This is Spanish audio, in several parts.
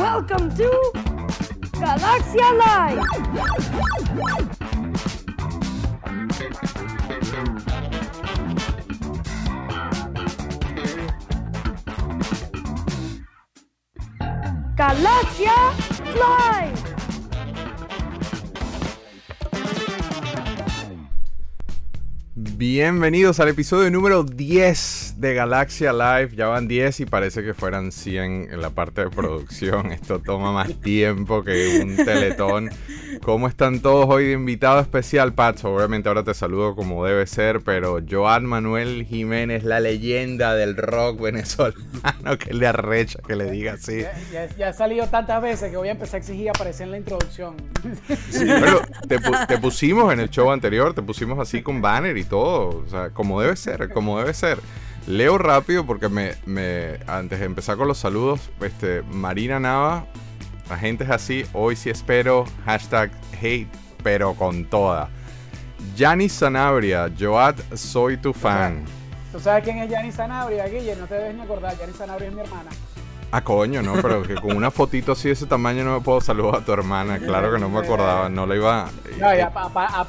Welcome to Galaxia Live. Galaxia Live. Bienvenidos al episodio número 10 de Galaxia Live. Ya van 10 y parece que fueran 100 en la parte de producción. Esto toma más tiempo que un teletón. ¿Cómo están todos hoy de invitado especial, Pat? Obviamente ahora te saludo como debe ser, pero Joan Manuel Jiménez, la leyenda del rock venezolano, que le arrecha que le diga así. Ya, ya- ya ha salido tantas veces que voy a empezar a exigir aparecer en la introducción. Pero te, pu- te pusimos en el show anterior, te pusimos así con banner y todo. O sea, como debe ser, como debe ser. Leo rápido porque me, me antes de empezar con los saludos, este, Marina Nava, la gente es así, hoy sí espero, hashtag hate, pero con toda. Yanis Sanabria, Joat, soy tu fan. ¿Tú sabes quién es Yanni Sanabria, Guille? No te debes ni acordar. Yanni Sanabria es mi hermana. Ah, coño, no, pero que con una fotito así de ese tamaño no me puedo saludar a tu hermana. Claro que no me acordaba, no la iba. No, y a-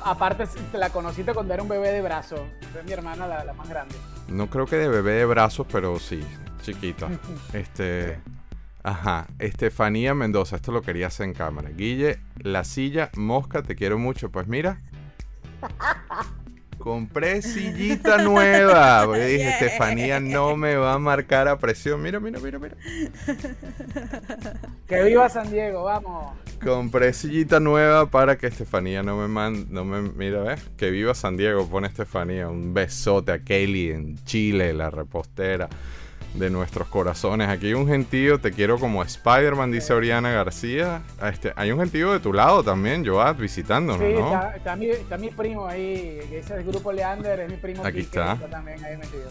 aparte te la conociste cuando era un bebé de brazo. Es mi hermana la, la más grande. No creo que de bebé de brazos, pero sí, chiquita. Este. Ajá, Estefanía Mendoza, esto lo quería hacer en cámara. Guille, la silla, mosca, te quiero mucho. Pues mira, compré sillita nueva. Porque dije, Estefanía no me va a marcar a presión. Mira, mira, mira, mira. Que viva San Diego, vamos. Compré sillita nueva para que Estefanía no me mande, no me, mira, ¿ves? Que viva San Diego, pone Estefanía. Un besote a Kelly en Chile, la repostera de nuestros corazones. Aquí hay un gentío, te quiero como Spider-Man, dice Oriana García. Este, hay un gentío de tu lado también, Joat, visitándonos, Sí, ¿no? está, está mi, está mi primo ahí. Ese es el grupo Leander, es mi primo. Aquí está. también ahí metido.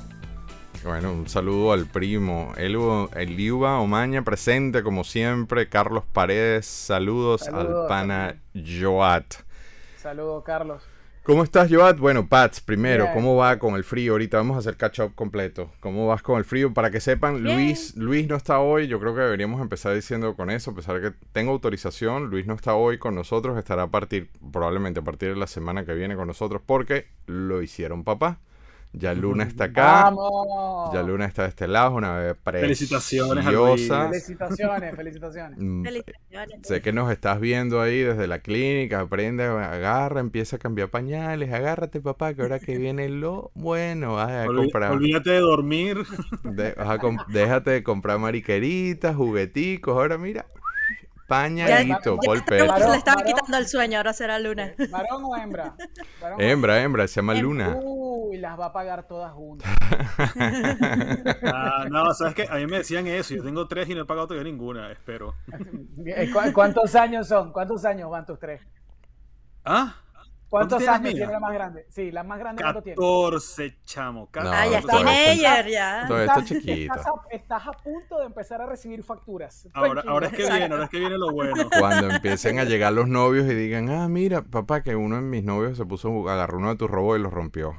Bueno, un saludo al primo. Eliu- Eliuba Omaña presente como siempre. Carlos Paredes, saludos, al Saludos, pana Joat. Saludos, Carlos. ¿Cómo estás, Joat? Bueno, Pats, primero, Bien. ¿cómo va con el frío? Ahorita vamos a hacer catch up completo. ¿Cómo vas con el frío? Para que sepan, Bien. Luis, Luis no está hoy. Yo creo que deberíamos empezar diciendo con eso, a pesar de que tengo autorización. Luis no está hoy con nosotros, estará a partir, probablemente a partir de la semana que viene con nosotros, porque lo hicieron papá. Ya Luna está acá. ¡Vamos! Ya Luna está de este lado, una bebé Felicitaciones a preciosa. Felicitaciones, felicitaciones. Mm, Felicitaciones. Sé que nos estás viendo ahí desde la clínica, aprende, agarra, empieza a cambiar pañales, agárrate papá, que ahora que viene lo bueno, vas a Olví- comprar, Olvídate de dormir. de- vas a com- déjate de comprar mariqueritas, jugueticos, ahora mira, Ya, pañalito, ya por está perro. Varón, le estaba varón. quitando el sueño, ahora será Luna. ¿Varón o hembra? ¿Varón o Hembra, hembra, se llama Hembra. Luna. Uy, las va a pagar todas juntas. Ah, no, sabes que a mí me decían eso. Yo tengo tres y no he pagado todavía ninguna, espero. ¿Cu- ¿Cuántos años son? ¿Cuántos años van tus tres? ¿Ah? ¿Cuántos años tiene la más grande? Sí, la más grande ¿cuánto tiene? 14, chamo. No, ah, ya es teenager, ya. todavía está Estás- chiquita. Estás a, estás a punto de empezar a recibir facturas. Ahora, ahora es que viene, ahora es que viene lo bueno. Cuando empiecen a llegar los novios y digan, ah, mira, papá, que uno de mis novios se puso, agarró uno de tus robos y los rompió.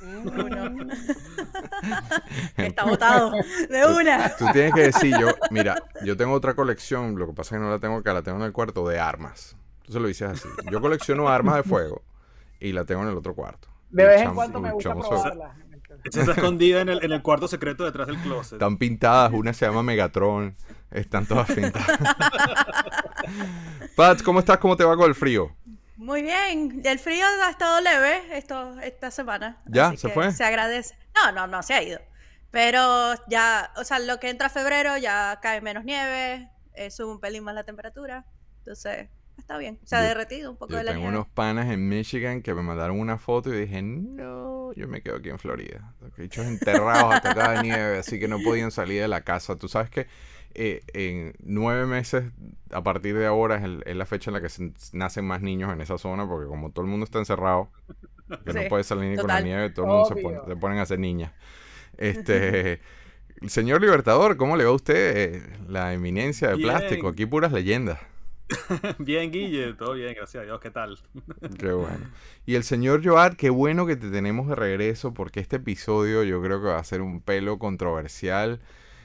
Mm, Está botado. De una. Tú tienes que decir, yo, mira, yo tengo otra colección, lo que pasa es que no la tengo acá, la tengo en el cuarto de armas. Entonces lo dices así. Yo colecciono armas de fuego y la tengo en el otro cuarto. De vez en cuando me gusta probarla. Esa está escondida en el, en el cuarto secreto detrás del closet. Están pintadas, una se llama Megatron, están todas pintadas. Pat, ¿cómo estás? ¿Cómo te va con el frío? Muy bien. El frío ha estado leve esto, esta semana. ¿Ya? así ¿Se que fue? Se agradece. No, no, no se ha ido. Pero ya, o sea, lo que entra febrero ya cae menos nieve, eh, sube un pelín más la temperatura. Entonces, está bien. Se ha Yo- derretido un poco Yo de la tengo nieve. unos panas en Michigan que me mandaron una foto y dije, no, yo me quedo aquí en Florida. Los bichos enterrados hasta acá de nieve, así que no podían salir de la casa. Tú sabes que eh, en nueve meses, a partir de ahora, es, el- es la fecha en la que se- nacen más niños en esa zona, porque como todo el mundo está encerrado, que no puede salir ni con la nieve, todo el mundo se, pone- se ponen a ser niñas. Este, señor Libertador, ¿cómo le va a usted eh, la eminencia de Bien. plástico? Aquí puras leyendas. Bien, Guille, todo bien, gracias a Dios. ¿Qué tal? Qué bueno. Y el señor Joad, qué bueno que te tenemos de regreso porque este episodio yo creo que va a ser un pelo controversial.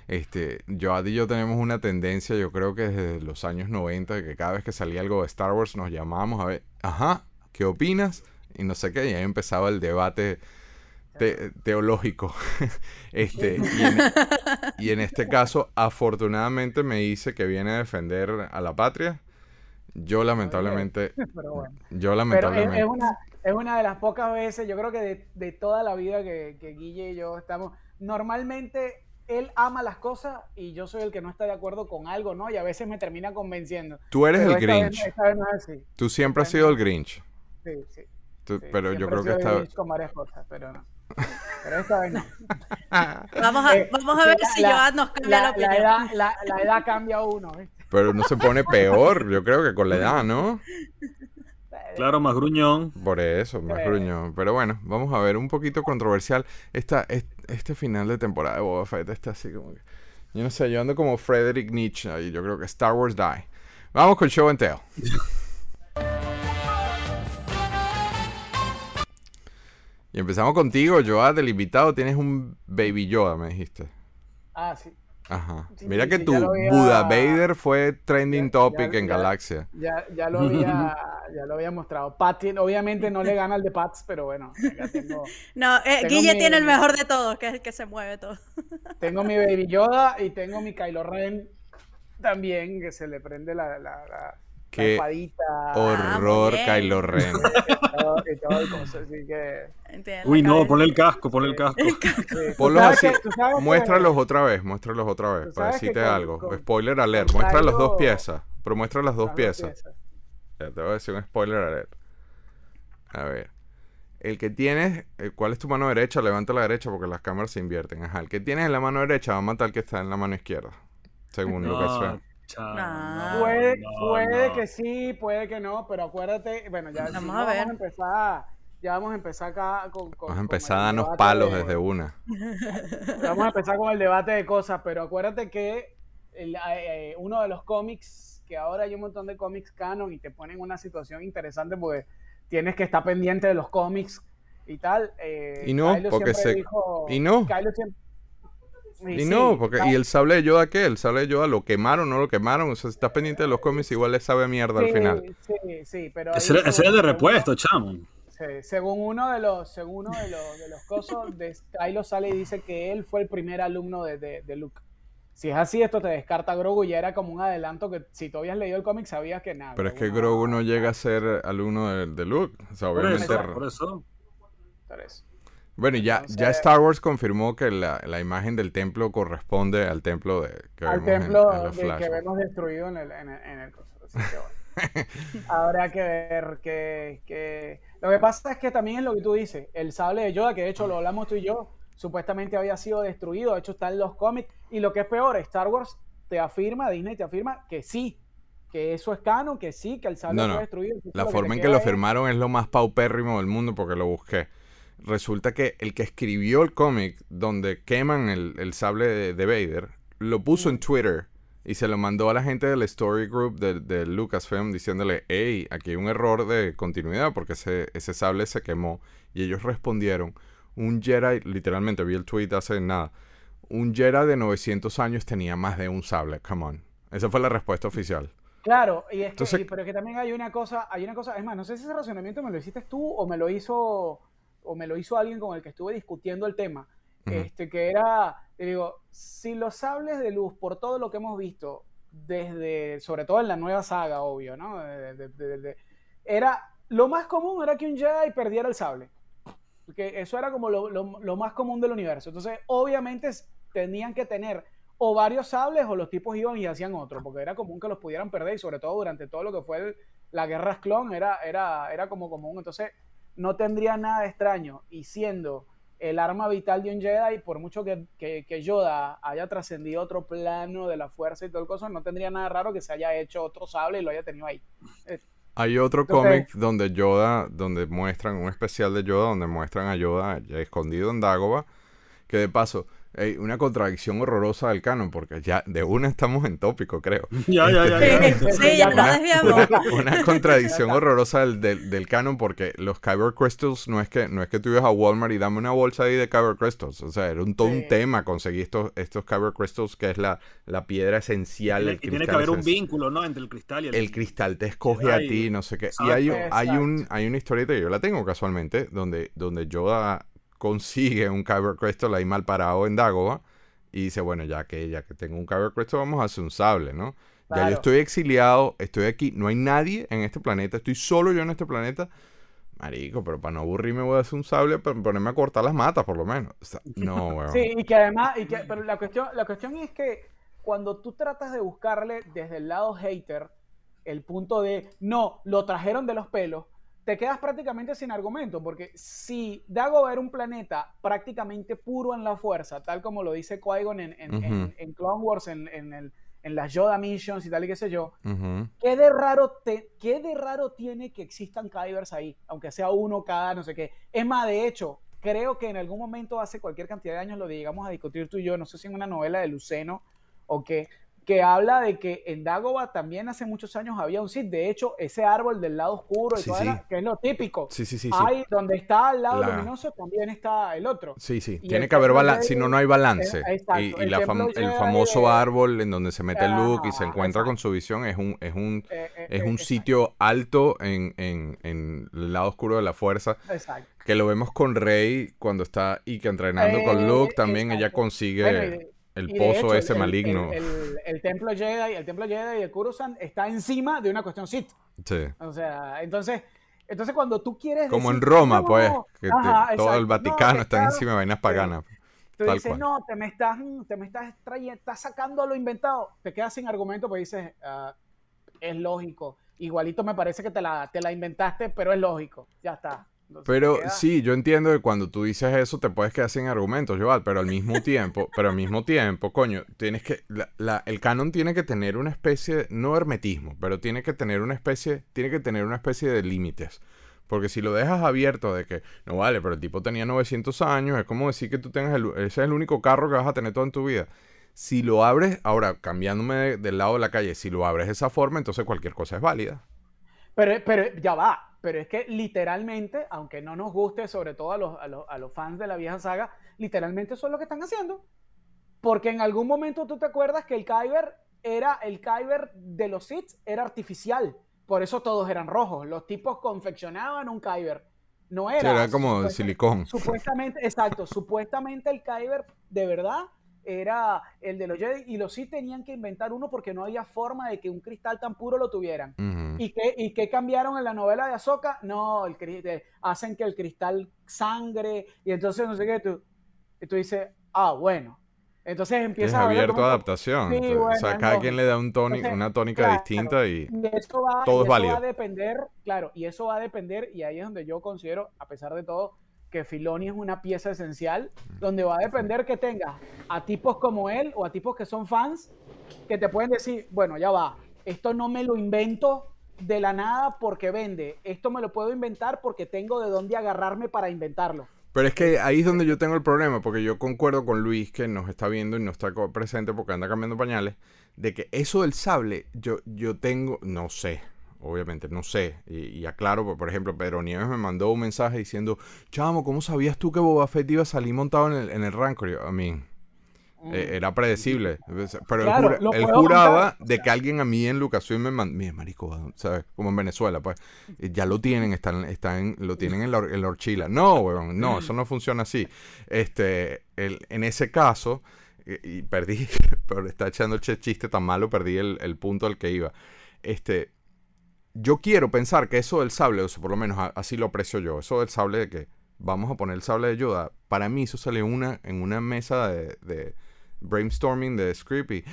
Este, Joad y yo tenemos una tendencia, yo creo que desde los años 90, de que cada vez que salía algo de Star Wars nos llamábamos a ver, ajá, ¿qué opinas? Y no sé qué, y ahí empezaba el debate te- teológico. este, y en, y en este caso, afortunadamente me dice que viene a defender a la patria. Yo lamentablemente, Pero bueno. yo Pero es, lamentablemente. es una, es una de las pocas veces, yo creo que de, de toda la vida que, que Guille y yo estamos, normalmente él ama las cosas y yo soy el que no está de acuerdo con algo, ¿no? Y a veces me termina convenciendo. Tú eres Pero el esta vez- Grinch. esta vez no es así. Tú siempre has sido el Grinch. Sí, sí. Tú- sí. pero yo creo he que sido esta Grinch con varias cosas, pero no. Pero esta vez no. Vamos a, Eh, vamos a ver la- si Joad nos cambia la, La, la edad, la, la edad cambia a uno, ¿viste? Pero no se pone peor, yo creo que con la edad, ¿no? Claro, más gruñón. Por eso, más gruñón. Pero bueno, vamos a ver, un poquito controversial. Esta, es- este final de temporada de Boba Fett está así como que... Yo no sé, yo ando como Frederick Nietzsche y yo creo que Star Wars die. Vamos con Show and Tell. Y empezamos contigo, Joa, del invitado. Tienes un Baby Yoda, me dijiste. Ah, sí. Ajá. Sí, Mira que sí, tu había- Buda Vader fue trending Ya- topic ya- en ya- Galaxia. Ya, ya, lo había, ya lo había mostrado. Pat, tiene- obviamente no le gana al de Pats, pero bueno, tengo, No, eh, Tengo Guille mi- tiene el mejor de todos, que es el que se mueve todo. tengo mi Baby Yoda y tengo mi Kylo Ren también, que se le prende la, la, la- la Qué espadita Horror, Ah. Kylo Ren. el que... Uy, no, ponle el casco, ponle el casco. sí. Tú Ponlos sabes así. que- que- Muéstralos otra vez, muéstralos otra vez, para que decirte con- algo. con- Spoiler alert. con Muestra las dos piezas. Pero muestra las dos piezas. Ya, te voy a decir un spoiler alert. A ver. El que tienes, eh, ¿cuál es tu mano derecha? Levanta la derecha porque las cámaras se invierten. Ajá, el que tienes en la mano derecha va a matar al que está en la mano izquierda. Según No, Lucasfilm. chao, No. No, Puede, no, puede no. que sí, puede que no, pero acuérdate, bueno, ya si Vamos no, a ver. vamos a empezar, ya vamos a empezar acá con, con- Vamos a con empezar a darnos palos de- desde una. Vamos a empezar con el debate de cosas, pero acuérdate que el- eh, uno de los cómics, que ahora hay un montón de cómics canon y te ponen en una situación interesante porque tienes que estar pendiente de los cómics y tal. eh, Y no, Kylo porque siempre se- dijo- y no. Kylo siempre- Y sí, no, porque ¿y el sable de Yoda qué? El sable de Yoda lo quemaron, no lo quemaron. O sea, si estás pendiente de los cómics, igual le sabe mierda al final. Sí, sí, pero ahí Ese era según- de repuesto, chamo. Sí, según uno de los, según uno de los, de los cosos, de Kylo sale y dice que él fue el primer alumno de, de, de Luke. Si es así, esto te descarta a Grogu, ya era como un adelanto que si tú habías leído el cómic sabías que nada. Pero es que Grogu no llega a ser alumno de, de Luke. O sea, Por obviamente. eso, por eso. Por eso. Bueno, ya, ya Star Wars confirmó que la, la imagen del templo corresponde al templo de, que Al vemos en- templo en, los de- que vemos destruido en el, en el, en el coso. Así que bueno. Habrá que ver que, que... Lo que pasa es que también es lo que tú dices, el sable de Yoda, que de hecho lo hablamos tú y yo, supuestamente había sido destruido, de hecho está en los cómics, y lo que es peor, Star Wars te afirma, Disney te afirma que sí, que eso es canon, que sí, que el sable No, fue no. destruido. entonces La forma en que lo firmaron es lo más paupérrimo del mundo porque lo busqué. Resulta que el que escribió el cómic donde queman el, el sable de, de Vader, lo puso en Twitter y se lo mandó a la gente del Story Group de, de Lucasfilm diciéndole, hey, aquí hay un error de continuidad porque ese, ese sable se quemó. Y ellos respondieron, un Jedi, literalmente vi el tweet hace nada, un Jedi de 900 años tenía más de un sable, come on. Esa fue la respuesta oficial. Claro, y es que, y- pero es que también hay una cosa, hay una cosa, es más, no sé si ese razonamiento me lo hiciste tú o me lo hizo, o me lo hizo alguien con el que estuve discutiendo el tema. Este, que era, te digo, si los sables de luz, por todo lo que hemos visto, desde, sobre todo en la nueva saga, obvio, ¿no? De- de- de- de- era, lo más común era que un Jedi perdiera el sable. Porque eso era como lo, lo- lo más común del universo. Entonces, obviamente, tenían que tener o varios sables o los tipos iban y hacían otro, porque era común que los pudieran perder y sobre todo durante todo lo que fue el- la guerra clon era, era, era como común. Entonces, no tendría nada de extraño. Y siendo el arma vital de un Jedi, por mucho que, que- que Yoda haya trascendido otro plano de la fuerza y todo el coso, no tendría nada raro que se haya hecho otro sable y lo haya tenido ahí. Hay otro cómic donde Yoda, donde muestran un especial de Yoda, donde muestran a Yoda escondido en Dagobah. Que de paso, Ey, una contradicción horrorosa del canon, porque ya de una estamos en tópico, creo. Ya, ya, ya. Sí, ya. sí, ya nos desviamos. Una contradicción horrorosa del, del, del canon, porque los Kyber Crystals no es que no es que tú ibas a Walmart y dame una bolsa ahí de Kyber Crystals. O sea, era un, todo un Sí. tema conseguir estos, estos Kyber Crystals, que es la, la piedra esencial. Tiene, el y tiene que cristal haber un esencial. vínculo, ¿no? Entre el cristal y el... El cristal te escoge a ti, no sé qué. Y hay, un- hay, un, hay una historieta, yo la tengo casualmente, donde, donde Yoda consigue un Kyber Crystal ahí mal parado en Dagoba y dice, bueno, ya que, ya que tengo un Kyber Crystal, vamos a hacer un sable, ¿no? Ya yo estoy exiliado, estoy aquí, no hay nadie en este planeta, estoy solo yo en este planeta. Marico, pero para no aburrirme voy a hacer un sable para ponerme a cortar las matas, por lo menos. O sea, no, weón. Sí, y que además, y que, pero la cuestión, la cuestión es que cuando tú tratas de buscarle desde el lado hater el punto de no, lo trajeron de los pelos, te quedas prácticamente sin argumento, porque si Dagobah era un planeta prácticamente puro en la fuerza, tal como lo dice Qui-Gon en, en, en- Clone Wars, en, en el- en las Yoda Missions y tal y qué sé yo. ¿Qué de raro te, qué de raro tiene que existan Kybers ahí? Aunque sea uno cada no sé qué. Es más, de hecho, creo que en algún momento hace cualquier cantidad de años lo llegamos a discutir tú y yo, no sé si en una novela de Luceno o qué, que habla de que en Dagobah también hace muchos años había un Sith. De hecho, ese árbol del lado oscuro y Sí, sí. la- que es lo típico. Sí, sí, sí, sí. Hay donde está al lado La- luminoso también está el otro. Sí, sí, Y tiene el que haber balance, si no, no hay balance. exacto, y y el la fam- el famoso de- árbol en donde se mete Luke y se encuentra con su visión es un, es un, Eh, eh, es eh, un sitio alto en, en, en el lado oscuro de la fuerza. Exacto. Que lo vemos con Rey cuando está y que entrenando con Luke también ella consigue Bueno, el Y pozo hecho, ese el- maligno. El, el- el templo Jedi, el templo Jedi de Kurosan está encima de una cuestión Sith. Sí. O sea, entonces, entonces cuando tú quieres Como en decir, Roma, "No, pues, que te- ajá, todo el Vaticano no, está claro, encima de vainas paganas. Tú tal dices, cual. no, te me estás, te me estás trayendo, estás sacando lo inventado. Te quedas sin argumento, pues dices, "Ah, es lógico. Igualito me parece que te la, te la inventaste, pero es lógico. Ya está. Entonces, Pero queda- sí, yo entiendo que cuando tú dices eso te puedes quedar sin argumentos, Joval, pero al mismo tiempo, pero al mismo tiempo, coño, tienes que, la- la- el canon tiene que tener una especie, no hermetismo, pero tiene que tener una especie, tiene que tener una especie de límites. Porque si lo dejas abierto de que, no vale, pero el tipo tenía 900 años, es como decir que tú tengas el, ese es el único carro que vas a tener toda en tu vida. Si lo abres, ahora cambiándome de- del lado de la calle, si lo abres de esa forma, entonces cualquier cosa es válida. Pero, pero ya va. Pero es que literalmente, aunque no nos guste, sobre todo a los, a los, a los fans de la vieja saga, literalmente eso es lo que están haciendo. Porque en algún momento tú te acuerdas que el Kyber era el Kyber de los Sith, era artificial. Por eso todos eran rojos. Los tipos confeccionaban un Kyber. No era. Sí, era como de silicón. Supuestamente, exacto. Supuestamente el Kyber de verdad era el de los Jedi y los Sith tenían que inventar uno porque no había forma de que un cristal tan puro lo tuvieran. Ujú. ¿Y qué, ¿Y qué cambiaron en la novela de Ahsoka? No, el, hacen que el cristal sangre y entonces no sé qué, tú, y tú dices, ah, bueno. Entonces Es empiezas a ver abierto como a que- adaptación. Sí, Entonces, o bueno, sea, es cada quien le da un Entonces, una tónica claro, distinta y y eso va, todo y es eso válido. va a depender, claro, y eso va a depender, y ahí es donde yo considero, a pesar de todo, que Filoni es una pieza esencial, donde va a depender que tengas a tipos como él o a tipos que son fans, que te pueden decir, bueno, ya va, esto no me lo invento de la nada porque vende, esto me lo puedo inventar porque tengo de dónde agarrarme para inventarlo. Pero es que ahí es donde yo tengo el problema, porque yo concuerdo con Luis, que nos está viendo y no está presente porque anda cambiando pañales, de que eso del sable, yo, yo tengo, no sé, obviamente, no sé, y, y aclaro, por- ejemplo, Pedro Nieves me mandó un mensaje diciendo, chamo, ¿cómo sabías tú que Boba Fett iba a salir montado en el, en el Rancor? Yo, I mean, eh, era predecible, pero él, Mm. Claro, jura- él juraba de que alguien a mí en Lucasfilm me mandó, mire, marico, ¿sabes? Como en Venezuela, pues, ya lo tienen, están, están, lo tienen en la, en la horchila. No, weón, no, eso no funciona así. Este, el- en ese caso, eh, y perdí, pero está echando el ch- chiste tan malo, perdí el, el punto al que iba. Este, yo quiero pensar que eso del sable, o sea, por lo menos así lo aprecio yo, eso del sable de que vamos a poner el sable de Yoda, para mí eso salió una, en una mesa de, de brainstorming de script y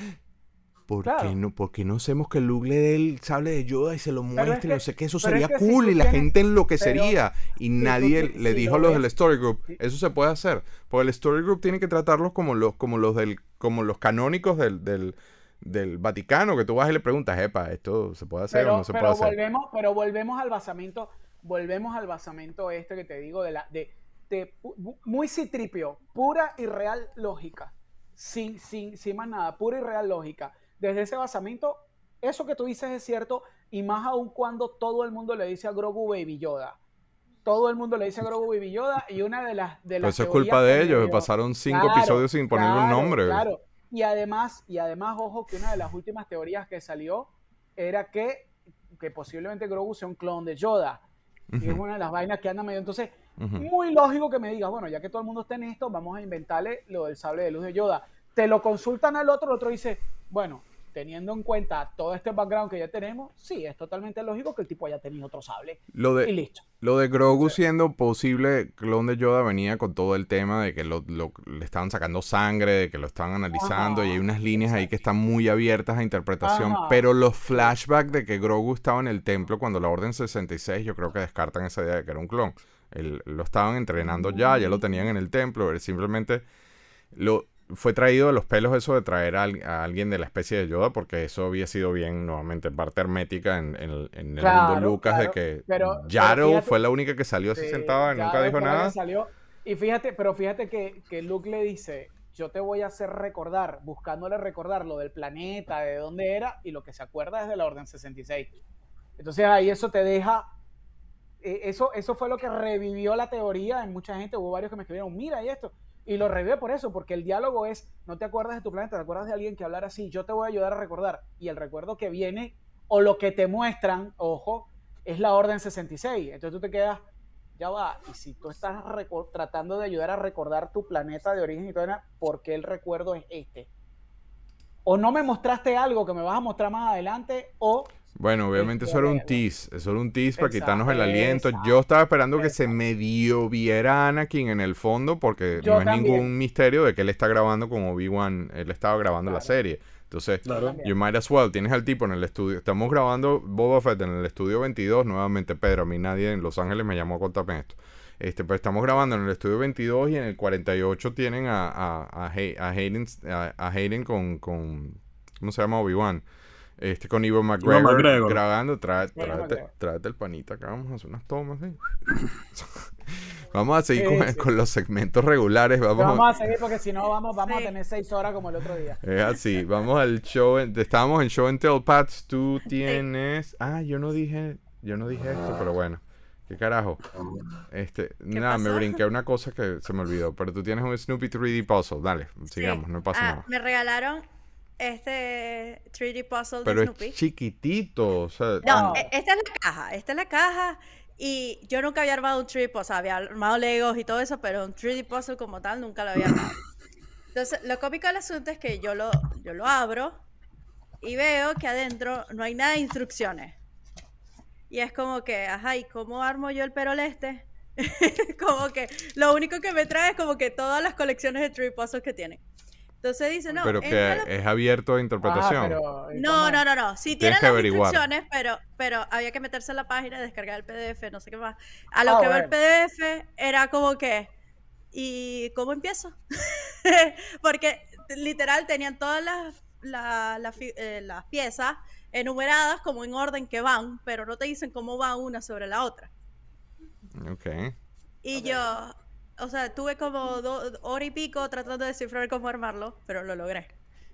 ¿por, Claro. qué no, ¿por qué no hacemos que Luke le dé el sable de Yoda y se lo es muestre? que- no sé qué, eso es sería que cool y la tienes- gente enloquecería y nadie le si dijo lo a los del Story Group, eso se puede hacer, porque el Story Group tiene que tratarlos como los, como los del, como los canónicos del, del, del Vaticano, que tú vas y le preguntas, epa, ¿esto se puede hacer o no se pero puede hacer? volvemos, pero volvemos al basamento, volvemos al basamento este que te digo de la de muy citripio, pura y real lógica, sin, sin, sin más nada, pura y real lógica. Desde ese basamento, eso que tú dices es cierto, y más aún cuando todo el mundo le dice a Grogu Baby Yoda. Todo el mundo le dice a Grogu Baby Yoda, y una de las... De Pero las eso es culpa de ellos, pasaron cinco Claro, episodios sin ponerle un nombre. Claro. Y además, y además, ojo, que una de las últimas teorías que salió era que, que posiblemente Grogu sea un clon de Yoda. Y es una de las vainas que anda medio. Entonces, muy lógico que me digas, bueno, ya que todo el mundo está en esto, vamos a inventarle lo del sable de luz de Yoda. Te lo consultan al otro, el otro dice, bueno, teniendo en cuenta todo este background que ya tenemos, sí, es totalmente lógico que el tipo haya tenido otro sable. Lo Y listo. lo de Grogu siendo posible clon de Yoda venía con todo el tema de que lo, lo- le estaban sacando sangre, de que lo estaban analizando, y hay unas líneas ahí que están muy abiertas a interpretación. Ajá. Pero los flashbacks de que Grogu estaba en el templo cuando la Orden 66, yo creo que descartan esa idea de que era un clon. Él- lo estaban entrenando ya, ya lo tenían en el templo, simplemente lo fue traído de los pelos eso de traer a, al- a alguien de la especie de Yoda, porque eso había sido bien, nuevamente, parte hermética en, en el, en el Claro, mundo Lucas claro, de que pero- pero Yaro fíjate- fue la única que salió así Sí, sentada y nunca dijo nada. Salió. Y fíjate, pero fíjate que, que Luke le dice, yo te voy a hacer recordar, buscándole recordar lo del planeta, de dónde era, y lo que se acuerda es de la Orden 66. Entonces ahí eso te deja, eh, eso, eso fue lo que revivió la teoría en mucha gente, hubo varios que me escribieron, mira y esto, y lo revivió por eso, porque el diálogo es, no te acuerdas de tu planeta, te acuerdas de alguien que hablara así, yo te voy a ayudar a recordar, y el recuerdo que viene, o lo que te muestran, ojo, es la Orden 66. Entonces tú te quedas, ya va, y si tú estás tratando de ayudar a recordar tu planeta de origen y todo, ¿por qué el recuerdo es este? O no me mostraste algo que me vas a mostrar más adelante, o Bueno, obviamente eso era un tease, eso era un tease para quitarnos el aliento. exacto, Yo estaba esperando que se medio viera a Anakin en el fondo porque Yo no es también. ningún misterio de que él está grabando con Obi-Wan, él estaba grabando la serie. Entonces, Claro. You might as well. Tienes al tipo en el estudio. Estamos grabando Boba Fett en el estudio 22. Nuevamente, Pedro. A mí nadie en Los Ángeles me llamó a contarme esto. Este, pero estamos grabando en el estudio 22 y en el 48 tienen a, a, a, Hay- a Hayden, a, a Hayden con, con. ¿Cómo se llama? Obi-Wan. Este, con Ivo McGregor, McGregor. grabando. Ivo tráete, el panita acá. Vamos a hacer unas tomas. ¿sí? vamos a seguir Sí, con, sí. con los segmentos regulares. Vamos, vamos a seguir porque si no vamos, vamos Sí. a tener seis horas como el otro día. Es así, vamos al show. en- Estábamos en Show and Tell Pats. Tú tienes. Ah, yo no dije. Yo no dije esto, pero bueno. ¿Qué carajo? Este, nada, me brinqué una cosa que se me olvidó. Pero tú tienes un Snoopy 3D puzzle. Dale, sigamos, no pasa Ah, nada. Me regalaron este 3D puzzle Pero de es Snoopy. chiquitito, o sea. No, Ah. e- esta es la caja, esta es la caja. Y yo nunca había armado un 3D puzzle, había armado Legos y todo eso, pero un 3D puzzle como tal nunca lo había armado. Entonces, lo cómico del asunto es que yo lo, yo lo abro y veo que adentro no hay nada de instrucciones. Y es como que, ajá, ¿y cómo armo yo el perol este? como que lo único que me trae es como que todas las colecciones de 3D puzzles que tiene. Entonces dice, no, pero que la es abierto a Ah, interpretación. pero, ¿y no, no, no, no. Sí que las averiguar. instrucciones, pero, pero había que meterse en la página, descargar el PDF, no sé qué más. A lo Ah, que veo el. PDF era como que, ¿y cómo empiezo? Porque literal tenían todas las, la- la fi- eh, las piezas enumeradas como en orden que van, pero no te dicen cómo va una sobre la otra. Ok. Y yo, o sea, tuve como dos hora y pico tratando de descifrar cómo armarlo, pero lo logré.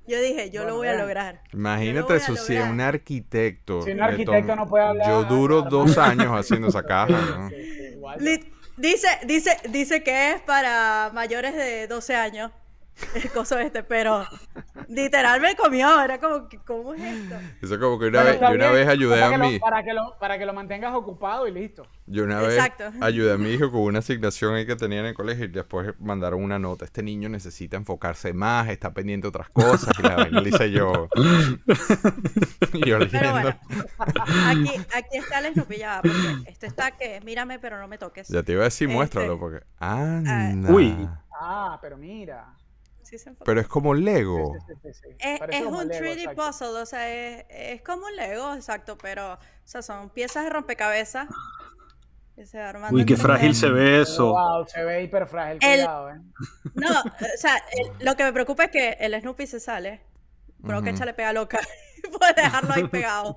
Yo dije, yo Bueno, lo voy a lograr. Imagínate a eso, si un arquitecto. Si un arquitecto no puede hablar, Yo duro dos años haciendo esa caja. Dice, dice, dice que es para mayores de 12 años. El coso este, pero literal me comió. Era como que, ¿cómo es esto? Eso como que una, vez, yo una vez ayudé para a que lo- mi. para, que lo, para que lo mantengas ocupado y listo. Yo una vez Exacto. ayudé a mi hijo con una asignación ahí que tenía en el colegio y después mandaron una nota. Este niño necesita enfocarse más, está pendiente de otras cosas. Y la le hice yo. y yo Pero bueno, aquí, aquí está ya, va, porque esto está que mírame, pero no me toques. Ya te iba a decir, Este- muéstralo, porque. Anda. Uy. Ah, pero mira. Sí se enfoca. Pero es como Lego. Sí, sí, sí, sí, sí. Es, es como un Lego, 3D exacto. puzzle, o sea, es, es como un Lego, exacto, pero, o sea, son piezas de rompecabezas que se Uy, qué 3D. frágil se ve eso. Wow, se ve hiper frágil, El- cuidado, ¿eh? No, o sea, el- lo que me preocupa es que el Snoopy se sale. Creo que Ujú. échale pega loca. Puede dejarlo ahí pegado.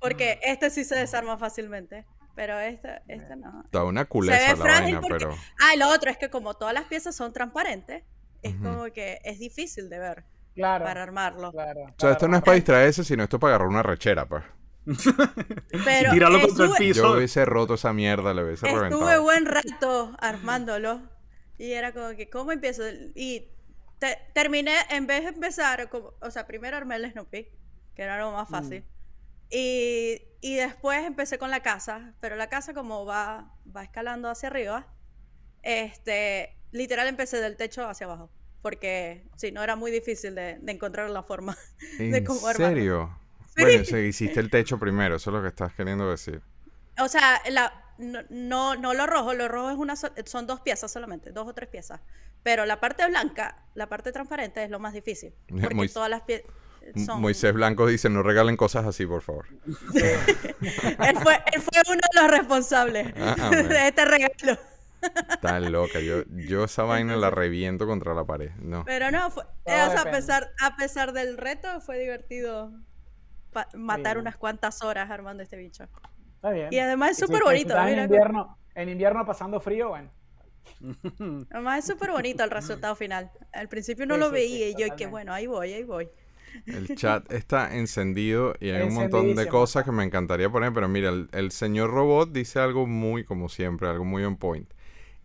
Porque este sí se desarma fácilmente. Pero esta, esta no. Está una Se ve culeza la frágil vaina, porque- pero. Ah, y lo otro es que como todas las piezas son transparentes, es Ujú. como que es difícil de ver Claro. para armarlo. claro, O sea, esto no es para distraerse, sino esto es para agarrar una rechera, pues. Pero tirarlo contra el estuve- piso. Yo hubiese roto esa mierda, le hubiese Estuve reventado. buen rato armándolo. Y era como que, ¿cómo empiezo? Y te- terminé, en vez de empezar, como, o sea, primero armé el Snoopy, que era lo más fácil. Y, y después empecé con la casa, pero la casa como va, va escalando hacia arriba, este, literal empecé del techo hacia abajo. Porque si no era muy difícil de, de encontrar la forma. de ¿En cómo armarlo. serio? Sí. Bueno, o sea, hiciste el techo primero, eso es lo que estás queriendo decir. O sea, la, no, no, no lo rojo, lo rojo es una so- son dos piezas solamente, dos o tres piezas. Pero la parte blanca, la parte transparente es lo más difícil. Porque Mois- todas las piezas son... Moisés Blanco dice, no regalen cosas así, por favor. Él fue, él fue uno de los responsables Ah, ah, de este regalo. Está loca, yo, yo esa vaina la reviento contra la pared. No. Pero no, fue, eh, o sea, a pesar, a pesar del reto, fue divertido matar Sí. unas cuantas horas armando este bicho. Está bien. Y además es si- súper si bonito. mira en invierno, en invierno pasando frío, bueno. Además es súper bonito el resultado final. Al principio no Sí, lo sí, sí, veía y yo, que bueno, ahí voy, ahí voy. El chat está encendido y hay un montón de cosas que me encantaría poner, pero mira, el, el señor robot dice algo muy, como siempre, algo muy on point.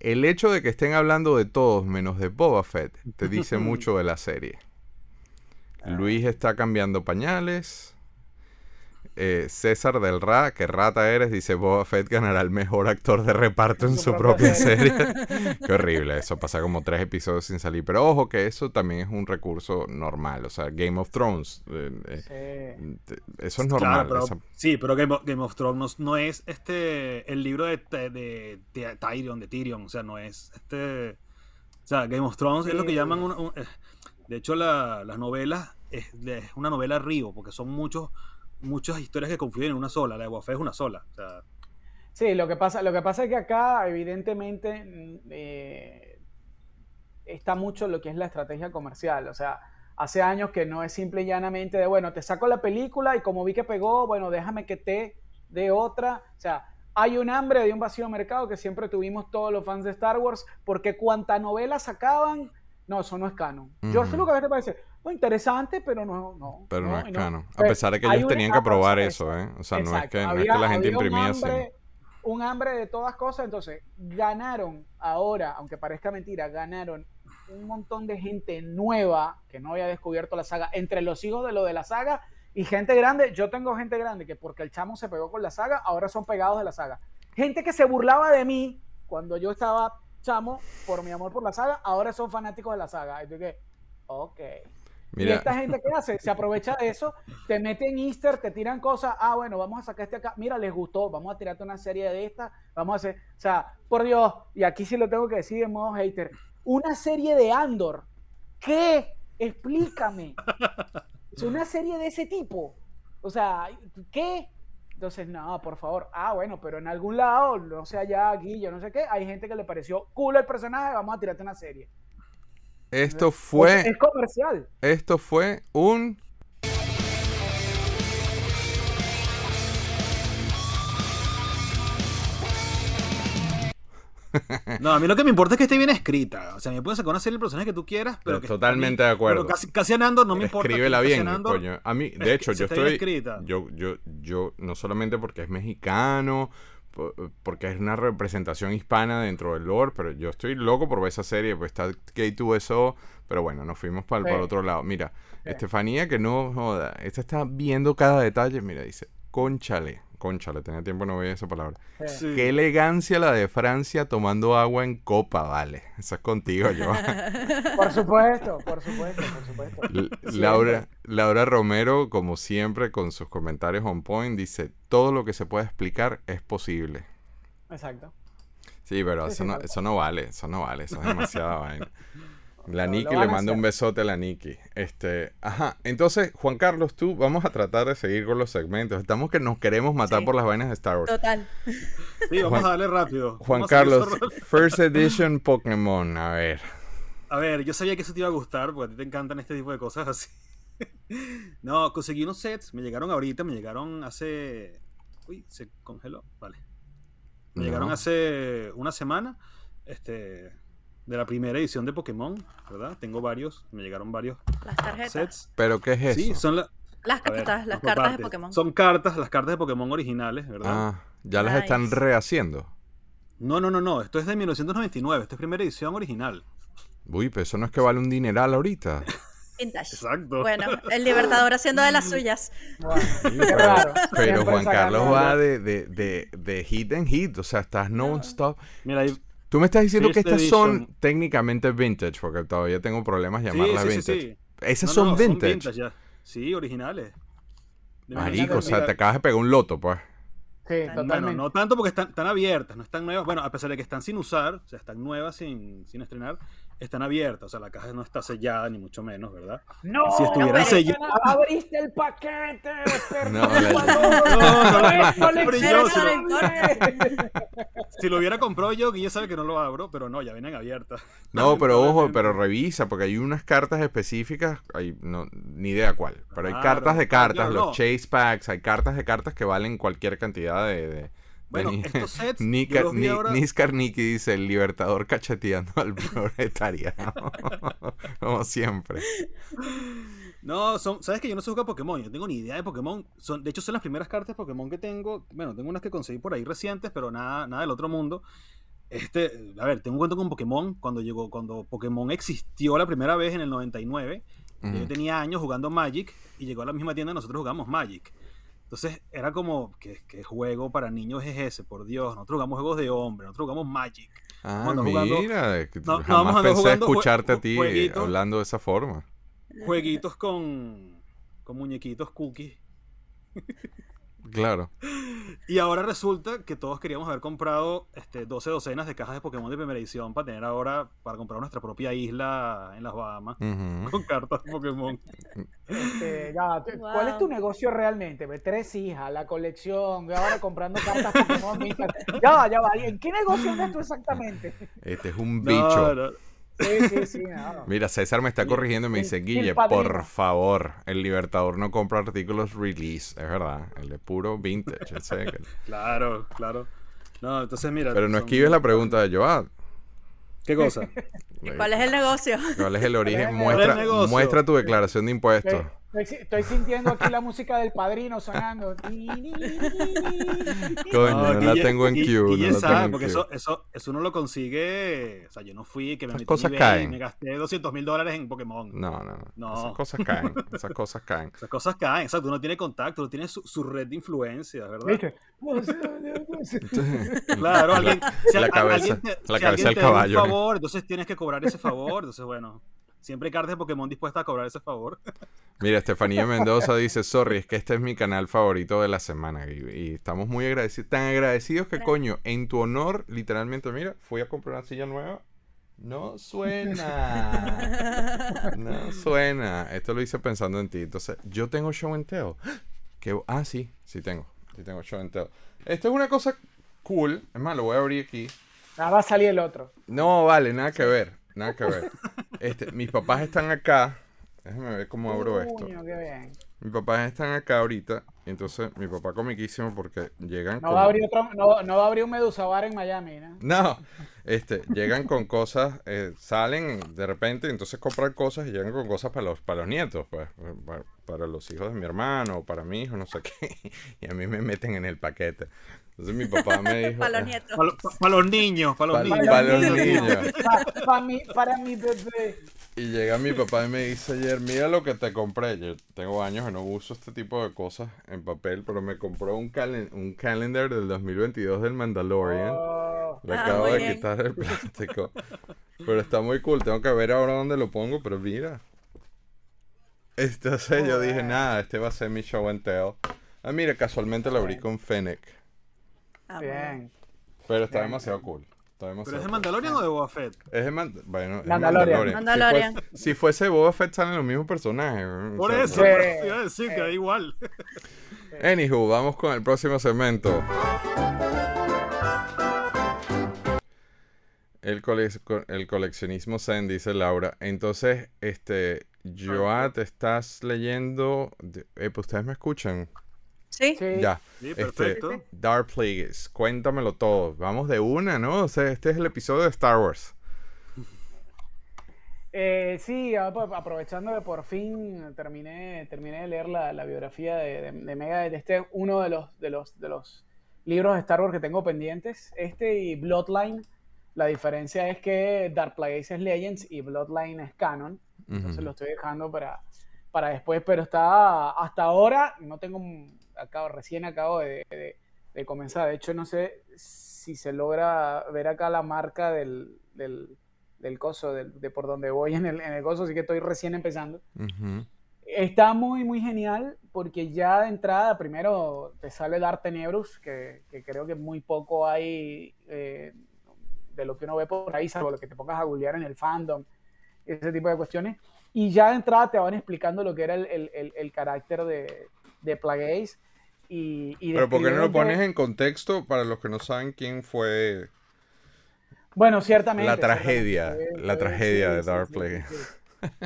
El hecho de que estén hablando de todos menos de Boba Fett te dice mucho de la serie. Luis está cambiando pañales. Eh, César del Ra, que rata eres, dice Boba Fett ganará el mejor actor de reparto en Su su propia serie. Qué horrible, eso pasa como tres episodios sin salir. Pero ojo que eso también es un recurso normal. O sea, Game of Thrones. eh, eh, Sí. te- eso es Claro, normal. pero- esa- Sí, pero Game of, Game of Thrones no es este el libro de, de, de- de Tyrion, de Tyrion, o sea, no es este... O sea, Game of Thrones es lo que llaman... un- un- de hecho, la- las novelas es, es una novela río, porque son muchos muchas historias que confluyen en una sola. La de Fett es una sola. O sea, Sí, lo que pasa, lo que pasa es que acá, evidentemente, mm, eh, está mucho lo que es la estrategia comercial. O sea, hace años que no es simple y llanamente de, bueno, te saco la película y como vi que pegó, bueno, déjame que te dé otra. O sea, hay un hambre de un vacío de mercado que siempre tuvimos todos los fans de Star Wars, porque cuanta novela sacaban, no, eso no es canon. George. Lucas, ¿qué te parece? Interesante, pero no, no. Pero no, es canon. A pesar de que ellos tenían que etapa probar sobre eso, ¿eh? O sea, no es que, no es que la gente imprimía así. hambre, un hambre de todas cosas, entonces ganaron ahora, aunque parezca mentira, ganaron un montón de gente nueva que no había descubierto la saga, entre los hijos de lo de la saga y gente grande. Yo tengo gente grande que porque el chamo se pegó con la saga, ahora son pegados de la saga. Gente que se burlaba de mí cuando yo estaba chamo por mi amor por la saga, ahora son fanáticos de la saga. Y yo que, ok. Y esta gente que hace, se aprovecha de eso, te mete en Easter, te tiran cosas, ah, bueno, vamos a sacar este acá, mira, les gustó, vamos a tirarte una serie de estas, vamos a hacer, o sea, por Dios, y aquí sí lo tengo que decir de modo hater, una serie de Andor, ¿qué? Explícame. Es una serie de ese tipo, o sea, ¿qué? Entonces, no, por favor, ah, bueno, pero en algún lado, no sé allá, aquí, yo no sé qué, hay gente que le pareció cool el personaje, vamos a tirarte una serie. Esto Es, fue, es comercial. esto fue un... no, a mí lo que me importa es que esté bien escrita. O sea, me puedes sacar una serie del personaje que tú quieras, pero que Totalmente mí- de acuerdo. Pero casi, casi Andor no me importa. Escríbela bien, coño. A mí, de hecho, yo estoy... Yo, yo, yo, no solamente porque es mexicano, porque es una representación hispana dentro del lore, pero yo estoy loco por ver esa serie, pues está K2SO, pero bueno, nos fuimos para Sí. el otro lado. Mira, Sí. Estefanía, que no joda, esta está viendo cada detalle, mira, dice, conchale, conchale, tenía tiempo no veía esa palabra. Sí. Qué elegancia la de Francia tomando agua en copa, vale. Eso es contigo, yo. Por supuesto, por supuesto, por supuesto. L- Laura, Laura Romero, como siempre, con sus comentarios on point, dice, todo lo que se pueda explicar es posible. Exacto. Sí, pero Sí, eso, sí, no, eso no vale, eso no vale, eso es demasiada vaina. La Niki le manda un besote a la Niki. Este, ajá, entonces, Juan Carlos, tú, vamos a tratar de seguir con los segmentos. Estamos que nos queremos matar Sí. por las vainas de Star Wars. Total. Sí, vamos Juan- a darle rápido. Juan Vamos Carlos, First Edition Pokémon, a ver. A ver, yo sabía que eso te iba a gustar, porque a ti te encantan este tipo de cosas así. no, conseguí unos sets, me llegaron ahorita, me llegaron hace... Uy, se congeló, vale. Me llegaron hace una semana. Este. De la primera edición de Pokémon, ¿verdad? Tengo varios. Me llegaron varios Las tarjetas. sets. ¿Pero qué es eso? Sí, son la- Las ver, cartas, las cartas de. Pokémon. Son cartas, las cartas de Pokémon originales, ¿verdad? Ah, ya las están rehaciendo. No, no, no, no. Esto es de 1999. Esto es primera edición original. Uy, pero eso no es que vale un dineral ahorita. Vintage. Exacto. Bueno, el Libertador haciendo de las suyas. Bueno, Sí. Pero Juan Carlos va de, de, de, de hit en hit, o sea, estás non-stop. Mira, ahí. Tú me estás diciendo que First estas son técnicamente vintage, porque todavía tengo problemas llamarlas sí, sí, vintage. sí. Esas No, son no, vintage. ya. Sí, originales. De Marico, o sea, 1999. te acabas de pegar un loto, pues. Sí, Bueno, no tanto porque están, están abiertas, no están nuevas. Bueno, a pesar de que están sin usar, o sea, están nuevas sin, sin estrenar, están abiertas. O sea, la caja no está sellada, ni mucho menos, ¿verdad? No, Si estuvieran selladas- abriste el paquete. No, No, no, no, no. Si lo hubiera comprado yo, Guille sabe que no lo abro, pero no, ya vienen abiertas. No, pero ojo, pero revisa, porque hay unas cartas específicas, hay, no, ni idea cuál, pero hay Claro, cartas de cartas, claro, los no. chase packs, hay cartas de cartas que valen cualquier cantidad de... de- de Bueno, ni- estos sets, Nika- yo Ni- ahora- Niskar Niki dice, el libertador cacheteando al proletariado. Como siempre. No, son, sabes que yo no sé jugar Pokémon, yo no tengo ni idea de Pokémon. Son, de hecho, son las primeras cartas de Pokémon que tengo. Bueno, tengo unas que conseguí por ahí recientes, pero nada, nada del otro mundo. Este, a ver, tengo un cuento con Pokémon cuando llegó, cuando Pokémon existió la primera vez en el 99. Yo Ujú. tenía años jugando Magic y llegó a la misma tienda y nosotros jugamos Magic. Entonces era como, ¿qué, qué juego para niños es ese? Por Dios, nosotros jugamos juegos de hombre, nosotros jugamos Magic. Ah, jugando- mira, no, no, jamás vamos a andar pensé jugando escucharte a ti jueguitos. hablando de esa forma. Jueguitos con, con muñequitos cookies. Claro. Y ahora resulta que todos queríamos haber comprado este, 12 docenas de cajas de Pokémon de primera edición para tener ahora, para comprar nuestra propia isla en las Bahamas con cartas de Pokémon. Este, ya, ¿Cuál es tu negocio realmente? Tres hijas, la colección, y ahora comprando cartas Pokémon. Ya va, ya va. ¿En qué negocio andas tú exactamente? Este es un No, bicho. no. Sí, sí, sí. no. Mira, César me está corrigiendo y me dice, Guille, padrino". por favor, el Libertador no compra artículos release. Es verdad, el de puro vintage. ese que- Claro, claro. No, entonces mira. Pero no esquives la pregunta de Joad. ¿Qué cosa? ¿Cuál es el negocio? ¿Cuál es el origen? el Muestra, negocio? muestra tu declaración de impuestos. Estoy, estoy sintiendo aquí la música del padrino sonando. Coño, no, la Guille- tengo en queue. No la sabe, porque eso, eso, eso uno lo consigue. O sea, yo no fui, que me Esas metí cosas caen. y me gasté 200 mil dólares en Pokémon. No, no, no. No. Esas cosas caen. Esas cosas caen. Esas cosas caen, exacto. Uno tiene contacto, uno tiene su, su red de influencias, ¿verdad? ¿Viste? Claro, alguien, si la a- cabeza- alguien te- la si cabeza alguien del te da caballo, Un ¿no? favor, entonces tienes que cobrar ese favor. Entonces, bueno, siempre hay cartas de Pokémon dispuestas a cobrar ese favor. Mira, Estefanía Mendoza dice, sorry, es que este es mi canal favorito de la semana y, y estamos muy agradecidos, tan agradecidos que coño, en tu honor, literalmente, mira, fui a comprar una silla nueva. No suena. No suena. Esto lo hice pensando en ti. Entonces, yo tengo show and tell. Que, ah, sí, sí tengo. Sí tengo show and tell. Esto es una cosa cool. Es más, lo voy a abrir aquí. Ah, va a salir el otro. No, vale, nada que ver. Nada que ver. Este, mis papás están acá. Déjame ver cómo abro esto. Coño, qué bien. Mis papás están acá ahorita. Entonces, mi papá comiquísimo porque llegan No con... va a abrir otro, no, no va a abrir un Medusa Bar en Miami, ¿no? No, este, llegan con cosas, eh, salen de repente, entonces compran cosas y llegan con cosas para los, para los nietos, pues, para, para los hijos de mi hermano, o para mi hijo, no sé qué. Y a mí me meten en el paquete. Entonces mi papá me dijo... Para los nietos. Para los niños, para los niños. para los niños. Pa- pa mi, para mi bebé. Y llega mi papá y me dice ayer, mira lo que te compré. Yo tengo años que no uso este tipo de cosas en papel, pero me compró un, calen un calendar del 2022 del Mandalorian. Oh, Le Ah, acabo de bien. quitar el plástico. Pero está muy cool. Tengo que ver ahora dónde lo pongo, pero mira. Entonces yo dije, Joder. nada, este va a ser mi show and tell. Ah, mira, casualmente lo abrí con Fennec. Ah, bien. Pero está Bien. demasiado cool. Está demasiado ¿Pero es de cool. Mandalorian o de Boba Fett? Es de Man- bueno, es Mandalorian. Mandalorian. Mandalorian. Si, fuese, si fuese Boba Fett salen los mismos personajes. Por sea, eso, por eso iba a decir que da igual. Anywho, vamos con el próximo segmento. El, cole- el coleccionismo Zen, dice Laura. Entonces, este, Joa, te estás leyendo. eh, pues ustedes me escuchan. Sí. Sí. Ya. Sí, Este, perfecto. Dark Plagueis, cuéntamelo todo. Vamos de una, ¿no? O sea, este es el episodio de Star Wars. Eh, sí, a- pues, aprovechando que por fin terminé, terminé de leer la, la biografía de, de, de Megadeth. Este es uno de los, de, los, de los libros de Star Wars que tengo pendientes. Este y Bloodline. La diferencia es que Dark Plagueis es Legends y Bloodline es Canon. Entonces lo estoy dejando para, para después, pero está hasta ahora, no tengo, acabo, recién acabo de, de- de comenzar. De hecho, no sé si se logra ver acá la marca del, del, del coso, del- de por donde voy en el, en el coso, así que estoy recién empezando. Ujú. Está muy, muy genial porque ya de entrada, primero te sale Dark Tenebrus, que, que creo que muy poco hay eh, de lo que uno ve por ahí, salvo lo que te pongas a googlear en el fandom, ese tipo de cuestiones. Y ya de entrada te van explicando lo que era el, el- el- el carácter de, de Plagueis. Y, y Pero ¿por qué no lo pones en contexto para los que no saben quién fue Bueno, ciertamente. La tragedia, ciertamente. la tragedia sí, de sí, Darth sí, Plagueis. sí.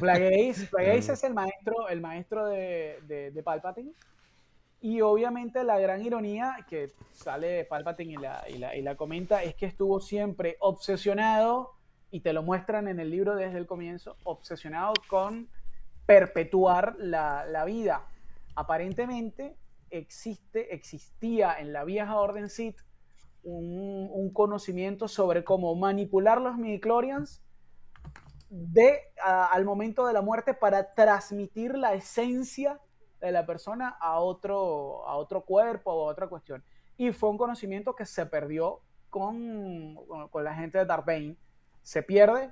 Mm. es el maestro, el maestro de, de, de Palpatine. Y obviamente la gran ironía que sale de Palpatine y la, y, la, y la comenta es que estuvo siempre obsesionado, y te lo muestran en el libro desde el comienzo, obsesionado con perpetuar la, la vida. Aparentemente existe, existía en la vieja Orden Sith un, conocimiento sobre cómo manipular los midichlorians de, al momento de la muerte para transmitir la esencia de la persona a otro, a otro cuerpo o a otra cuestión. Y fue un conocimiento que se perdió con, con- con la gente de Darth Bane. Se pierde.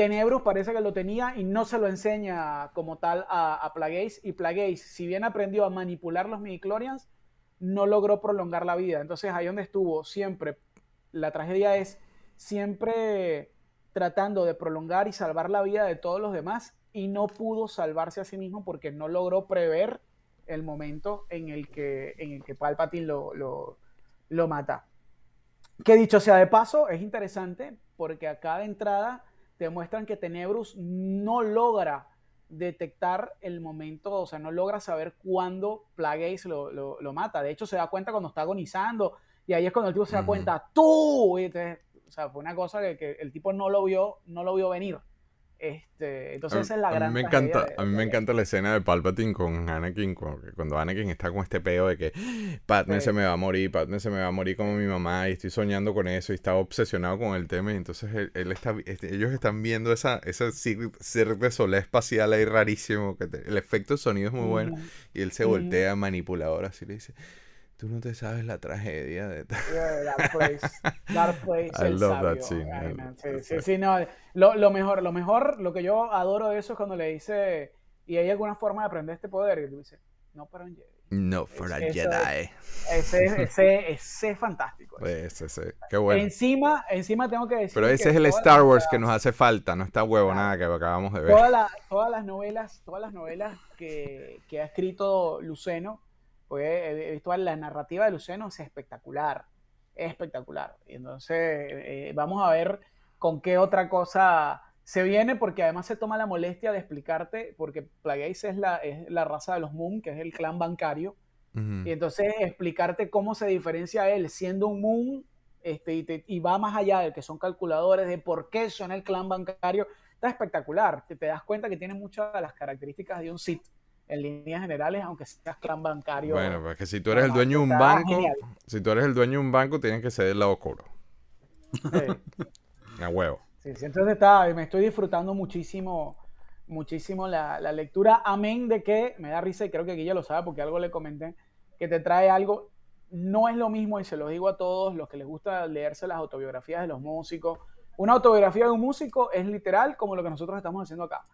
Tenebrus parece que lo tenía y no se lo enseña como tal a, a Plagueis. Y Plagueis, si bien aprendió a manipular los midichlorians, no logró prolongar la vida. Entonces ahí donde estuvo siempre, la tragedia es siempre tratando de prolongar y salvar la vida de todos los demás y no pudo salvarse a sí mismo porque no logró prever el momento en el que, en el que Palpatine lo, lo, mata. Que dicho sea de paso, es interesante porque acá de entrada te muestran que Tenebrus no logra detectar el momento, o sea, no logra saber cuándo Plagueis lo, lo, lo mata. De hecho, se da cuenta cuando está agonizando y ahí es cuando el tipo se da cuenta, tú, y entonces, o sea, fue una cosa que, que el tipo no lo vio, no lo vio venir. Este, entonces esa es la a gran mí me encanta, de- a mí me encanta la escena de Palpatine con Anakin, cu- cuando Anakin está con este peo de que Padme Sí. se me va a morir, Padme se me va a morir como mi mamá y estoy soñando con eso y está obsesionado con el tema y entonces él, él está, este, ellos están viendo esa, cirque de solé espacial ahí rarísimo, que te- el efecto de sonido es muy bueno Ujú. y él se voltea manipulador así le dice, tú no te sabes la tragedia de... tal". Yeah, Dark Place. Dark Place, I el love that sabio. scene. Ay, love sí, that sí, sí, no. Lo, lo mejor, lo mejor, lo que yo adoro de eso es cuando le dice, ¿y hay alguna forma de aprender este poder? Y tú dices, no para un Jedi. No for Es- a eso Jedi. Ese, ese, ese es fantástico. Ese, ese, qué bueno. Encima, encima tengo que decir Pero ese que es el Star Wars que nos hace falta, no está huevo nada que acabamos de ver. todas, las- todas las novelas, todas las novelas que, que ha escrito Luceno, pues he, visto la narrativa de Luceno es espectacular, es espectacular. Y entonces eh, vamos a ver con qué otra cosa se viene, porque además se toma la molestia de explicarte, porque Plagueis es la, es la raza de los Moon, que es el clan bancario, y entonces explicarte cómo se diferencia él siendo un Moon este, y, te- y va más allá de que son calculadores, de por qué son el clan bancario. Está espectacular. Te, te das cuenta que tiene muchas de las características de un Sith en líneas generales, aunque seas clan bancario. Bueno, pues que si tú eres el dueño de un banco, genial. si tú eres el dueño de un banco, tienes que ser del lado oscuro. Sí. A huevo. Sí, sí, entonces está, me estoy disfrutando muchísimo, muchísimo la, la lectura. Amén de que me da risa y creo que aquí ya lo sabe porque algo le comenté, que te trae algo. No es lo mismo y se lo digo a todos los que les gusta leerse las autobiografías de los músicos. Una autobiografía de un músico es literal como lo que nosotros estamos haciendo acá.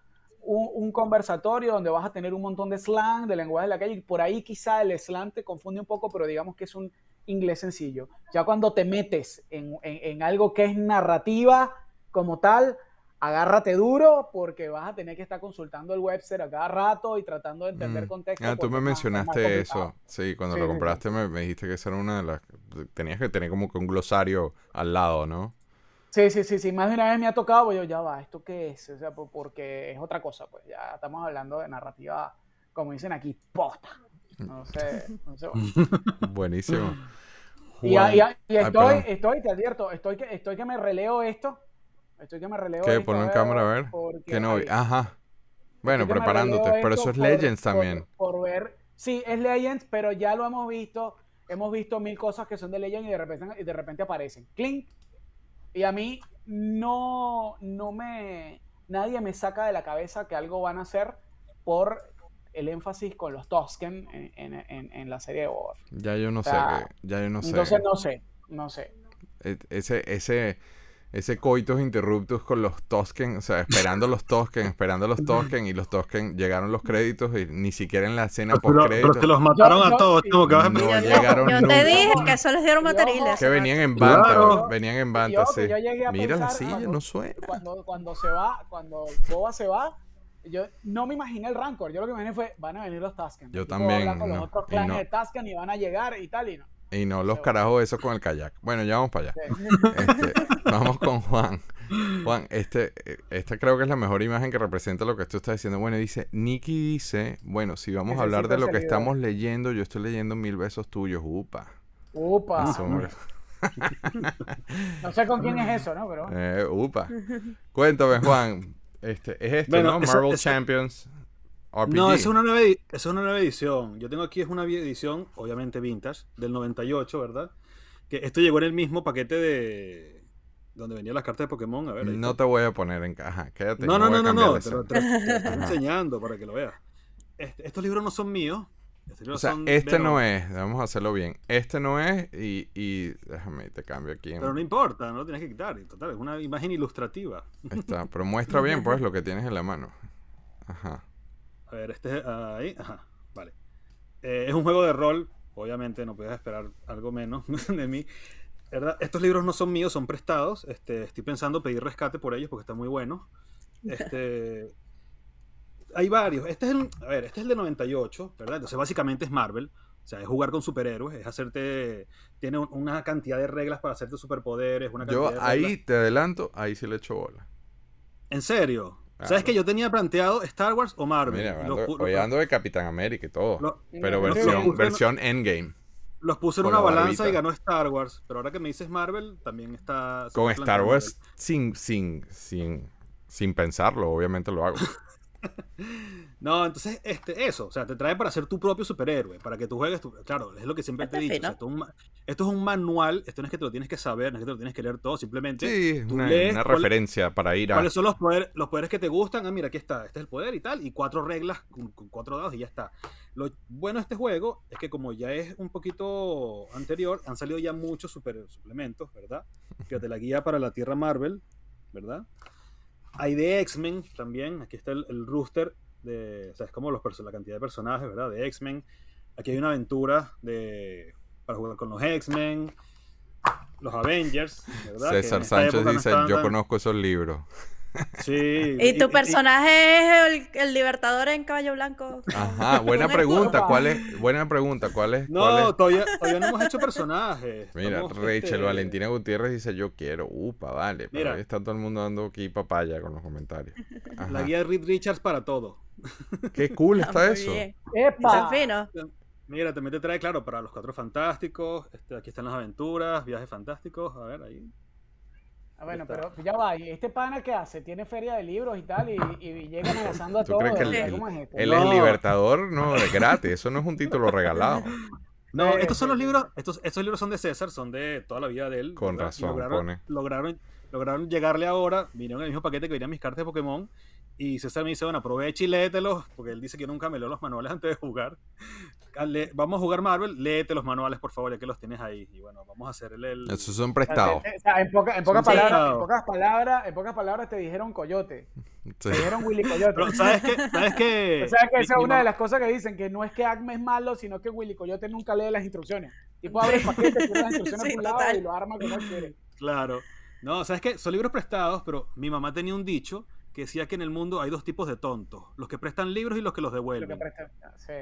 Un, un conversatorio donde vas a tener un montón de slang, de lenguaje de la calle, y por ahí quizá el slang te confunde un poco, pero digamos que es un inglés sencillo. Ya cuando te metes en, en- en algo que es narrativa como tal, agárrate duro porque vas a tener que estar consultando el Webster a cada rato y tratando de entender Mm. contexto. Ah, tú me mencionaste eso. Sí, cuando Sí, lo sí, sí. compraste me, me dijiste que esa era una de las... Tenías que tener como que un glosario al lado, ¿no? Sí, sí, sí, sí. Más de una vez me ha tocado, pues yo ya va, ¿esto qué es? O sea, po- porque es otra cosa, pues ya estamos hablando de narrativa, como dicen aquí, posta. No sé, no sé. Buenísimo. Y, y- y Juan- Ay, estoy, estoy, te advierto, estoy que, estoy que me releo esto. Estoy que me releo ¿Qué? esto, Ponlo en cámara, a ver. Que no hay- Ajá. Bueno, preparándote. Pero eso es por- Legends también. Por ver, sí, es Legends, pero ya lo hemos visto. Hemos visto mil cosas que son de Legends y de repente, y de repente aparecen. Clink. Y a mí no, no me. Nadie me saca de la cabeza que algo van a hacer por el énfasis con los Tosken en, en- en- en la serie de War. Ya yo no sé. sea, Ya yo no sé. Entonces no sé, no sé. E- Ese, ese, ese coitos interruptus con los Tosken, o sea, esperando los Tosken, esperando los Tosken, y los Tosken llegaron los créditos y ni siquiera en la escena Pero, post pero créditos te los mataron Yo- a todos, chamo, que vas a No Yo, llegaron yo nunca. te dije que eso les dieron materiales. que venían en Claro. banta, venían en banta, sí. yo llegué a Mira la silla, cuando- no suena. Cuando, cuando se va, cuando Boba se va, yo no me imaginé el Rancor. Yo lo que me imaginé fue, van a venir los Tusken. Yo también, los otros clanes no. de Tusken y van a llegar y tal y no. Y no los carajos esos con el kayak. Bueno, ya vamos para allá. Este, vamos con Juan. Juan, este, eh, esta creo que es la mejor imagen que representa lo que tú estás diciendo. Bueno, dice, Nicky dice, bueno, si vamos a hablar de lo que estamos leyendo, yo estoy leyendo mil besos tuyos, upa. Upa. No sé con quién es eso, ¿no? Pero Eh, upa. Cuéntame, Juan. Este, es esto, Bueno, ¿no? Marvel Champions. RPG. No, es, una nueva, es una nueva edición. Yo tengo aquí es una edición, obviamente vintage, del 98, ¿verdad? Que esto llegó en el mismo paquete de... Donde venían las cartas de Pokémon. A ver, No está. te voy a poner en caja. Quédate. no, no, no, no, no, Te lo, te te estoy enseñando para que lo veas. Este- estos libros no son míos. Estos O sea, este no es. Vamos a hacerlo bien. Este no es y, y déjame, te cambio aquí. en- Pero no importa, no lo tienes que quitar. Total, es una imagen ilustrativa. Está. Pero muestra bien, pues, lo que tienes en la mano. Ajá. A ver, este es ahí. Ajá, vale. Eh, es un juego de rol. Obviamente no puedes esperar algo menos de mí. ¿verdad? Estos libros no son míos, son prestados. Este, estoy pensando pedir rescate por ellos porque están muy buenos. Este, hay varios. Este es el, a ver, este es el de 98, ¿verdad? Entonces básicamente es Marvel. O sea, es jugar con superhéroes, es hacerte... Tiene un- una cantidad de reglas para hacerte superpoderes, una Yo de ahí te adelanto, ahí sí le echo bola. ¿En serio? Claro. ¿Sabes que yo tenía planteado Star Wars o Marvel? Mira, los ando, hoy los- ando de Capitán América y todo. lo- pero versión, los- versión Endgame. Los puse en una la balanza barbita. y ganó Star Wars. Pero ahora que me dices Marvel, también está. Con Star Wars sin, sin, sin, sin pensarlo, obviamente lo hago. No, entonces, este, eso. O sea, te trae para ser tu propio superhéroe. Para que tú juegues. Tu, claro, es lo que siempre te he Está dicho. o sea, fino. esto, es un, ma- esto es un manual. Esto no es que te lo tienes que saber, no es que te lo tienes que leer todo. Simplemente. Sí, tú una, lees una cuál- referencia para ir a... ¿Cuáles son los poderes, los poderes que te gustan? Ah, mira, aquí está. Este es el poder y tal. Y cuatro reglas con, con cuatro dados y ya está. Lo bueno de este juego es que como ya es un poquito anterior, han salido ya muchos super, suplementos, ¿verdad? Fíjate, la guía para la Tierra Marvel, ¿verdad? Hay de X-Men también. Aquí está el, el rooster de... O sea, es como los la cantidad de personajes, ¿verdad? De X-Men. Aquí hay una aventura de para jugar con los X-Men. Los Avengers, ¿verdad? César Sánchez dice, yo conozco esos libros. Sí. ¿Y tu personaje es el, el libertador en caballo blanco? Ajá, buena Un pregunta, escudo. ¿cuál es? Buena pregunta, ¿cuál es? No, cuál es? todavía, todavía no hemos hecho personajes. Mira, Estamos, Rachel este, Valentina Gutiérrez dice yo quiero, upa, vale, pero Mira. ahí está todo el mundo dando aquí papaya con los comentarios. Ajá. La guía de Reed Richards para todo. Qué cool está muy eso. ¡Epa! Fino. Mira, también te trae, claro, para los cuatro fantásticos. Este, aquí están las aventuras, viajes fantásticos. A ver, ahí. Ah, bueno, pero ya va. ¿Y este pana qué hace? Tiene feria de libros y tal y, y llega amenazando a ¿Tú todos. crees que el- el- ¿cómo es esto? Él es No. libertador, no, es gratis, eso no es un título regalado. No, Sí, estos son los sí. libros, estos, estos libros son de César, son de toda la vida de él. Con razón, lograron, pone. Lograron, lograron llegarle ahora, vinieron en el mismo paquete que venían mis cartas de Pokémon. Y César me dice, bueno, aprovecha y léetelos, porque él dice que nunca me leo los manuales antes de jugar. Vamos a jugar Marvel, léete los manuales, por favor, ya que los tienes ahí. Y bueno, vamos a hacer el... el- Esos son prestados. o sea, en, poca- en pocas palabras, en prestados. pocas palabras, en pocas palabras te dijeron coyote. Sí. Te dijeron Willy Coyote. Pero, ¿sabes qué? ¿Sabes qué? O sea que esa es una de las cosas que dicen, que no es que Acme es malo, sino que Willy Coyote nunca lee las instrucciones. Tipo abre el paquete, las instrucciones Sí, por un lado total. y lo arma como quiere. Claro. No, ¿sabes qué? Son libros prestados, pero mi mamá tenía un dicho que decía que en el mundo hay dos tipos de tontos. Los que prestan libros y los que los El que devuelven. presta, sí.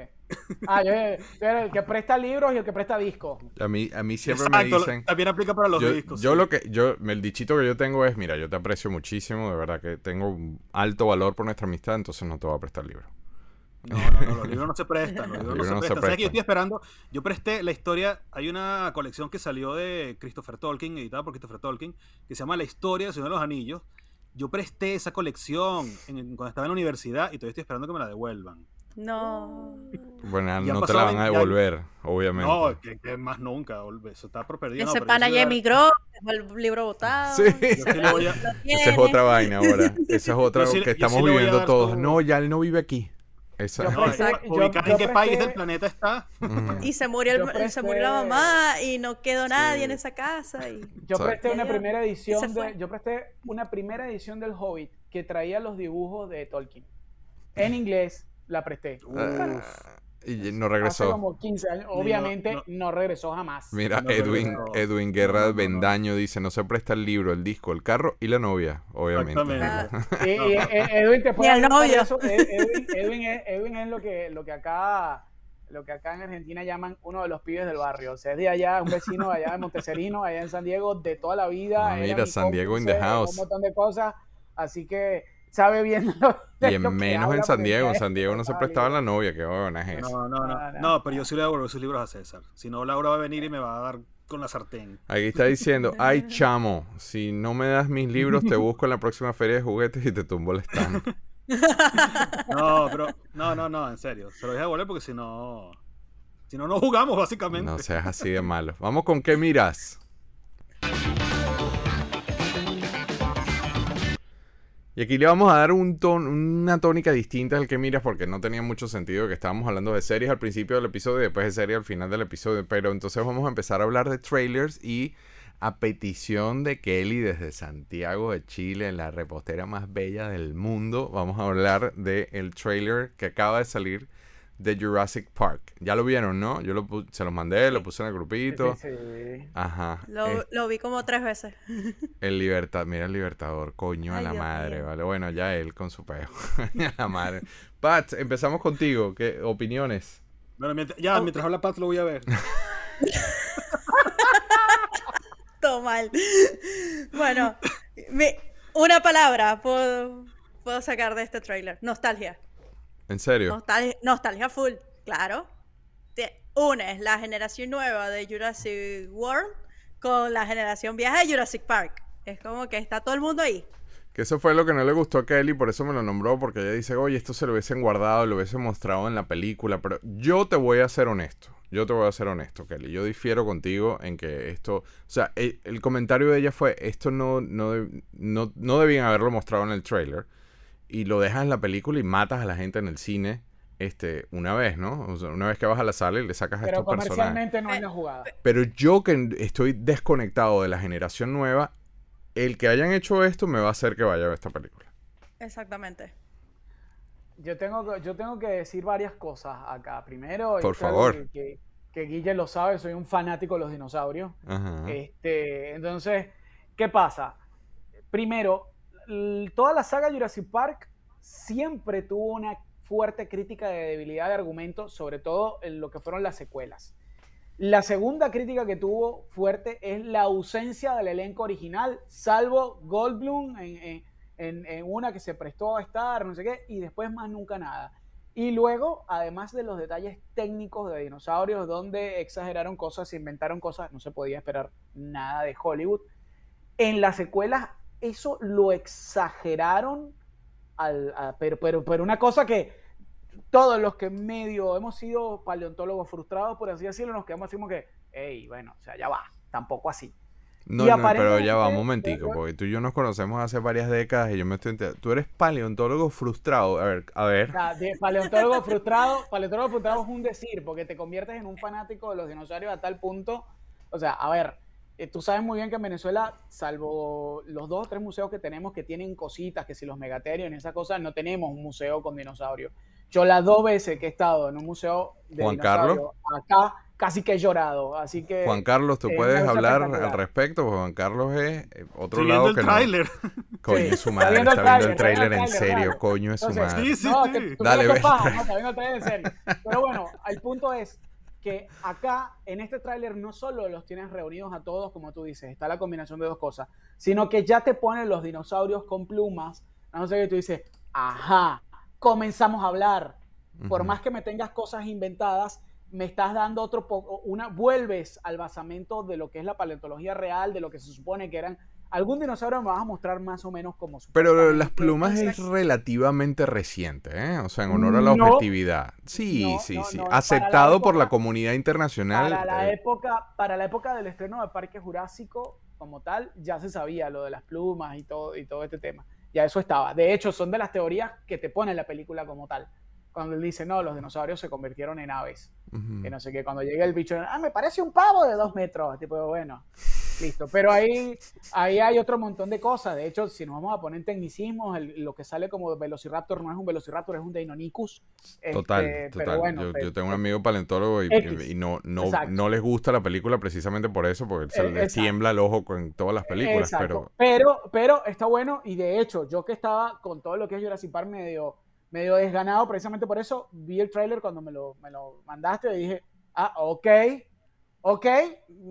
Ah, yo, yo era el que presta libros y el que presta discos. A mí, a mí siempre me dicen... también aplica para los yo, discos. yo sí. lo que yo el dichito que yo tengo es mira yo te aprecio muchísimo de verdad que tengo un alto valor por nuestra amistad entonces no te voy a prestar libros No, no, no, los libros no se prestan, los libros no libros se no se prestan. ¿Sabes que yo estoy esperando? Yo presté la historia, hay una colección que salió de Christopher Tolkien, editada por Christopher Tolkien, que se llama La historia del Señor de los Anillos. Yo presté esa colección en- cuando estaba en la universidad y todavía estoy esperando que me la devuelvan. No. Bueno, no te la van a 20 años. devolver, obviamente. No, que, que más nunca, eso está por perdido. no, Ese yo pana ya emigró, dejó el libro botado. Sí. yo sí a- Esa es otra vaina ahora. Esa es otra sí- que estamos sí viviendo todos. todo. No, ya él no vive aquí. Yo- ubicar en qué país del planeta está. Mm. Y se murió, se murió la mamá y no quedó nadie Sí. en esa casa. Y... Yo presté una primera edición de, yo presté una primera edición del Hobbit que traía los dibujos de Tolkien. En inglés la presté. Ah, y no Hace regresó. como 15 años. Obviamente no. no, regresó jamás. Mira, No Edwin, regresó. Edwin Guerra No, no, no. Vendaño dice, no se presta el libro, el disco, el carro y la novia, obviamente. Exactamente. Y, y, eh, Edwin te puede el novio. eso. Ed- Edwin, Edwin es, Edwin es lo que, lo que acá lo que acá en Argentina llaman uno de los pibes del barrio. O sea, es de allá, un vecino allá de Monteserino, allá en San Diego, de toda la vida. Ah, mira, mi San Diego in the house. Un montón de cosas. Así que sabe bien lo, de Y en lo menos en San porque Diego, en San Diego no se prestaba la novia, qué buena es eso. No, no, no. No, no. No, pero yo sí le voy a devolver sus libros a César. Si no, Laura va a venir y me va a dar con la sartén. Aquí está diciendo, ay chamo, si no me das mis libros, te busco en la próxima feria de juguetes y te tumbo el stand. No, pero. No, no, no, en serio. Se lo voy a devolver porque si no. Si no, no jugamos, básicamente. No seas así de malo. Vamos con qué miras. Y aquí le vamos a dar un una tónica distinta al que miras porque no tenía mucho sentido que estábamos hablando de series al principio del episodio y después de series al final del episodio. Pero entonces vamos a empezar a hablar de trailers y a petición de Kelly desde Santiago de Chile, la repostera más bella del mundo, vamos a hablar del trailer que acaba de salir de Jurassic Park. Ya lo vieron, ¿no? Yo lo se los mandé, lo puse en el grupito. Sí, sí. Ajá. Lo, Eh, lo vi como tres veces. el libertad, mira el libertador, coño a la Dios madre, mío. ¿vale? Bueno, ya él con su peo. a la madre. Pat, empezamos contigo. ¿Qué opiniones? Bueno, mientras- ya, mientras habla Pat lo voy a ver. Todo mal. Bueno, mi- una palabra puedo, puedo sacar de este trailer. Nostalgia. ¿En serio? Nostalgia, nostalgia full, claro. Te unes la generación nueva de Jurassic World con la generación vieja de Jurassic Park. Es como que está todo el mundo ahí. Que eso fue lo que no le gustó a Kelly, por eso me lo nombró, porque ella dice, oye, esto se lo hubiesen guardado, lo hubiesen mostrado en la película, pero yo te voy a ser honesto, yo te voy a ser honesto, Kelly, yo difiero contigo en que esto, o sea, el, el comentario de ella fue, esto no, no, no, no debían haberlo mostrado en el trailer, y lo dejas en la película y matas a la gente en el cine, este, una vez, ¿no? O sea, una vez que vas a la sala y le sacas a Pero estos personajes. comercialmente no es la jugada. Pero yo que estoy desconectado de la generación nueva, el que hayan hecho esto me va a hacer que vaya a ver esta película. Exactamente. Yo tengo, que- yo tengo que decir varias cosas acá. Primero, y Por favor. Que, que, Guille lo sabe, soy un fanático de los dinosaurios. Ajá. Este, entonces, ¿qué pasa? Primero, toda la saga Jurassic Park siempre tuvo una fuerte crítica de debilidad de argumento, sobre todo en lo que fueron las secuelas. La segunda crítica que tuvo fuerte es la ausencia del elenco original, salvo Goldblum en, una que se prestó a estar, no sé qué, y después más nunca nada. Y luego, además de los detalles técnicos de dinosaurios, donde exageraron cosas, inventaron cosas, no se podía esperar nada de Hollywood. En las secuelas, eso lo exageraron, al, a- pero, pero, pero una cosa que todos los que medio hemos sido paleontólogos frustrados, por así decirlo, nos quedamos así como que, hey, bueno, o sea, ya va, tampoco así. No, no, pero ya va, un momentico, porque tú y yo nos conocemos hace varias décadas y yo me estoy enterando. Tú eres paleontólogo frustrado. A ver, a ver. De paleontólogo frustrado, paleontólogo frustrado es un decir, porque te conviertes en un fanático de los dinosaurios a tal punto. O sea, a ver, eh, tú sabes muy bien que en Venezuela, salvo los dos o tres museos que tenemos que tienen cositas, que si los megaterios y esas cosas, no tenemos un museo con dinosaurios. Yo las dos veces que he estado en un museo de Juan dinosaurios, acá casi que he llorado. Así que. Juan Carlos, ¿tú eh, puedes hablar al respecto? Porque Juan Carlos es eh, otro Estoy lado viendo el que no. tráiler. Coño, Sí, es su está madre, viendo el está viendo el tráiler, en está el serio, tráiler. coño, es su Entonces, madre. Sí, sí, no, sí. Dale, ve. paja, no, está viendo el trailer en serio. Pero bueno, el punto es que acá en este tráiler no solo los tienes reunidos a todos, como tú dices, está la combinación de dos cosas, sino que ya te ponen los dinosaurios con plumas, no sé qué tú dices, ajá, comenzamos a hablar. Por más que me tengas cosas inventadas, me estás dando otro poco, una, vuelves al basamento de lo que es la paleontología real, de lo que se supone que eran. Algún dinosaurio me vas a mostrar más o menos como Pero de supuestamente- las plumas es relativamente reciente, ¿eh? O sea, en honor a la No. objetividad. Sí, No, sí, no, sí. la Aceptado por la comunidad internacional. Para la, eh, época, para la época del estreno de Parque Jurásico, como tal, ya se sabía lo de las plumas y todo, y todo este tema. Ya eso estaba. De hecho, son de las teorías que te pone la película como tal. Cuando él dice, no, los dinosaurios se convirtieron en aves. ujú. Que no sé qué, cuando llega el bicho, ah, me parece un pavo de dos metros. Tipo, bueno, listo. Pero ahí, ahí hay otro montón de cosas. De hecho, si nos vamos a poner en tecnicismos, el- lo que sale como Velociraptor no es un Velociraptor, es un Deinonychus. Total, Este, total. Pero bueno, yo, pero- yo tengo un amigo paleontólogo y, y no, no, Exacto. no les gusta la película precisamente por eso, porque se Eh, les exacto. tiembla el ojo con todas las películas, Exacto. pero pero... pero está bueno y de hecho yo que estaba con todo lo que es Jurassic Park medio, medio desganado precisamente por eso vi el tráiler cuando me lo, me lo mandaste y dije ah ok ok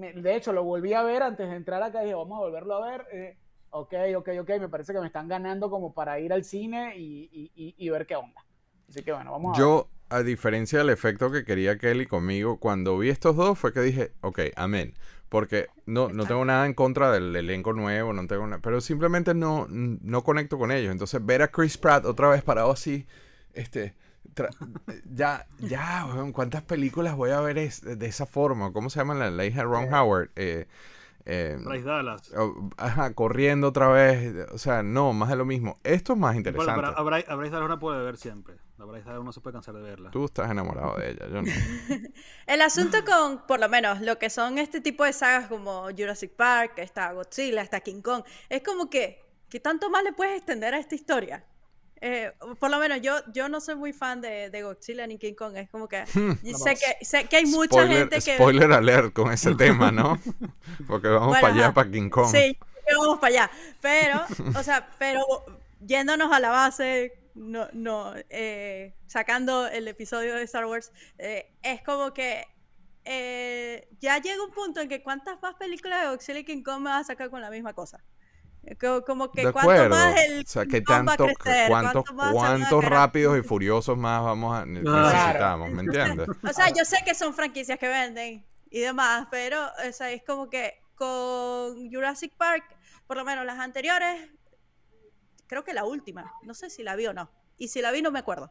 Me- de hecho lo volví a ver antes de entrar acá y dije vamos a volverlo a ver eh, ok ok ok me parece que me están ganando como para ir al cine y, y- y- y ver qué onda así que bueno vamos a ver. yo, a diferencia del efecto que quería Kelly conmigo, cuando vi estos dos fue que dije, ok, amén. Porque no, no tengo nada en contra del elenco nuevo, no tengo nada, pero simplemente no, no conecto con ellos. Entonces, ver a Chris Pratt otra vez parado así, este, tra- ya, ya, weón, ¿cuántas películas voy a ver es- de esa forma? ¿Cómo se llama la, la hija de Ron Howard? Eh, eh, Bryce Dallas. oh, ajá, corriendo otra vez, o sea, no, más de lo mismo. Esto es más Bueno, interesante. pero a Bryce, a Bryce Dallas uno puede ver siempre. A Bryce Dallas uno se puede cansar de verla. Tú estás enamorado de ella, yo no. El asunto con, por lo menos, lo que son este tipo de sagas como Jurassic Park, está Godzilla, está King Kong, es como que, ¿qué tanto más le puedes extender a esta historia? Eh, por lo menos yo, yo no soy muy fan de, de Godzilla ni King Kong, es como que sé que, sé que hay mucha spoiler, gente que... spoiler alert con ese tema, ¿no? Porque vamos Bueno, para allá, ajá. para King Kong. Sí, vamos para allá. Pero, o sea, pero yéndonos a la base, no, no, eh, sacando el episodio de Star Wars, eh, es como que eh, ya llega un punto en que cuántas más películas de Godzilla y King Kong me vas a sacar con la misma cosa. Co- Como que De cuánto más el o sea, que Kong va a tanto, crecer, cuántos, cuánto más se van a cuántos rápidos y furiosos más vamos a necesitamos, ¿me entiendes? O sea, yo sé que son franquicias que venden y demás, pero o sea, es como que con Jurassic Park, por lo menos las anteriores, creo que la última, no sé si la vi o no. Y si la vi no me acuerdo.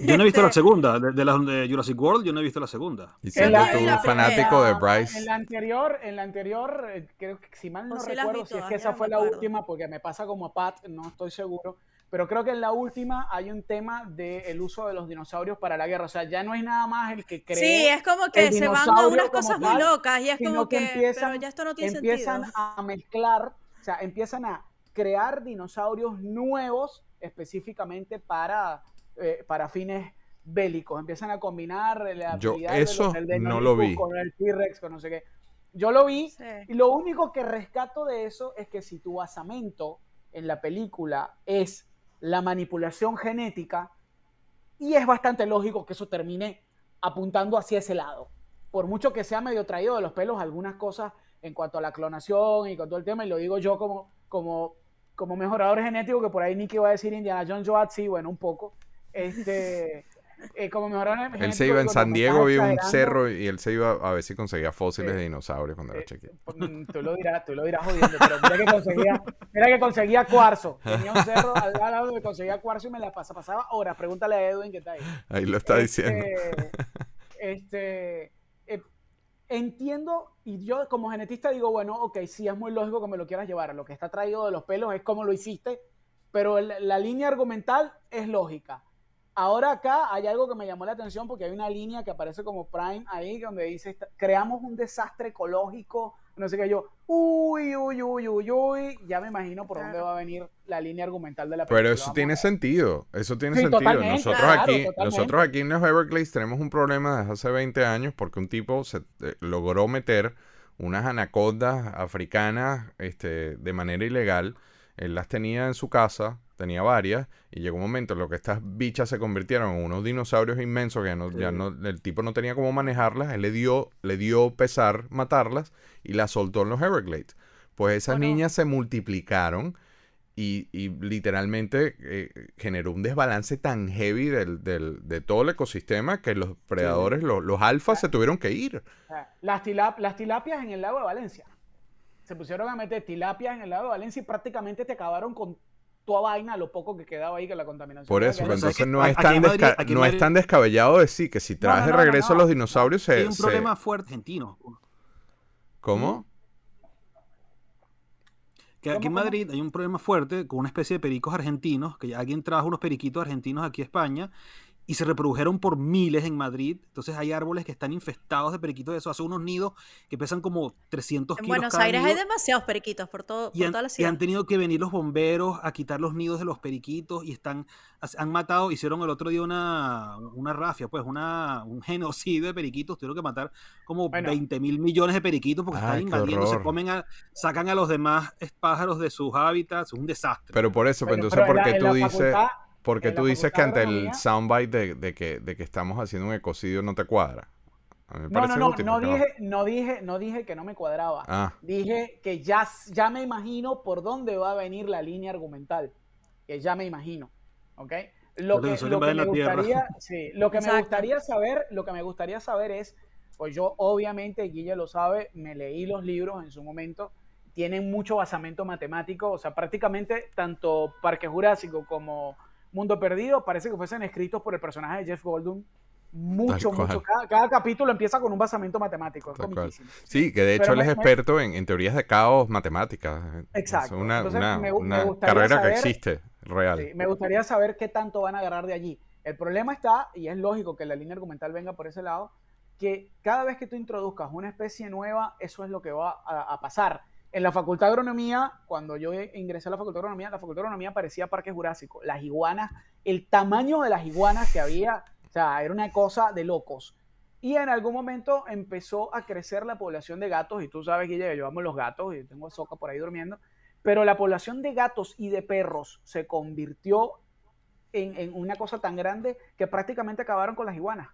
Yo no he visto la Este, segunda. De, de las de Jurassic World, yo no he visto la segunda. Y En siendo tú un fanático de Bryce, En la anterior, en la anterior, eh, creo que si mal no vi recuerdo si es que esa no fue la acuerdo. última, porque me pasa como a Pat, no estoy seguro. Pero creo que en la última hay un tema del uso de los dinosaurios para la guerra. O sea, ya no es nada más el que cree. Sí, es como que se van a unas cosas muy locas y es como que que, empiezan- pero ya esto no tiene empiezan sentido. a mezclar, o sea, empiezan a crear dinosaurios nuevos específicamente para, eh, para fines bélicos. Empiezan a combinar la Yo de eso los- del no lo vi. con el T-Rex, con no sé qué. Yo lo vi Sí. y lo único que rescato de eso es que si tu basamento en la película es la manipulación genética, y es bastante lógico que eso termine apuntando hacia ese lado. Por mucho que sea medio traído de los pelos algunas cosas en cuanto a la clonación y con todo el tema, y lo digo yo como, como, como mejorador genético, que por ahí Nicky va a decir Indiana Jones Joad, sí, bueno, un poco. Este, eh, como mejorador genético. él se iba en San Diego, vio un cerro y él se iba a ver si conseguía fósiles de dinosaurios cuando era Eh, chiquito. Mm, Tú lo dirás, tú lo dirás jodiendo, pero mira que conseguía, mira que conseguía cuarzo. Tenía un cerro al lado donde conseguía cuarzo y me la pasaba, pasaba horas. Pregúntale a Edwin que está ahí. Ahí lo está diciendo. Este, este, eh, entiendo, y yo como genetista digo, bueno, ok, sí es muy lógico que me lo quieras llevar. Lo que está traído de los pelos es como lo hiciste, pero la línea argumental es lógica. Ahora acá hay algo que me llamó la atención porque hay una línea que aparece como Prime ahí donde dice, "Esta- creamos un desastre ecológico, no sé qué yo, uy, uy, uy, uy, uy, ya me imagino por dónde va a venir la línea argumental de la película. Pero eso tiene sentido, eso tiene Sí, sentido. Nosotros claro, aquí, totalmente. nosotros aquí en los Everglades tenemos un problema desde hace 20 años porque un tipo se eh, logró meter unas anacondas africanas este, de manera ilegal. Él las tenía en su casa, tenía varias, y llegó un momento en lo que estas bichas se convirtieron en unos dinosaurios inmensos que ya no, ya no, el tipo no tenía cómo manejarlas. Él le dio, le dio pesar matarlas y las soltó en los Everglades. Pues esas Bueno. niñas se multiplicaron y, y literalmente eh, generó un desbalance tan heavy del, del- de todo el ecosistema que los predadores, lo- los alfas, se tuvieron que ir. Las, tilap- las tilapias en el lago de Valencia. Se pusieron a meter tilapias en el lago de Valencia y prácticamente te acabaron con toda vaina, lo poco que quedaba ahí que la contaminación. Por eso, pero entonces no es, tan en Madrid- desca- no es tan descabellado decir que si traes no, de no, no, regreso a no. los dinosaurios se... Hay un se- problema fuerte argentino. ¿Cómo? Que aquí en. Madrid hay un problema fuerte con una especie de pericos argentinos, que alguien trajo unos periquitos argentinos aquí a España y se reprodujeron por miles en Madrid. Entonces hay árboles que están infestados de periquitos de eso. Hace unos nidos que pesan como 300 En kilos Buenos cada Aires nido. hay demasiados periquitos por, todo, por y han, toda la y ciudad. han tenido que venir los bomberos a quitar los nidos de los periquitos y están han matado, hicieron el otro día una, una rafia, pues una, un genocidio de periquitos, tuvieron que matar como Bueno. 20 mil millones de periquitos porque Ay, están qué invadiendo, se comen a, sacan a los demás pájaros de sus hábitats, es un desastre. Pero por eso, pues, Bueno, entonces, pero en ¿por la- qué en tú la dices, facultad- porque tú dices que ante el soundbite de, de que, de que estamos haciendo un ecocidio no te cuadra? A mí me No, parece no, no, útil, no dije, no dije, no dije que no me cuadraba. Ah, Dije que ya, ya me imagino por dónde va a venir la línea argumental. Que ya me imagino. ¿Ok? Lo que, lo me gustaría, sí, lo que me gustaría saber, lo que me gustaría saber es, pues yo obviamente, Guille lo sabe, me leí los libros en su momento, tienen mucho basamento matemático, o sea, prácticamente tanto Parque Jurásico como Mundo Perdido parece que fuesen escritos por el personaje de Jeff Goldblum. Mucho, mucho. Cada, cada capítulo empieza con un basamento matemático. Es comiquísimo. sí, que de hecho Pero él es experto en, en teorías de caos matemáticas. Exacto. Es una, Entonces, una- me gu- me una gustaría carrera saber- que existe, real. Sí, me gustaría saber qué tanto van a agarrar de allí. El problema está, y es lógico que la línea argumental venga por ese lado, que cada vez que tú introduzcas una especie nueva, eso es lo que va a, a pasar. En la Facultad de Agronomía, cuando yo ingresé a la Facultad de Agronomía, la Facultad de Agronomía parecía Parque Jurásico. Las iguanas, el tamaño de las iguanas que había, o sea, era una cosa de locos. Y en algún momento empezó a crecer la población de gatos, y tú sabes que ya llevamos los gatos, y tengo a Soca por ahí durmiendo, pero la población de gatos y de perros se convirtió en, en una cosa tan grande que prácticamente acabaron con las iguanas.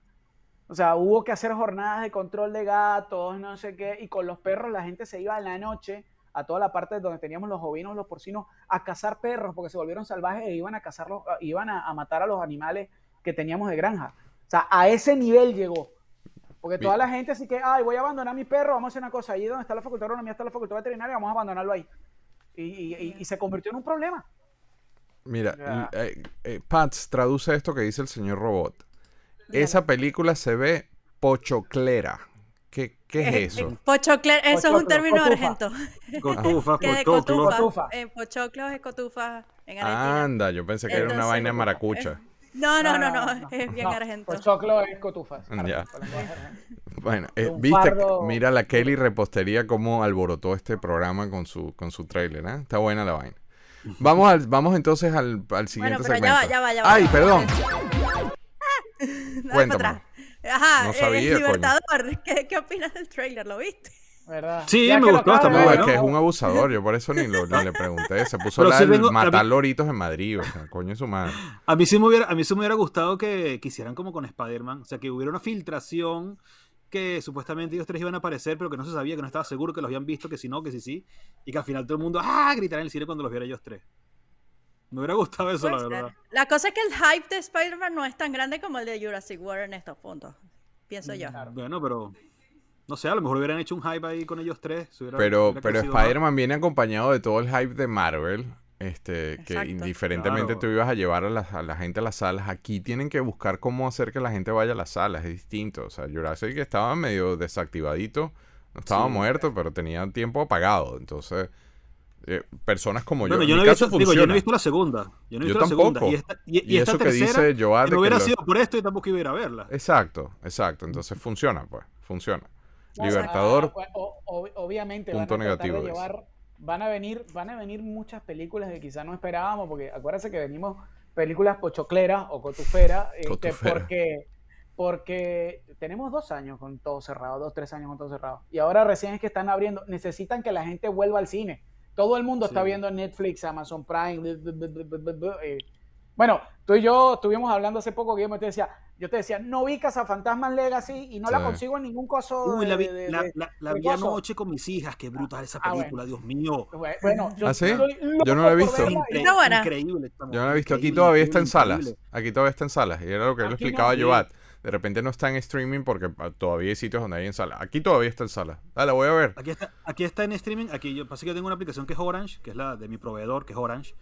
O sea, hubo que hacer jornadas de control de gatos, no sé qué, y con los perros la gente se iba en la noche a toda la parte donde teníamos los ovinos, los porcinos, a cazar perros porque se volvieron salvajes e iban a cazarlos, iban a, a matar a los animales que teníamos de granja. O sea, a ese nivel llegó. Porque toda la gente así que, ay, voy a abandonar mi perro, vamos a hacer una cosa, ahí donde está la facultad de agronomía, está la facultad veterinaria, vamos a abandonarlo ahí. Y, y- y- y se convirtió en un problema. Mira, eh, eh, Pats, traduce esto que dice el señor Robot. Esa película se ve pochoclera. ¿Qué, qué Eh, es eso? Pochocler, eso es un término cotufa. argento. Cotufa, Que de pochoclo. cotufa. Eh, es cotufa en Argentina. Anda, yo pensé que era una vaina eh, maracucha. No, no, no, no, no, es bien no, argento. Pochoclo es cotufas. Ya. Lenguaje argentino. Bueno, eh, viste, fardo- mira la Kelly Repostería cómo alborotó este programa con su, con su trailer, ¿eh? Está buena la vaina. Vamos, al, vamos entonces al, al siguiente pero segmento. ya va, ya va, ya va. Ay, perdón. Cuéntame. Ajá, No eh, sabía, coño. Libertador, ¿qué, ¿qué opinas del trailer? ¿Lo viste? ¿Verdad? Sí, Ya me gustó, está muy No, ver, es que es un abusador, yo por eso ni, lo, ni le pregunté. Se puso la vengo- mí- matar loritos en Madrid, o sea, coño su madre. A mí sí me hubiera, a mí sí me hubiera gustado que, que hicieran como con Spider-Man. O sea, que hubiera una filtración que supuestamente ellos tres iban a aparecer, pero que no se sabía, que no estaba seguro, que los habían visto, que si no, que si sí. Y que al final todo el mundo, ¡ah! gritará en el cine cuando los viera ellos tres. Me hubiera gustado eso, la Puede ser. verdad. La cosa es que el hype de Spider-Man no es tan grande como el de Jurassic World en estos puntos, pienso yo. Claro. Bueno, pero. No sé, a lo mejor hubieran hecho un hype ahí con ellos tres. hubiera- Pero, hubiera pero. Spider-Man viene acompañado de todo el hype de Marvel. Este, que indiferentemente Claro. tú ibas a llevar a la, a la gente a las salas, aquí tienen que buscar cómo hacer que la gente vaya a las salas, es distinto. O sea, Jurassic estaba medio desactivadito, no estaba Sí. muerto, pero tenía tiempo apagado. Entonces, eh, personas como Bueno, yo, yo no, he caso visto, digo, yo no he visto la segunda. Yo no he Yo visto la segunda. tampoco. Y esta, y, Y esta eso que tercera, dice Joad si de no que hubiera lo- sido por esto, yo tampoco iba a ir a verla. Exacto, exacto. Entonces funciona, pues, funciona. No, Libertador, o- o- obviamente punto van a negativo de llevar, van a venir, van a venir muchas películas que quizás no esperábamos, porque acuérdense que venimos películas pochocleras o cotuferas, este, Cotufera. porque, porque tenemos dos años con todo cerrado, dos, tres años con todo cerrado. Y ahora recién es que están abriendo, necesitan que la gente vuelva al cine. Todo el mundo está viendo Netflix, Amazon Prime. eh. Bueno, tú y yo estuvimos hablando hace poco, Guillermo, y te decía, yo te decía, no vi Cazafantasmas Legacy y no la consigo en ningún coso. Uy, de- la vi, de- la, de- la- la vi anoche con mis hijas. Qué brutal esa Ah, bueno. película, Dios mío. Bueno, yo ¿Ah, sí? Yo no la he visto. Increíble. Yo no lo he visto. Aquí todavía está en salas. Aquí todavía está en salas. Y era lo que le Aquí explicaba no. Joat. De repente no está en streaming porque ah, todavía hay sitios donde hay en salas. Aquí todavía está en salas. Dale, voy a ver. Aquí está, aquí está en streaming. Aquí yo pasa que yo tengo una aplicación que es Orange, que es la de mi proveedor, que es Orange.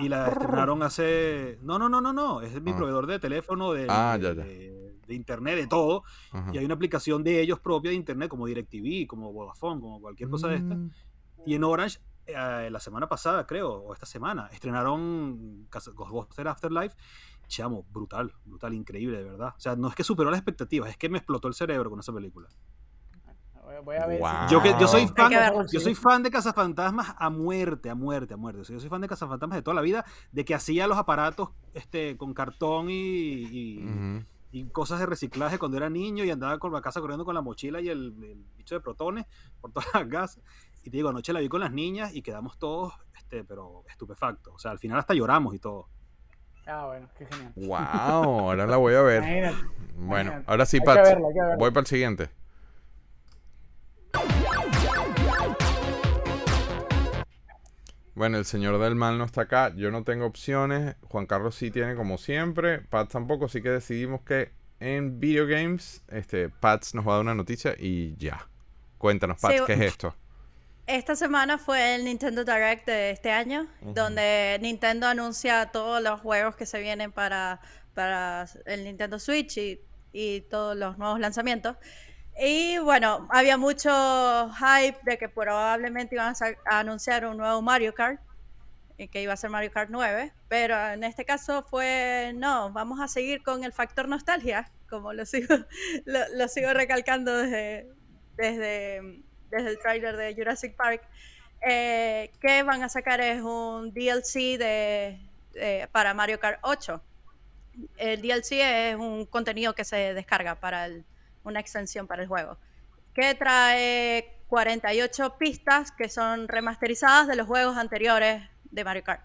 Y la estrenaron hace. No, no, no, no, no. Es mi Ah. proveedor de teléfono, de, Ah, de, ya, ya. de- de internet, de todo. Ajá. Y hay una aplicación de ellos propia de internet, como DirecTV, como Vodafone, como cualquier cosa de esta. Mm. Y en Orange, eh, la semana pasada, creo, o esta semana, estrenaron Ghostbusters Afterlife. Chamo, brutal, brutal, increíble, de verdad. O sea, no es que superó las expectativas, es que me explotó el cerebro con esa película. Voy- a ver. si-. Yo, que, yo soy fan, verlo. yo soy fan de Cazafantasmas a muerte, a muerte, a muerte. O sea, yo soy fan de Cazafantasmas de toda la vida, de que hacía los aparatos este, con cartón y, y- Ujú. y cosas de reciclaje cuando era niño y andaba por la casa corriendo con la mochila y el, el bicho de protones por todas las gas. Y te digo, anoche la vi con las niñas y quedamos todos, este, pero estupefactos. O sea, al final hasta lloramos y todo. Ah, bueno, qué genial. Wow, ahora la voy a ver. Imagínate. Bueno, Imagínate. ahora sí, Hay que Pat. verla, hay que verla. Voy para el siguiente. Bueno, el señor del mal no está acá. Yo no tengo opciones. Juan Carlos sí tiene como siempre. Pat tampoco. Así que decidimos que en Video Games, este, Pats nos va a dar una noticia y ya. Cuéntanos, Pats, Sí, ¿qué es esto? Esta semana fue el Nintendo Direct de este año, donde Nintendo anuncia todos los juegos que se vienen para, para el Nintendo Switch y, y todos los nuevos lanzamientos. Y bueno, había mucho hype de que probablemente iban a, anunciar un nuevo Mario Kart, y que iba a ser Mario Kart 9, pero en este caso fue, no, vamos a seguir con el factor nostalgia, como lo sigo, lo, lo sigo recalcando desde, desde, desde el trailer de Jurassic Park, eh, que van a sacar es un DLC de, de- para Mario Kart 8. El DLC es un contenido que se descarga para el- una extensión para el juego, que trae 48 pistas que son remasterizadas de los juegos anteriores de Mario Kart.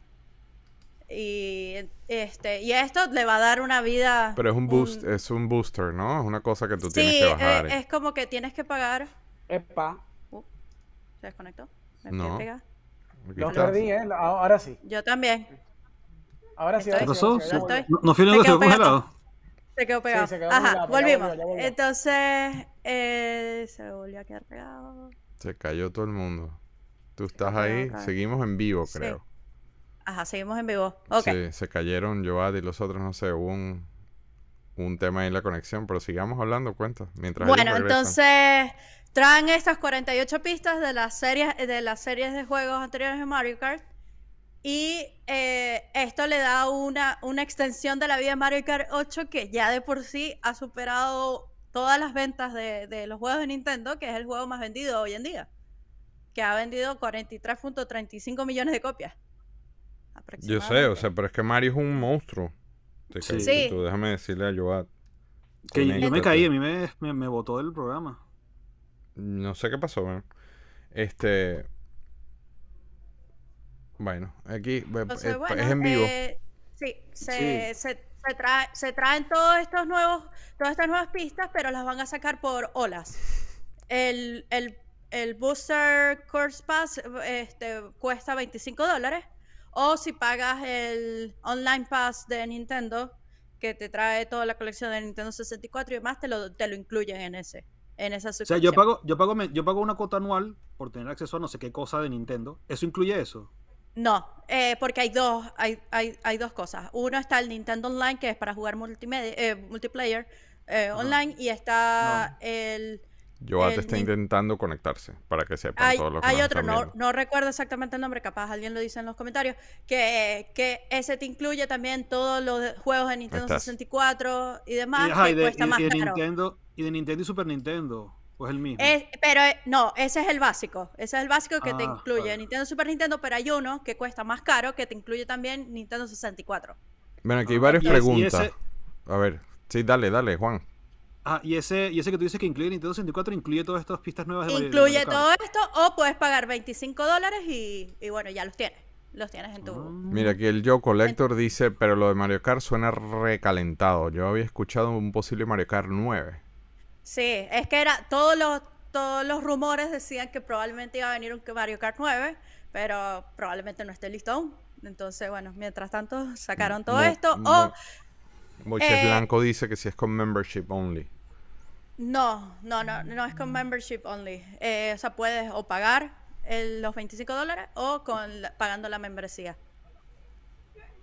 Y, este, y esto le va a dar una vida... Pero es un boost, es un booster, ¿no? Es una cosa que tú tienes que bajar. eh, es como que tienes que pagar... Epa, ¿Se desconectó? ¿Me No. pega? Lo perdí, ¿eh? Ahora sí. Yo también. Ahora sí. ¿Qué ahora ¿Qué sí, pasó? sí. ¿No, no fui el pegado. congelado? Se quedó pegado. se quedó Ajá, volvimos. volvió. Entonces, eh, se volvió a quedar pegado. Se cayó todo el mundo. Tú estás ahí, acá. seguimos en vivo, Sí. creo. Ajá, seguimos en vivo. Ok. Sí, se cayeron Joad y los otros, no sé, hubo un, un tema ahí en la conexión, pero sigamos hablando, cuenta. Mientras Bueno, entonces traen estas 48 pistas de las series de las series de juegos anteriores de Mario Kart y eh, esto le da una, una extensión de la vida de Mario Kart 8 que ya de por sí ha superado todas las ventas de, de los juegos de Nintendo, que es el juego más vendido hoy en día, que ha vendido 43.35 millones de copias. Yo sé, o sea, pero es que Mario es un monstruo. Te Sí. déjame decirle a Joad. Que yo- yo me caí, a mí me, me, me botó del programa. No sé qué pasó, man. Este. Bueno, aquí Entonces, es, bueno, es en vivo. eh, sí, se, Sí. Se, se trae- se traen todos estos nuevos, todas estas nuevas pistas, pero las van a sacar por olas. El, el, el Booster Course Pass este, cuesta 25 dólares. O si pagas el Online Pass de Nintendo, que te trae toda la colección de Nintendo 64 y demás, te lo, te lo incluyen en ese. En esa O sea, suscripción. yo pago, yo pago, me- yo pago una cuota anual por tener acceso a no sé qué cosa de Nintendo. ¿Eso incluye eso? No, eh, porque hay dos, hay, hay, hay dos cosas. Uno está el Nintendo Online, que es para jugar multimedia, eh, multiplayer eh, online, y está el... Joad el está intentando conectarse para que sepan Hay, todos los que hay otro, no, no recuerdo exactamente el nombre, capaz alguien lo dice en los comentarios, que, que ese te incluye también todos los juegos de Nintendo estás. 64 y demás, y, ajá, que y de, cuesta y- más y de caro. Nintendo, y de Nintendo y Super Nintendo. Pues el mismo. Es- pero eh, no, ese es el básico. Ese es el básico que te Ah, incluye vale. Nintendo Super Nintendo, pero hay uno que cuesta más caro que te incluye también Nintendo 64. Bueno, aquí hay Ah, varias es- preguntas. ese- A ver, sí, dale, dale, Juan. Ah, y ese, y ese que tú dices que incluye Nintendo 64 incluye todas estas pistas nuevas de Incluye todo esto o puedes pagar 25 dólares y, y bueno, ya los tienes. los tienes en tu... Mira, aquí el Joe Collector dice, pero lo de Mario Kart suena recalentado. Yo había escuchado un posible Mario Kart 9. Sí, es que era todos los todos los rumores decían que probablemente iba a venir un Mario Kart 9, pero probablemente no esté listo aún. Entonces, bueno, mientras tanto sacaron todo esto. O Moisés eh, Blanco dice que si es con membership only. no, no, no, no es con membership only. Eh, o sea, puedes o pagar el- los 25 dólares o con la- pagando la membresía.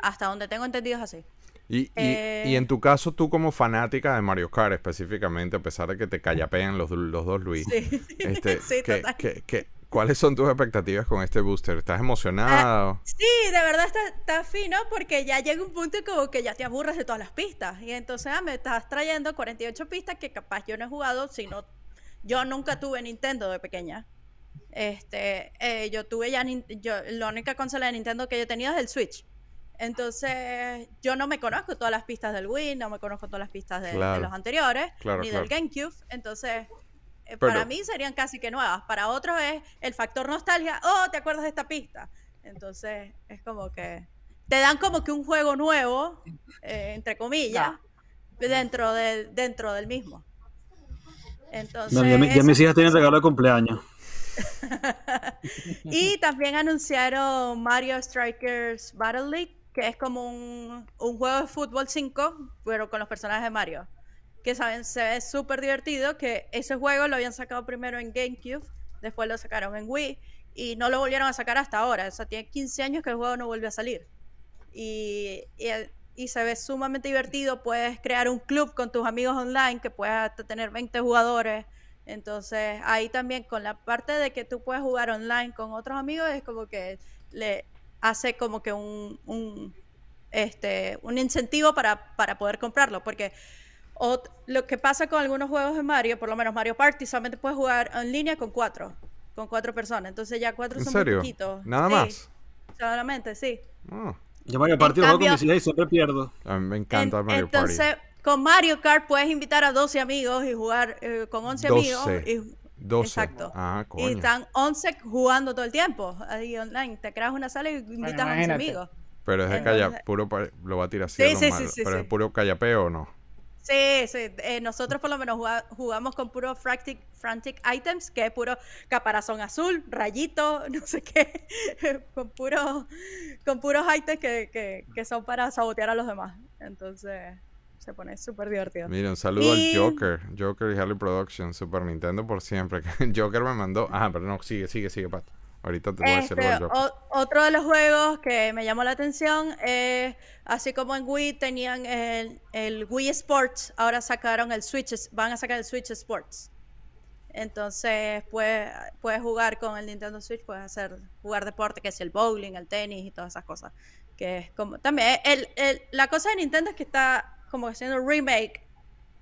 Hasta donde tengo entendido es así. Y, y- Eh, y en tu caso, tú como fanática de Mario Kart específicamente, a pesar de que te callapean los, los dos Luis, Sí, este, sí, ¿qué- total. qué- qué- ¿cuáles son tus expectativas con este booster? ¿Estás emocionado? Sí, de verdad está, está fino porque ya llega un punto como que ya te aburres de todas las pistas. Y entonces ah, me estás trayendo 48 pistas que capaz yo no he jugado, sino yo nunca tuve Nintendo de pequeña. Este, eh, yo tuve ya, yo, la única consola de Nintendo que yo tenía es el Switch. Entonces, yo no me conozco todas las pistas del Wii, no me conozco todas las pistas de, los anteriores, Claro, ni claro. del GameCube. Entonces, eh, Pero- para mí serían casi que nuevas. Para otros es el factor nostalgia. Oh, ¿te acuerdas de esta pista? Entonces, es como que te dan como que un juego nuevo, eh, entre comillas, dentro del, dentro del mismo. Entonces, No, ya, mi- ya eso- mis hijas tienen regalo de cumpleaños. y también anunciaron Mario Strikers Battle League, que es como un, un juego de fútbol 5, pero con los personajes de Mario. Que saben, se ve súper divertido, que ese juego lo habían sacado primero en GameCube, después lo sacaron en Wii, y no lo volvieron a sacar hasta ahora. O sea, tiene 15 años que el juego no volvió a salir. Y, y, y se ve sumamente divertido, puedes crear un club con tus amigos online, que puedes tener 20 jugadores. Entonces, ahí también con la parte de que tú puedes jugar online con otros amigos, es como que le hace como que un, un, este, un incentivo para, para poder comprarlo. Porque ot- lo que pasa con algunos juegos de Mario, por lo menos Mario Party, solamente puedes jugar en línea con cuatro, con cuatro personas. Entonces ya cuatro ¿En son serio? muy poquitos. ¿Nada Sí, más? Solamente, sí. Ah, Yo Mario Party lo juego con cambio- mis hijas y siempre pierdo. a mí me encanta En- Mario entonces, Party. con Mario Kart puedes invitar a 12 amigos y jugar eh, con 11 amigos. 12. y- 12. Exacto. Ah, coño. Y están 11 jugando todo el tiempo ahí online. Te creas una sala y invitas a 11 imagínate. amigos. Pero es de Entonces- calla, puro lo va a tirar así Sí, a lo sí, sí, sí, Pero sí. es puro callapeo o no. Sí, sí. eh, nosotros por lo menos juga- jugamos con puro frantic, frantic items, que es puro caparazón azul, rayito, no sé qué, con puro, con puros items que, que, que son para sabotear a los demás. Entonces se pone súper divertido. Mira, un saludo Y- al Joker. Joker y Harley Productions, Super Nintendo por siempre. Joker me mandó. Ah, pero no, sigue, sigue, sigue, Pato. Ahorita te voy a Este, o- otro de los juegos que me llamó la atención es, así como en Wii tenían el, el Wii Sports, ahora sacaron el Switch, van a sacar el Switch Sports. Entonces puedes, puedes jugar con el Nintendo Switch, puedes hacer jugar deporte, que es el bowling, el tenis y todas esas cosas. Que es como también el, el- la cosa de Nintendo es que está como haciendo remake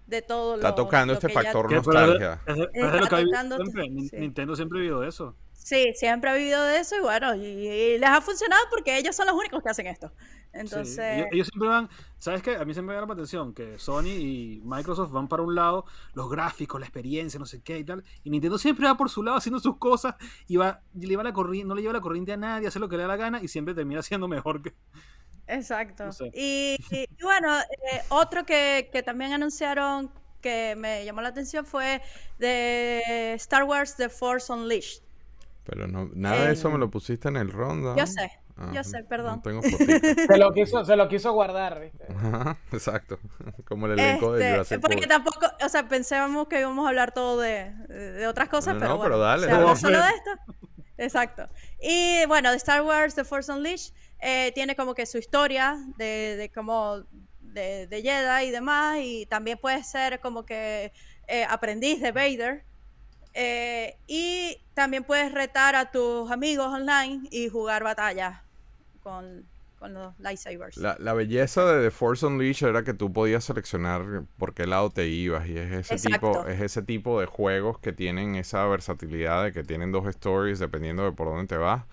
de todo lo Está tocando lo este que factor nostalgia. es, es- es Está de lo que ha vivido tocando- siempre. Nin- sí. Nintendo siempre ha vivido de eso. Sí, siempre ha vivido de eso y bueno, y, y les ha funcionado porque ellos son los únicos que hacen esto. Sí, Entonces, ellos, ellos siempre van, ¿sabes qué? A mí siempre me llama la atención que Sony y Microsoft van para un lado, los gráficos, la experiencia, no sé qué y tal, y Nintendo siempre va por su lado haciendo sus cosas y va, y le lleva la corriente, no le lleva la corriente a nadie, hace lo que le da la gana y siempre termina siendo mejor que... exacto. no sé. Y, y- y bueno, eh, otro que, que también anunciaron que me llamó la atención fue de Star Wars The Force Unleashed. Pero no, nada de eso me lo pusiste en el ronda. Yo sé, Ah, yo sé, perdón. No tengo. Se lo quiso, se lo quiso guardar, ¿viste? Ajá, Exacto. Como el elenco de Este, Jurassic porque World. tampoco, o sea, pensábamos que íbamos a hablar todo de, de otras cosas, No, pero no, bueno, pero dale, se dale. solo de esto. Exacto. Y bueno, de Star Wars The Force Unleashed eh, tiene como que su historia de, de como de, de Jedi y demás, y también puede ser como que eh, aprendiz de Vader. Eh, y también puedes retar a tus amigos online y jugar batallas con, con los lightsabers. La, la belleza de The Force Unleashed era que tú podías seleccionar por qué lado te ibas y es ese tipo es ese tipo de juegos que tienen esa versatilidad de que tienen dos stories dependiendo de por dónde te vas.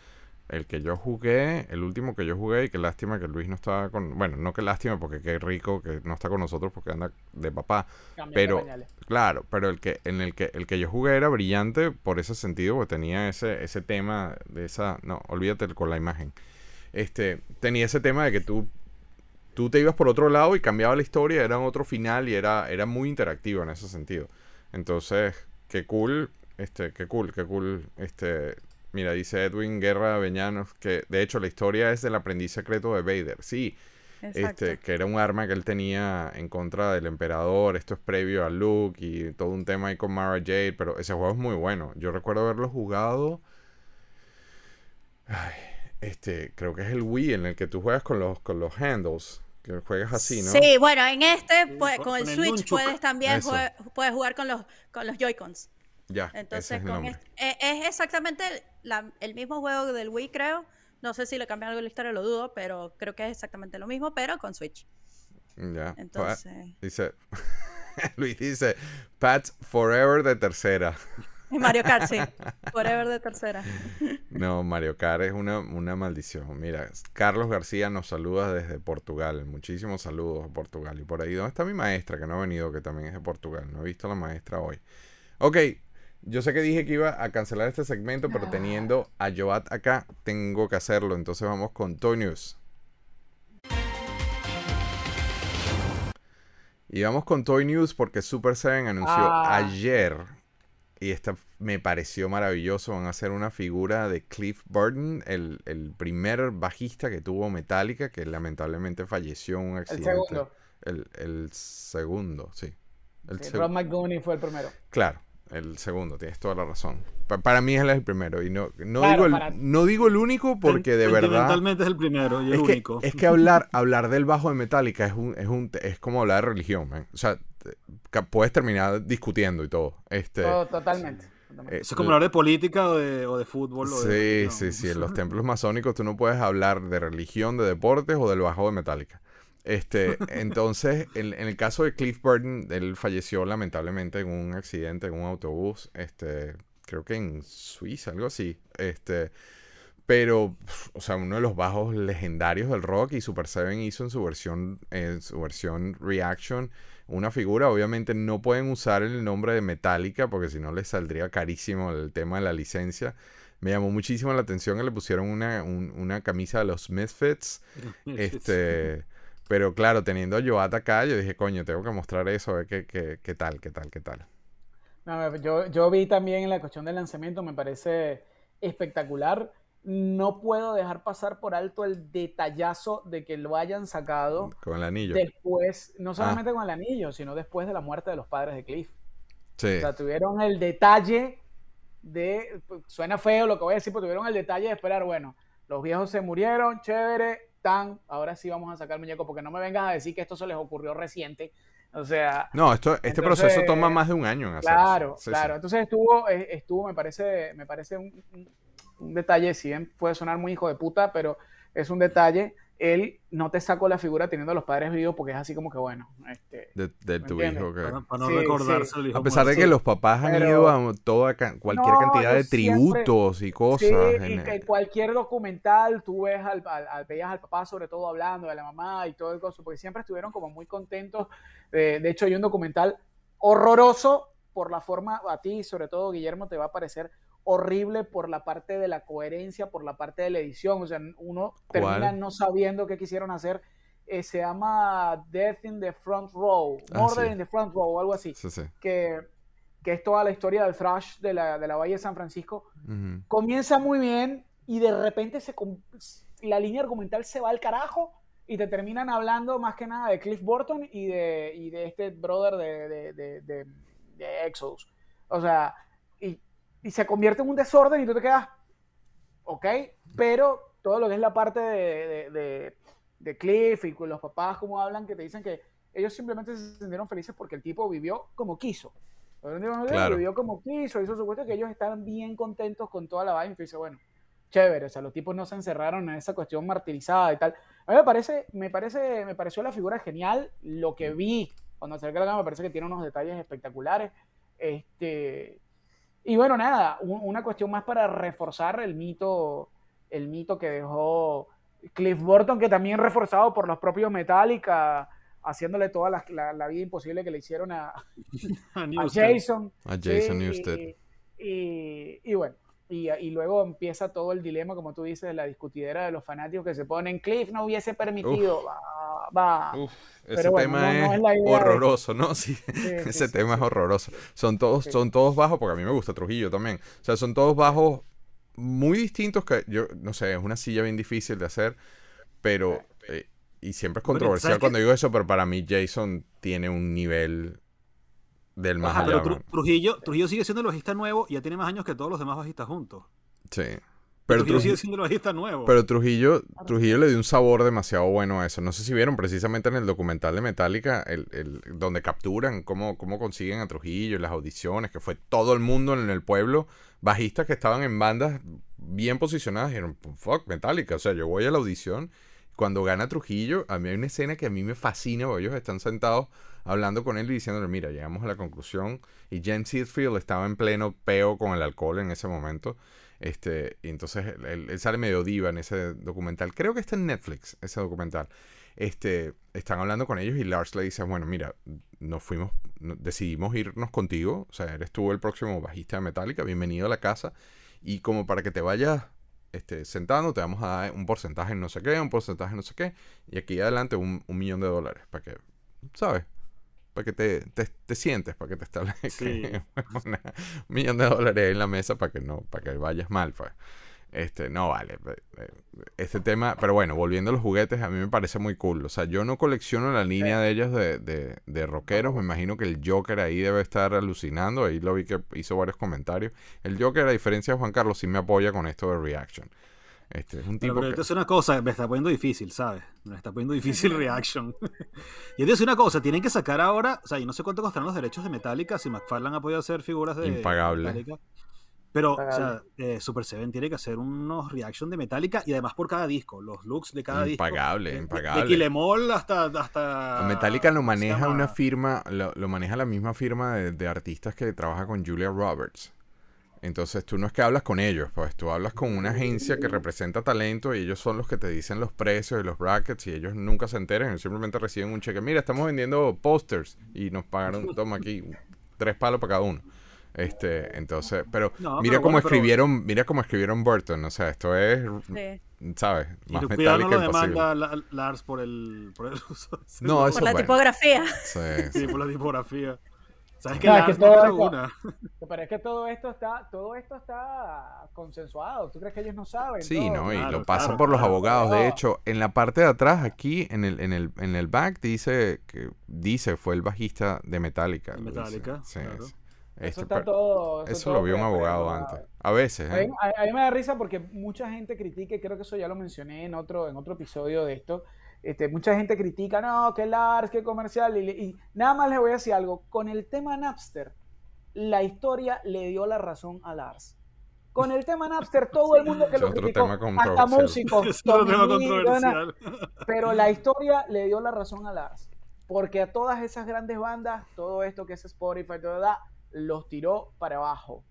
El que yo jugué, el último que yo jugué y qué lástima que Luis no estaba con, bueno, no que lástima porque qué rico que no está con nosotros porque anda de papá, Cambiando pero pañales. claro, pero el que en el que el que yo jugué era brillante por ese sentido, porque tenía ese ese tema de esa, no, olvídate con la imagen. Este, tenía ese tema de que tú, tú te ibas por otro lado y cambiaba la historia, era otro final y era, era muy interactivo en ese sentido. Entonces, qué cool, este, qué cool, qué cool, este, mira, dice Edwin Guerra Avellanos, que de hecho la historia es del aprendiz secreto de Vader, sí, Exacto. este, que era un arma que él tenía en contra del emperador. Esto es previo a Luke y todo un tema ahí con Mara Jade, pero ese juego es muy bueno. Yo recuerdo haberlo jugado. Ay, este, creo que es el Wii en el que tú juegas con los, con los handles. Que juegas así, ¿no? Sí, bueno, en este, pues, con- con el Switch nunchuk. puedes también jue- puedes jugar con los, con los Joy-Cons. Ya, ese Entonces, es con este- eh, es exactamente la- el mismo juego del Wii, creo. No sé si le cambian algo en la historia, lo dudo, pero creo que es exactamente lo mismo, pero con Switch. Ya. Pa- Entonces, dice. Luis dice. Pats Forever de tercera. Mario Kart, sí. Forever de tercera. No, Mario Kart es una, una maldición. Mira, Carlos García nos saluda desde Portugal. Muchísimos saludos a Portugal. Y por ahí, ¿dónde está mi maestra que no ha venido, que también es de Portugal? No he visto a la maestra hoy. Ok, yo sé que dije que iba a cancelar este segmento, pero teniendo a Joat acá, tengo que hacerlo. Entonces vamos con Toy News. Y vamos con Toy News porque Super 7 anunció Ah. ayer, y esta me pareció maravilloso, van a hacer una figura de Cliff Burton, el, el primer bajista que tuvo Metallica, que lamentablemente falleció en un El accidente. segundo. El, el segundo, sí. El Sí, seg- Rob McGowan fue el primero. Claro, el segundo, tienes toda la razón. Pa- para mí él es el primero. Y no, no, Claro, digo, el, para- no digo el único porque de verdad... Sentimentalmente es el primero y el Es que, único. es que hablar, hablar del bajo de Metallica es un, es un es como hablar de religión, man. O sea, te- puedes terminar discutiendo y todo. Este, Todo- totalmente. totalmente. eh, Eso es como hablar de política o de, o de fútbol. o de Sí, sí, sí. En los templos masónicos tú no puedes hablar de religión, de deportes o del bajo de Metallica. Este, entonces, en, en el caso de Cliff Burton, él falleció lamentablemente en un accidente en un autobús, este, creo que en Suiza, algo así. Este, pero, o sea, uno de los bajos legendarios del rock y Super Seven hizo en su versión, en su versión Reaction una figura. Obviamente no pueden usar el nombre de Metallica porque si no les saldría carísimo el tema de la licencia. Me llamó muchísimo la atención que le pusieron una, un- una camisa de los Misfits. Este, pero claro, teniendo a Joat acá, yo dije, coño, tengo que mostrar eso, a ver qué, qué, qué tal, qué tal, qué tal. No, yo, yo vi también en la cuestión del lanzamiento, me parece espectacular. No puedo dejar pasar por alto el detallazo de que lo hayan sacado Con el anillo. después, no solamente con el anillo, sino después de la muerte de los padres de Cliff. Sí. O sea, tuvieron el detalle de, pues, suena feo lo que voy a decir, pero tuvieron el detalle de esperar, bueno, los viejos se murieron, chévere, tan, ahora sí vamos a sacar el muñeco, porque no me vengas a decir que esto se les ocurrió reciente. O sea, No, esto, este Entonces, proceso toma más de un año en. Claro, Sí, sí. claro. Entonces estuvo, eh, estuvo, me parece, me parece un detalle, si bien puede sonar muy hijo de puta, pero es un detalle. Él no te sacó la figura teniendo a los padres vivos porque es así como que bueno. Este, De, de ¿Me tu entiendes? hijo. que- Para, para no Sí, recordarse sí. el hijo A pesar de que los papás han Pero- ido a toda ca- cualquier No, cantidad de siempre- tributos y cosas. sí, y que cualquier documental tú ves al, al- al- veías al papá sobre todo hablando de la mamá y todo el coso, porque siempre estuvieron como muy contentos. Eh, de hecho, hay un documental horroroso por la forma, a ti sobre todo Guillermo te va a parecer horrible por la parte de la coherencia, por la parte de la edición, o sea, uno ¿Cuál? termina no sabiendo qué quisieron hacer. Eh, se llama Death in the Front Row, Ah, Murder sí. in the Front Row, o algo así, Sí, sí. que, que es toda la historia del thrash de la, de la Bahía de San Francisco comienza muy bien y de repente se, la línea argumental se va al carajo y te terminan hablando más que nada de Cliff Burton y de, y de este brother de, de- de Exodus. O sea, y, se convierte en un desorden y tú te quedas, ok, pero todo lo que es la parte de, de- de- de Cliff y con los papás como hablan, que te dicen que ellos simplemente se sintieron felices porque el tipo vivió como quiso. Claro. Vivió como quiso, hizo su cuestión, que ellos estaban bien contentos con toda la vaina. Y tú dices, bueno, chévere, o sea, los tipos no se encerraron en esa cuestión martirizada y tal. A mí me parece, me parece, me pareció la figura genial. Lo que vi cuando acerqué la cámara me parece que tiene unos detalles espectaculares. Este, y bueno, nada, un- una cuestión más para reforzar el mito, el mito que dejó Cliff Burton, que también reforzado por los propios Metallica, haciéndole toda la, la- la vida imposible que le hicieron a, A. Jason. A Jason Sí, Newsted. Y, y- y bueno, Y, y luego empieza todo el dilema, como tú dices, de la discutidera de los fanáticos que se ponen, Cliff no hubiese permitido, va, va. Uf, Pero ese bueno, tema no- no es, de- horroroso, ¿no? Sí, Sí, sí, ese sí, tema sí. es horroroso. Son todos, Sí. son todos bajos, porque a mí me gusta Trujillo también. O sea, son todos bajos muy distintos que yo, no sé, es una silla bien difícil de hacer, pero, eh, y siempre es controversial ¿sabes cuando digo eso, pero para mí Jason tiene un nivel del más Ajá, allá. pero. Trujillo, Trujillo sigue siendo el bajista nuevo y ya tiene más años que todos los demás bajistas juntos. Sí. Pero Trujillo sigue siendo el bajista nuevo. pero Trujillo, Trujillo le dio un sabor demasiado bueno a eso. No sé si vieron precisamente en el documental de Metallica, el, el- donde capturan cómo, cómo consiguen a Trujillo y las audiciones, que fue todo el mundo en el pueblo, bajistas que estaban en bandas bien posicionadas, dijeron, fuck, Metallica, o sea, yo voy a la audición. Cuando gana Trujillo, a mí hay una escena que a mí me fascina, ellos están sentados hablando con él y diciéndole, mira, llegamos a la conclusión, y James Hetfield estaba en pleno peo con el alcohol en ese momento, este, entonces él, sale medio diva en ese documental. Creo que está en Netflix, ese documental. Este, están hablando con ellos y Lars le dice, bueno, mira, nos fuimos, decidimos irnos contigo, o sea, eres tú el próximo bajista de Metallica, bienvenido a la casa, y como para que te vayas este, sentando, te vamos a dar un porcentaje en no sé qué, un porcentaje en no sé qué, y aquí adelante un, un millón de dólares, para que, ¿sabes? Para que te, te, te sientes, para que te establezcas Sí. un millón de dólares en la mesa para que no, para que vayas mal, pues. Este, no vale. eh, eh, Este tema, pero bueno, volviendo a los juguetes, a mí me parece muy cool. O sea, yo no colecciono la línea de ellos de, de, de rockeros. Me imagino que el Joker ahí debe estar alucinando. Ahí lo vi que hizo varios comentarios. El Joker, a diferencia de Juan Carlos, sí me apoya con esto de Reaction. Este, es un Pero, tipo pero que... esto es una cosa, me está poniendo difícil, ¿sabes? Me está poniendo difícil Reaction. y entonces una cosa, tienen que sacar ahora, o sea, yo no sé cuánto costarán los derechos de Metallica, si McFarlane ha podido hacer figuras de Impagable. Metallica. Pero, Impagable. o sea, eh, Super Seven tiene que hacer unos reaction de Metallica y además por cada disco, los looks de cada Impagable, disco. De- impagable. De Kilemol hasta, hasta... Metallica lo ¿cómo se maneja una firma, lo, lo maneja la misma firma de, de artistas que trabaja con Julia Roberts. Entonces tú no es que hablas con ellos, pues tú hablas con una agencia que representa talento y ellos son los que te dicen los precios y los brackets y ellos nunca se enteran, ellos simplemente reciben un cheque. Mira, estamos vendiendo posters y nos pagaron, toma aquí, tres palos para cada uno. Este, entonces, pero No, mira pero cómo bueno, pero- escribieron, mira cómo escribieron Burton, o sea, esto es, Sí. ¿sabes? Y Más cuidado no metálica lo imposible. demanda la- Lars por el, por el uso. No, eso Por la bueno. tipografía. Sí, Sí, sí. por la tipografía. ¿Sabes que No, es que Lars no todo esto- una? Pero es que todo esto está, todo esto está consensuado. ¿Tú crees que ellos no saben? Sí, todo? ¿no? Y Claro, lo pasan claro, por los claro. abogados. De No. hecho, en la parte de atrás, aquí, en el, en el, en el back, dice que dice fue el bajista de Metallica. Metallica, Sí, claro. sí. Eso Este, está todo. eso todo lo vio un abogado antes. A veces, A ¿eh? mí, a- a mí me da risa porque mucha gente critica, y creo que eso ya lo mencioné en otro, en otro episodio de esto. Este, mucha gente critica, no, que Lars, que comercial. Y, y nada más les voy a decir algo. Con el tema Napster, la historia le dio la razón a Lars. Con el tema Napster, todo el mundo que Es lo otro criticó, tema hasta controversial. músicos, Es otro Tommy tema Lee, controversial. pero la historia le dio la razón a Lars. Porque a todas esas grandes bandas, todo esto que es Spotify, todo da, los tiró para abajo.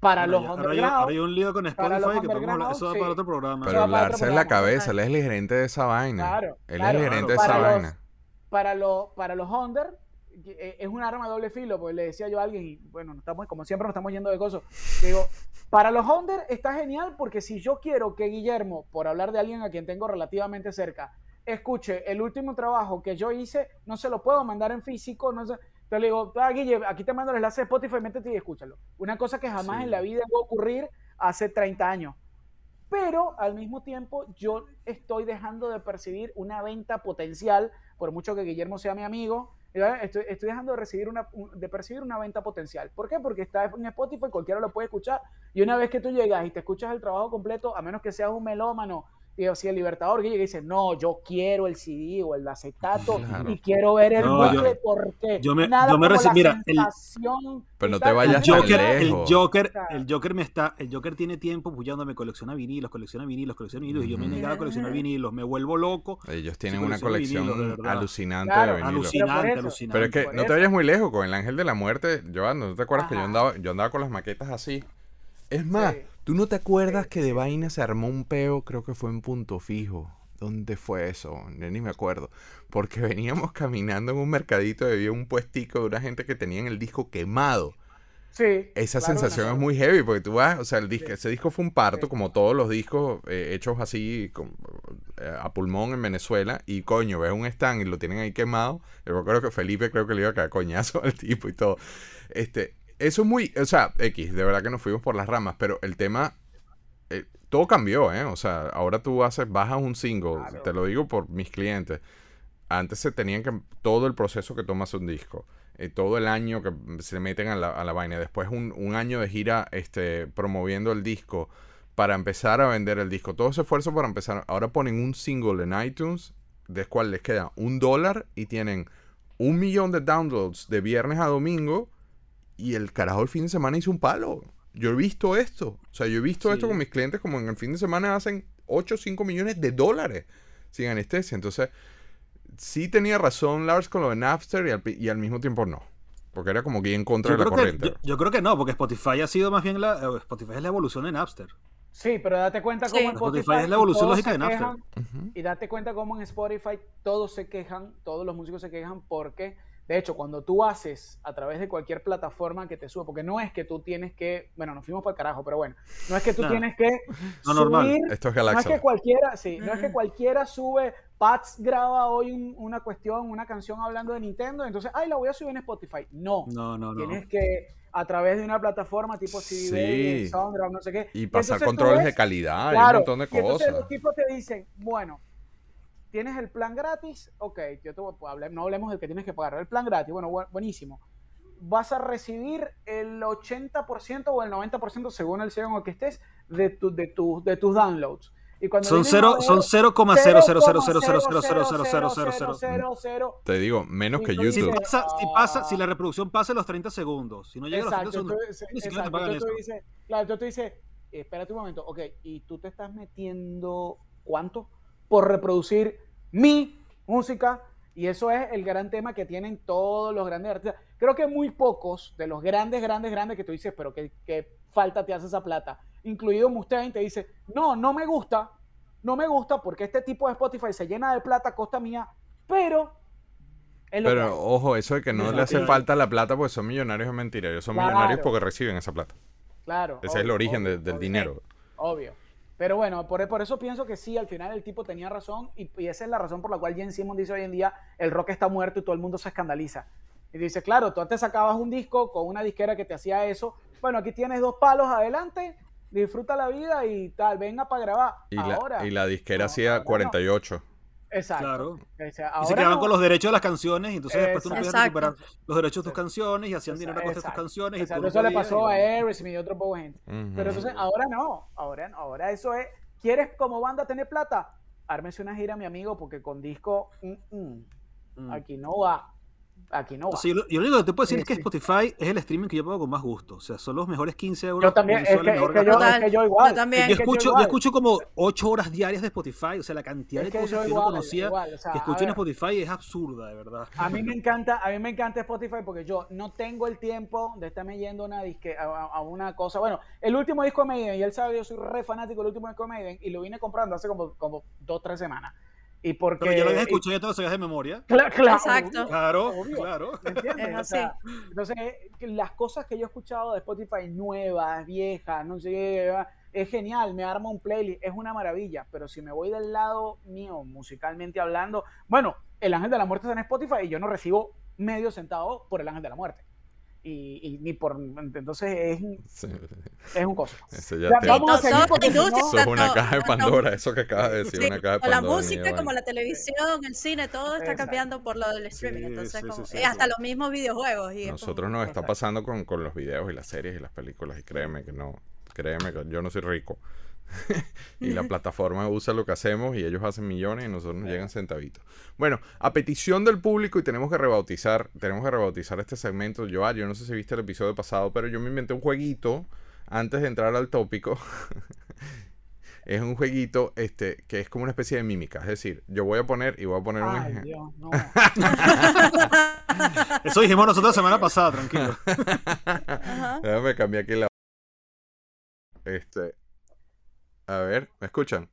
Para Bueno, los ahora, hay, ahora hay un lío con Spotify que podemos eso da sí. para otro programa. Pero va Lars es la cabeza, él es el gerente de esa vaina. Claro, él claro. es el gerente Claro. de esa Para los- vaina. para, los para los under eh, es un arma de doble filo, pues le decía yo a alguien, y bueno, estamos, como siempre nos estamos yendo de cosas, digo, para los under está genial porque si yo quiero que Guillermo, por hablar de alguien a quien tengo relativamente cerca, escuche el último trabajo que yo hice, no se lo puedo mandar en físico, no sé, entonces le digo, ah, Guille, aquí te mando el enlace de Spotify, métete y escúchalo. Una cosa que jamás Sí. en la vida va a ocurrir hace 30 años. Pero al mismo tiempo yo estoy dejando de percibir una venta potencial, por mucho que Guillermo sea mi amigo, estoy, estoy dejando de, recibir una, un- de percibir una venta potencial. ¿Por qué? Porque está en Spotify, cualquiera lo puede escuchar. Y una vez que tú llegas y te escuchas el trabajo completo, a menos que seas un melómano, y si el Libertador que llega y dice, no, yo quiero el CD o el acetato Claro. y quiero ver el No, yo- porque yo me- nada yo me como reci- la mira, el- Pero no te tal". vayas El tan Joker, el lejos. Joker, Claro. el Joker me está, el Joker tiene tiempo puyándome, colecciona vinilos, colecciona vinilos, colecciona vinilos, y yo me he negado a coleccionar vinilos, me vuelvo loco, Ellos tienen una colección vinilos, de verdad. alucinante Claro, de vinilos. alucinante, Pero eso- alucinante. Pero es que no te vayas muy lejos con el ángel de la muerte, Joan, ¿no te acuerdas que yo andaba, yo andaba con las maquetas así? Es más, Sí. ¿Tú no te acuerdas que de vaina se armó un peo? Creo que fue en Punto Fijo. ¿Dónde fue eso? Yo ni me acuerdo. Porque veníamos caminando en un mercadito y había un puestico de una gente que tenían el disco quemado. Sí. Esa claro, sensación es muy heavy porque tú vas, o sea, el disco, Sí. ese disco fue un parto, Sí. como todos los discos eh, hechos así con- eh, a pulmón en Venezuela. Y coño, ves un stand y lo tienen ahí quemado. Yo creo que Felipe creo que le iba a caer coñazo al tipo y todo. Este, eso es muy, o sea, X, de verdad que nos fuimos por las ramas, pero el tema, eh, todo cambió, ¿eh? O sea, ahora tú haces, bajas un single, Claro. te lo digo por mis clientes. Antes se tenían que, todo el proceso que tomas un disco, eh, todo el año que se meten a la, a la vaina, después un, un año de gira este, promoviendo el disco para empezar a vender el disco, todo ese esfuerzo para empezar, ahora ponen un single en iTunes, del cual les queda un dólar y tienen un millón de downloads de viernes a domingo y el carajo el fin de semana hizo un palo. Yo he visto esto, o sea, yo he visto esto Sí. con mis clientes como en el fin de semana hacen 8 o 5 millones de dólares sin anestesia, entonces sí tenía razón Lars con lo de Napster y al, y al mismo tiempo no. Porque era como que en contra Yo de la creo, que, corriente. yo, yo creo que no, porque Spotify ha sido más bien la. eh, Spotify es la evolución de Napster. Sí, pero date cuenta Sí. cómo en Spotify Spotify, es la evolución lógica de Napster. quejan, Ujú. Y date cuenta cómo en Spotify todos se quejan, todos los músicos se quejan porque, de hecho, cuando tú haces a través de cualquier plataforma que te sube, porque no es que tú tienes que, bueno, nos fuimos para el carajo, pero bueno, no es que tú No. tienes que No, normal. subir, Esto es no es que cualquiera, sí, no es que cualquiera sube, Pats graba hoy un- una cuestión, una canción hablando de Nintendo, entonces, ay, la voy a subir en Spotify. No, No, no, no. tienes que a través de una plataforma tipo CD, Sí. Sounddraft, no sé qué. Y pasar entonces controles ves- de calidad y un Claro, montón de y entonces cosas. los tipos te dicen, bueno, tienes el plan gratis, ok, yo te voy a hablar, no hablemos del que tienes que pagar, el plan gratis, bueno, bu- buenísimo. Vas a recibir el 80% o el 90% según el cielo en el que estés de, tu, de, tu- de tus downloads. Y cuando Son vienen cero, a ver, son 0,00000000000. Te digo, menos que Si YouTube. dices- pasa, si pasa, si la reproducción pasa los 30 segundos, si no llega a los 30 Exacto, segundos, te claro, tú dices, espérate un momento, ok, y tú te estás metiendo cuánto por reproducir mi música, y eso es el gran tema que tienen todos los grandes artistas. Creo que muy pocos de los grandes, grandes, grandes que tú dices, pero qué, qué falta te hace esa plata, incluido Mustaine, te dice, no, no me gusta, no me gusta porque este tipo de Spotify se llena de plata a costa mía, pero... es lo que hay". Pero ojo, eso de que no le hace Claro. falta la plata porque son millonarios es mentira. Ellos son Claro. millonarios porque reciben esa plata. Claro. Ese es el obvio, origen de- del obvio. dinero. Obvio. Pero bueno, por, por eso pienso que sí, al final el tipo tenía razón y, y esa es la razón por la cual Jen Simmons dice hoy en día el rock está muerto y todo el mundo se escandaliza. Y dice, claro, tú antes sacabas un disco con una disquera que te hacía eso. Bueno, aquí tienes dos palos adelante, disfruta la vida y tal, venga para grabar. Y la, ahora, y la disquera no, hacía ahora no. 48. Exacto. Claro. O sea, Y se quedaban no. con los derechos de las canciones y entonces después tú no podías recuperar los derechos de tus canciones y hacían dinero a costa de tus Exacto. canciones. y Exacto, tú no eso le pasó y a. Aerosmith y otro poco gente. Ujú. Pero entonces ahora no, ahora, no, ahora eso es, ¿quieres como banda tener plata? Ármese una gira, mi amigo, porque con disco, mm, mm, Mm. aquí no va, aquí no va. O sea, yo, lo- yo lo único que te puedo decir Sí, es que sí. Spotify es el streaming que yo pago con más gusto. O sea, son los mejores 15 euros. yo también, es que, es que yo, es que yo igual. Yo también. Yo escucho, yo igual. escucho como 8 horas diarias de Spotify. O sea, la cantidad de Es que cosas yo que yo no conocía igual, o sea, que escucho en. Spotify es absurda, de verdad. A mí me encanta, a mí me encanta Spotify porque yo no tengo el tiempo de estarme yendo a una, disque, a, una cosa. Bueno, el último disco de Maiden, y él sabe, yo soy re fanático del último disco de Maiden, y lo vine comprando hace como, como dos, tres semanas. Y porque... Pero yo lo había y- escuchado, lo sabías de memoria. Cla- claro, Exacto. Claro, Obvio. claro. ¿Me entiendes? Es O sea, entonces, las cosas que yo he escuchado de Spotify nuevas, viejas, no sé qué, es genial, me arma un playlist, es una maravilla, pero si me voy del lado mío, musicalmente hablando, bueno, El Ángel de la Muerte está en Spotify y yo no recibo medio centavo por El Ángel de la Muerte. Y, y ni por... Entonces es, un- Sí, es un coso. ese ya te- vamos a seguir porque no- Eso es una caja de Pandora, eso que acabas de decir, Sí, una caja de o la Pandora. música, mía, como la televisión, el cine, todo está Exacto. cambiando por lo del streaming. Sí, entonces, sí, como- sí, sí, y hasta sí. los mismos videojuegos. Y es Nosotros como- nos está pasando con, con los videos y las series y las películas y créeme que no, créeme que yo no soy rico. y la plataforma usa lo que hacemos y ellos hacen millones y nosotros nos llegan centavitos. Bueno, a petición del público y tenemos que rebautizar, tenemos que rebautizar este segmento. Yo, ah, yo no sé si viste el episodio pasado, pero yo me inventé un jueguito antes de entrar al tópico. es un jueguito este que es como una especie de mímica, es decir, yo voy a poner y voy a poner un Ay, ejemplo. Dios, no. Eso dijimos nosotros la semana pasada, tranquilo. Déjame cambiar aquí la. Este. A ver, ¿me escuchan?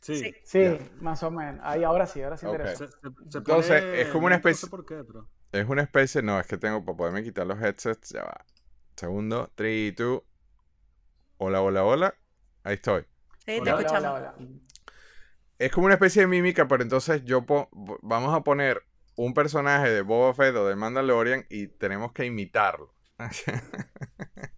Sí. Sí. Más o menos. Ahí, ahora sí, ahora sí Ok. interesa. Se- se- se Entonces, pone- es como una no sé especie- por qué, pero- Es una especie. No, es que tengo para poderme quitar los headsets. Ya va. Segundo, 3, 2. Hola, hola, hola. Ahí estoy. Sí, te Hola, escuchamos. hola, hola. Es como una especie de mímica, pero entonces yo po- vamos a poner un personaje de Boba Fett o de Mandalorian y tenemos que imitarlo.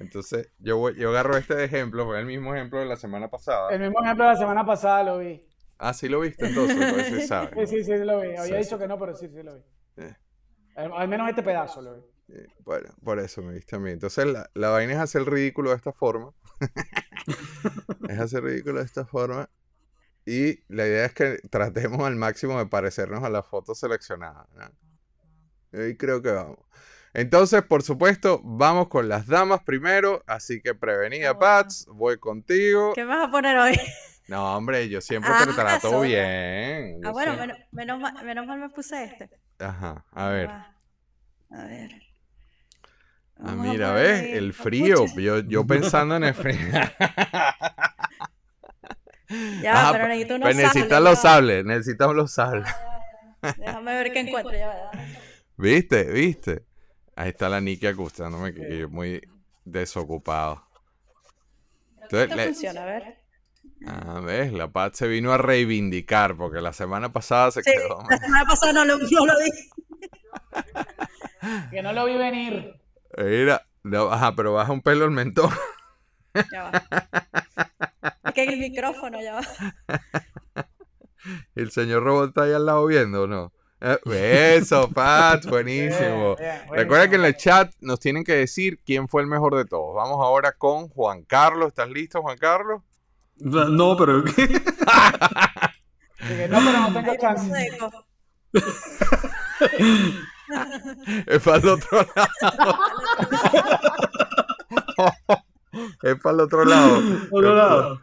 entonces yo, voy- yo agarro este de ejemplo, fue el mismo ejemplo de la semana pasada. El mismo ejemplo de la semana pasada lo vi. Ah, sí lo viste entonces, pues sí Sí, sabes. sí, sí, lo vi. Había Sí, dicho sí. que no, pero sí, sí lo vi. Eh. Al, al menos este pedazo lo vi. Eh, Bueno, por eso me viste a mí. Entonces la, la vaina es hacer el ridículo de esta forma. es hacer ridículo de esta forma. Y la idea es que tratemos al máximo de parecernos a la foto seleccionada. ¿no? Y creo que vamos. Entonces, por supuesto, vamos con las damas primero. Así que prevenida, Ah, bueno. Pats, voy contigo. ¿Qué me vas a poner hoy? No, hombre, yo siempre Ah, te trato bien. Ah, yo bueno, siempre- menos, menos, mal, menos mal me puse este. Ajá, a ver. Ah, A ver. Ah, Vamos mira, ¿ves? ahí El frío. Yo, yo pensando en el frío. Ya, Ajá, pero necesito unos Pues necesitas sables, los sables, necesitamos los sables. Déjame ver qué encuentro. Ya. ¿Viste? ¿Viste? Ahí está la Niki acustándome que, que yo muy desocupado. Entonces, le- funciona, a ver. ah, ves, la Pat se vino a reivindicar porque la semana pasada se Sí, quedó. la semana pasada no lo, no lo vi. Que no lo vi venir. Mira, no, ajá, pero baja un pelo el mentón. Ya va. Es que en el micrófono ya va. El señor robot está ahí al lado viendo, ¿o no? Eh, Eso, Pat, buenísimo. Recuerda que en el chat nos tienen que decir quién fue el mejor de todos. Vamos ahora con Juan Carlos. ¿Estás listo, Juan Carlos? No, pero. No, pero no tengo chance. Es para el otro lado. es para el otro lado. Otro lado.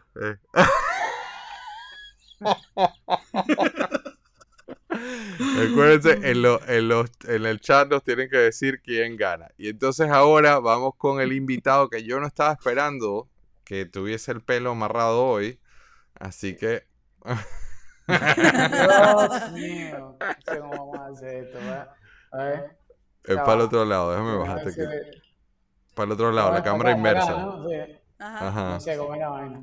Eh. Recuérdense, en, lo- en los, en el chat nos tienen que decir quién gana. Y entonces ahora vamos con el invitado que yo no estaba esperando que tuviese el pelo amarrado hoy. Así que Dios mío. No sé cómo vamos a hacer esto, ¿verdad? A ver. es Ya para el otro lado. Déjame bajarte aquí. Para el otro lado, la cámara acá, inversa. ¿no? Sí. Ajá. Ajá. No sé cómo es la vaina.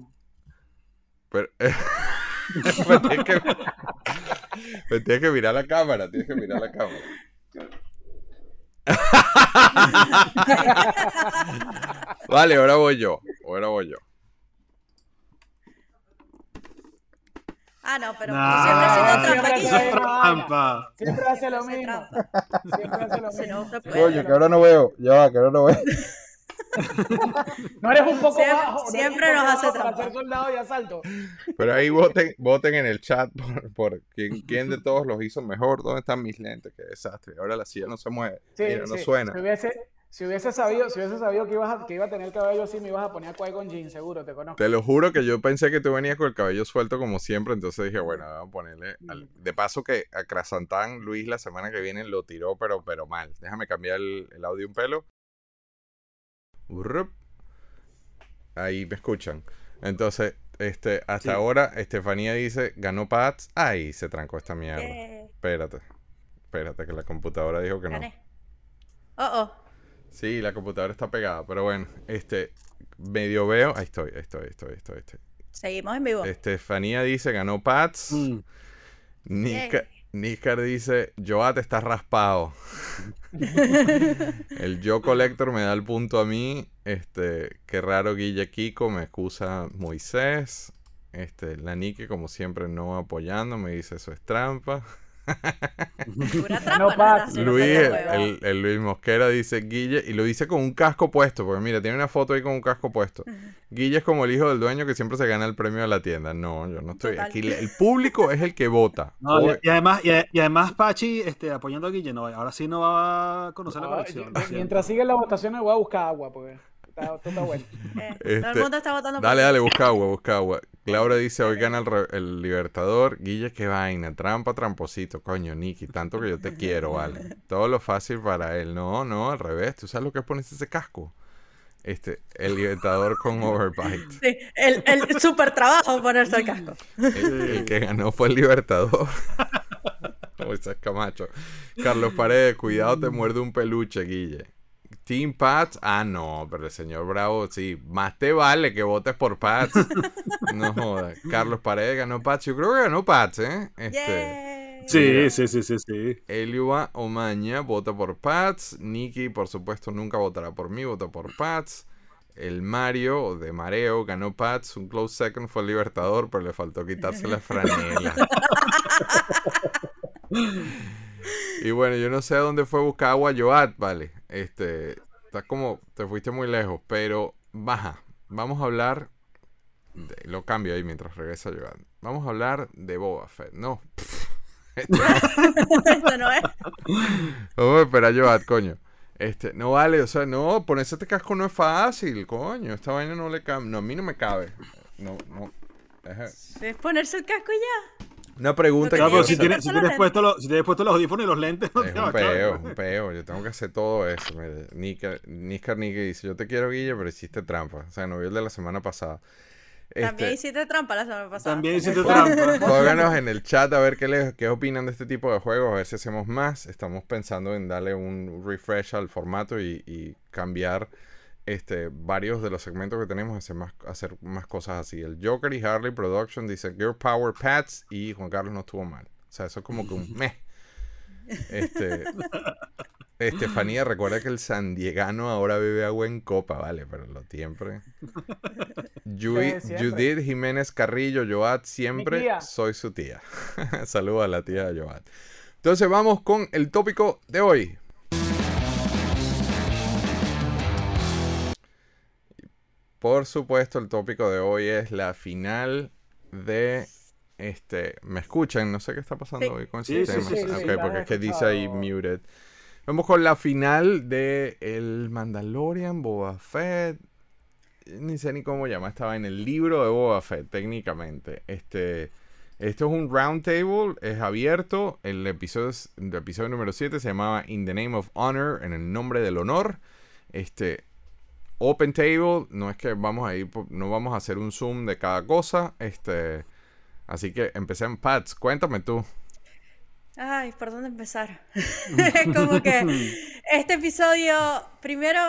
Pero, me, tienes que, me tienes que mirar la cámara, tienes que mirar la cámara. vale, ahora voy yo. Ahora voy yo. Ah, no, pero Nah, siempre haciendo siempre trampa. Siempre hace lo mismo. trampa. Siempre hace lo Si no, mismo. se puede. ahora no veo. Ya va, que ahora no veo. No eres un poco Siempre- bajo. no siempre nos bajo hace para trampa. ser soldado y asalto. Pero ahí voten, voten en el chat por, por quién, quién de todos los hizo mejor. ¿Dónde están mis lentes? Qué desastre. Ahora la silla no se mueve. Sí, Mira, no sí. suena. Si hubiese, si hubiese sabido, si hubiese sabido que, ibas a- que iba a tener cabello así, me ibas a poner a Qui-Gon Jinn, seguro, te conozco. Te lo juro que yo pensé que tú venías con el cabello suelto como siempre, entonces dije, bueno, vamos a ponerle... al- De paso que a Krasantán Luis la semana que viene lo tiró, pero, pero mal. Déjame cambiar el, el audio un pelo. Urrup. Ahí me escuchan. Entonces, este, hasta Sí. ahora, Estefanía dice, ganó Pats. Ay, se trancó esta mierda. Eh, Espérate. Espérate, que la computadora dijo que no. Oh, oh. Sí, la computadora está pegada, pero bueno, este, medio veo. Ahí estoy, ahí estoy, ahí estoy, ahí estoy. ahí estoy. Seguimos en vivo. Estefanía dice, ganó Pats. Mm. Nika- Níscar dice, Joat está raspado. el Yo Collector me da el punto a mí. Este, qué raro Guille Kiko, me excusa Moisés. Este, la Nike, como siempre, no apoyando, me dice eso es trampa. Pura No, trampa, no, Luis, el, Luis Mosquera dice Guille, y lo dice con un casco puesto, porque mira, tiene una foto ahí con un casco puesto. Guille es como el hijo del dueño que siempre se gana el premio de la tienda. No, yo no estoy Total. aquí. El público es el que vota. No, y, Hoy- y además, y, y además Pachi este, apoyando a Guille, no, ahora sí no va a conocer la colección. yo- mientras sigue la votación, voy a buscar agua, porque está, esto está bueno. Eh, Todo Este, el mundo está votando por Dale, dale, busca agua, busca agua. Laura dice, hoy gana el, re- el Libertador. Guille, qué vaina, trampa, tramposito. Coño, Nicky, tanto que yo te quiero, vale. Todo lo fácil para él. No, no, al revés. ¿Tú sabes lo que es ponerse ese casco? Este, el Libertador con Overbite. Sí, el, el super trabajo ponerse el casco. El, el que ganó fue el Libertador. Moisés Camacho. Carlos Paredes, cuidado, te muerde un peluche, Guille. Team Pats. Ah, no, pero el señor Bravo, sí. Más te vale que votes por Pats. no jodas. Carlos Paredes ganó Pats. Yo creo que ganó Pats, ¿eh? Este. Sí, sí, sí, sí, sí. Eliua Omaña vota por Pats. Nicky, por supuesto, nunca votará por mí, vota por Pats. El Mario de Mareo ganó Pats. Un close second fue el Libertador, pero le faltó quitarse la franela. y bueno, yo no sé a dónde fue a buscar agua Joat, vale. Este, estás como, te fuiste muy lejos, pero baja. Vamos a hablar, de- lo cambio ahí mientras regresa Joat. Vamos a hablar de Boba Fett. No, Esto no es. Vamos a esperar a Joat, coño. Este, no vale, o sea, no, ponerse este casco no es fácil, coño. Esta vaina no le cabe. No, a mí no me cabe. No, no. Es ponerse el casco y ya. Una pregunta Claro, que pero si tiene tienes, si tienes puesto los, si tienes puesto los audífonos y los lentes, no Es te va un a caber. peo, un peo. Yo tengo que hacer todo eso. Niska Nika dice, yo te quiero, Guille, pero hiciste trampa. O sea, no vi el de la semana pasada. También Este, hiciste trampa la semana pasada. También hiciste trampa. Pónganos en el chat a ver qué, les, qué opinan de este tipo de juegos, a ver si hacemos más. Estamos pensando en darle un refresh al formato y, y cambiar este, varios de los segmentos que tenemos, hacer más, hacer más cosas así. El Joker y Harley Production dice Girl Power Pats y Juan Carlos no estuvo mal. O sea, eso es como que un meh. Este, Estefanía, recuerda que el sandiegano ahora bebe agua en copa, vale, pero lo siempre. Yui- Sí, siempre. Judith Jiménez Carrillo, Joat, siempre soy su tía. Saludos a la tía de Joat. Entonces vamos con el tópico de hoy. Por supuesto, el tópico de hoy es la final de este. ¿Me escuchan? No sé qué está pasando Sí. hoy con Sí, ese sí, tema. sí, sí, Ok, sí, porque es que dice ahí muted. Vamos con la final de El Mandalorian, Boba Fett. Ni sé ni cómo llama, estaba en el libro de Boba Fett, técnicamente. Este, esto es un round table, es abierto. El episodio, el episodio número 7 se llamaba In the Name of Honor, en el nombre del honor. Este, open table, no es que vamos a ir, no vamos a hacer un zoom de cada cosa. Este, así que empecemos. Pats, cuéntame tú. Ay, ¿por dónde empezar? Como que este episodio, primero,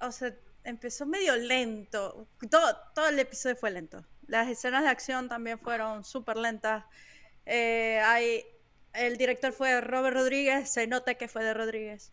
o sea, empezó medio lento. Todo, todo el episodio fue lento. Las escenas de acción también fueron súper lentas. Eh, hay, el director fue Robert Rodríguez, se nota que fue de Rodríguez.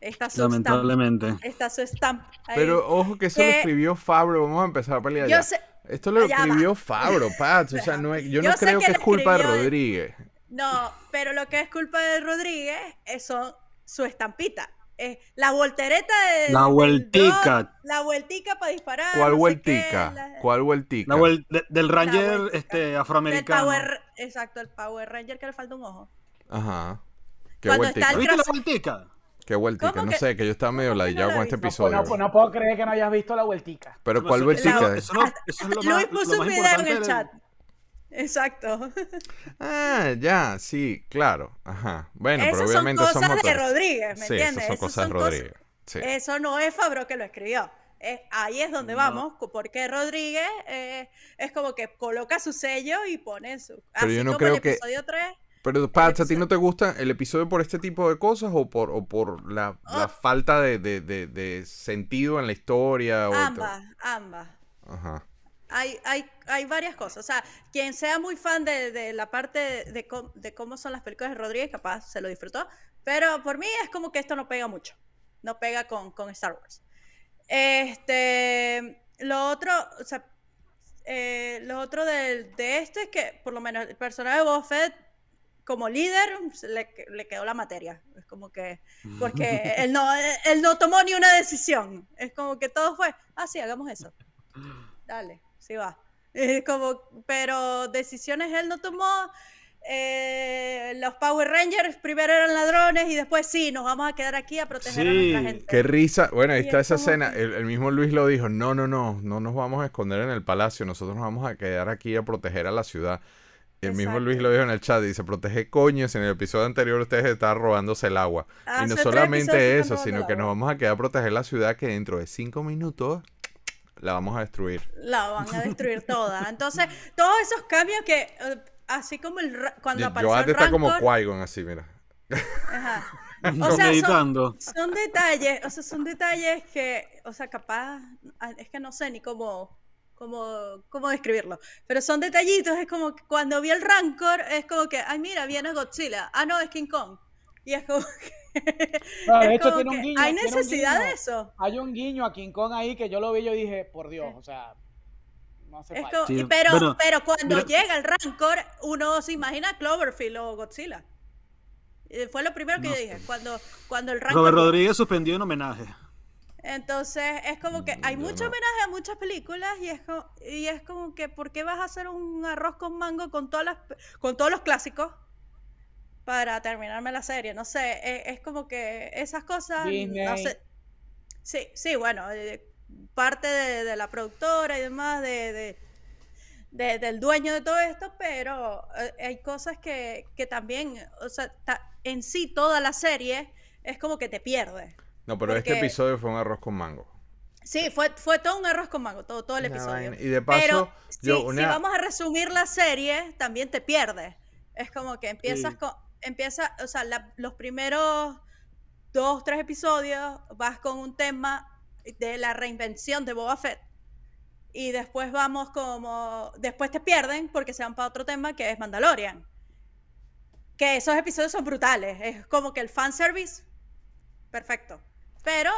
Está su stamp. Lamentablemente. Está su stamp. ahí. Pero ojo que eso lo escribió Fabro. Vamos a empezar a pelear Yo ya. sé- Esto lo escribió Fabro, Pats. O sea, no es- yo no Yo creo que es culpa de. Rodríguez. No, pero lo que es culpa de Rodríguez es son su estampita. Es la voltereta de. La vueltica. La vueltica para disparar. ¿Cuál no vueltica? qué, la- ¿Cuál vueltica? La vuel- de- del Ranger este, afroamericano. Power, exacto, el Power Ranger que le falta un ojo. Ajá. ¿Qué Cuando vueltica? está el ¿Viste la vueltica? ¿Qué vueltica? ¿Cómo No que- sé, que yo estaba medio que no ladillado la con este? No, episodio. no, no puedo creer que no hayas visto la vueltica. Pero ¿cuál vueltica? Eso, no- eso es lo Luis puso un video en el del- chat. Exacto. Ah, ya, sí, claro. Ajá. Bueno, Esas pero obviamente son cosas de. Rodríguez, ¿me sí, entiendes? esas son Esas cosas de son cosas- Rodríguez. Sí. Eso no es Fabro que lo escribió. Eh, ahí es donde No. vamos, porque Rodríguez eh, es como que coloca su sello y pone su. Pero así yo no como creo el que- episodio 3. Pero, Pats, ¿a ti no te gusta el episodio por este tipo de cosas o por, o por la, la Ah. falta de, de- de- de sentido en la historia? O Ambas, ambas. Ajá. Hay, hay, hay varias cosas. O sea, quien sea muy fan de, de la parte de, de cómo- de cómo son las películas de Rodríguez, capaz se lo disfrutó. Pero por mí es como que esto no pega mucho. No pega con, con Star Wars. Este, lo otro, o sea, eh, lo otro del- de, este es que por lo menos el personaje de Boba Fett como líder le, le quedó la materia. Es como que, porque él no, él no tomó ni una decisión. Es como que todo fue, ah, sí, hagamos eso. Dale, sí va. Es como, pero decisiones él no tomó. eh, los Power Rangers primero eran ladrones y después sí, nos vamos a quedar aquí a proteger a Sí, nuestra gente. Qué risa. Bueno, ahí Y está es esa escena. que- El, el mismo Luis lo dijo. No, no, no. No nos vamos a esconder en el palacio. Nosotros nos vamos a quedar aquí a proteger a la ciudad. Y el mismo. Luis lo dijo en el chat. Dice, protege coños. En el episodio anterior ustedes estaban robándose el agua. y no solamente eso, están sino que nos vamos a quedar a proteger la ciudad que dentro de cinco minutos la vamos a destruir. La van a destruir toda. Entonces, todos esos cambios que, eh, así como el, cuando apareció Joat el está como Qui-Gon así, mira. Ajá. O sea, son, son detalles, o sea, son detalles que, o sea, capaz, ah, es que no sé ni cómo, cómo, cómo describirlo, pero son detallitos, es como que cuando vi el Rancor, es como que, ay, mira, viene Godzilla, ah, no, es King Kong, y es como que, No, de es hecho, como tiene un guiño, hay tiene un necesidad de guiño. eso. Hay un guiño a King Kong ahí que yo lo vi y yo dije, por Dios, o sea, no falta. como- Sí, pero, bueno, pero cuando mira- llega el Rancor, uno se imagina Cloverfield o Godzilla. Eh, Fue lo primero que No yo dije, cuando, cuando el Rancor... Robert. Rodríguez suspendió en homenaje. Entonces es como que hay mucho homenaje a muchas películas y es, como, y es como que ¿por qué vas a hacer un arroz con mango con todas las con todos los clásicos para terminarme la serie? No sé, e- es, como que esas cosas no Disney. sé. Sí, sí, bueno, eh, parte de, de la productora y demás de, de- de- del dueño de todo esto, pero eh, hay cosas que, que también, o sea, ta- en sí toda la serie es como que te pierde. No, pero este episodio fue un arroz con mango. Sí, fue, fue todo un arroz con mango, todo, todo el episodio. Y de paso, Pero yo si, vamos a resumir la serie, también te pierdes. Es como que empiezas Sí. con. Empieza, o sea, la- los primeros dos, tres episodios vas con un tema de la reinvención de Boba Fett. Y después vamos como. Después te pierden porque se van para otro tema que es Mandalorian. Que esos episodios son brutales. Es como que el fanservice. Perfecto. Pero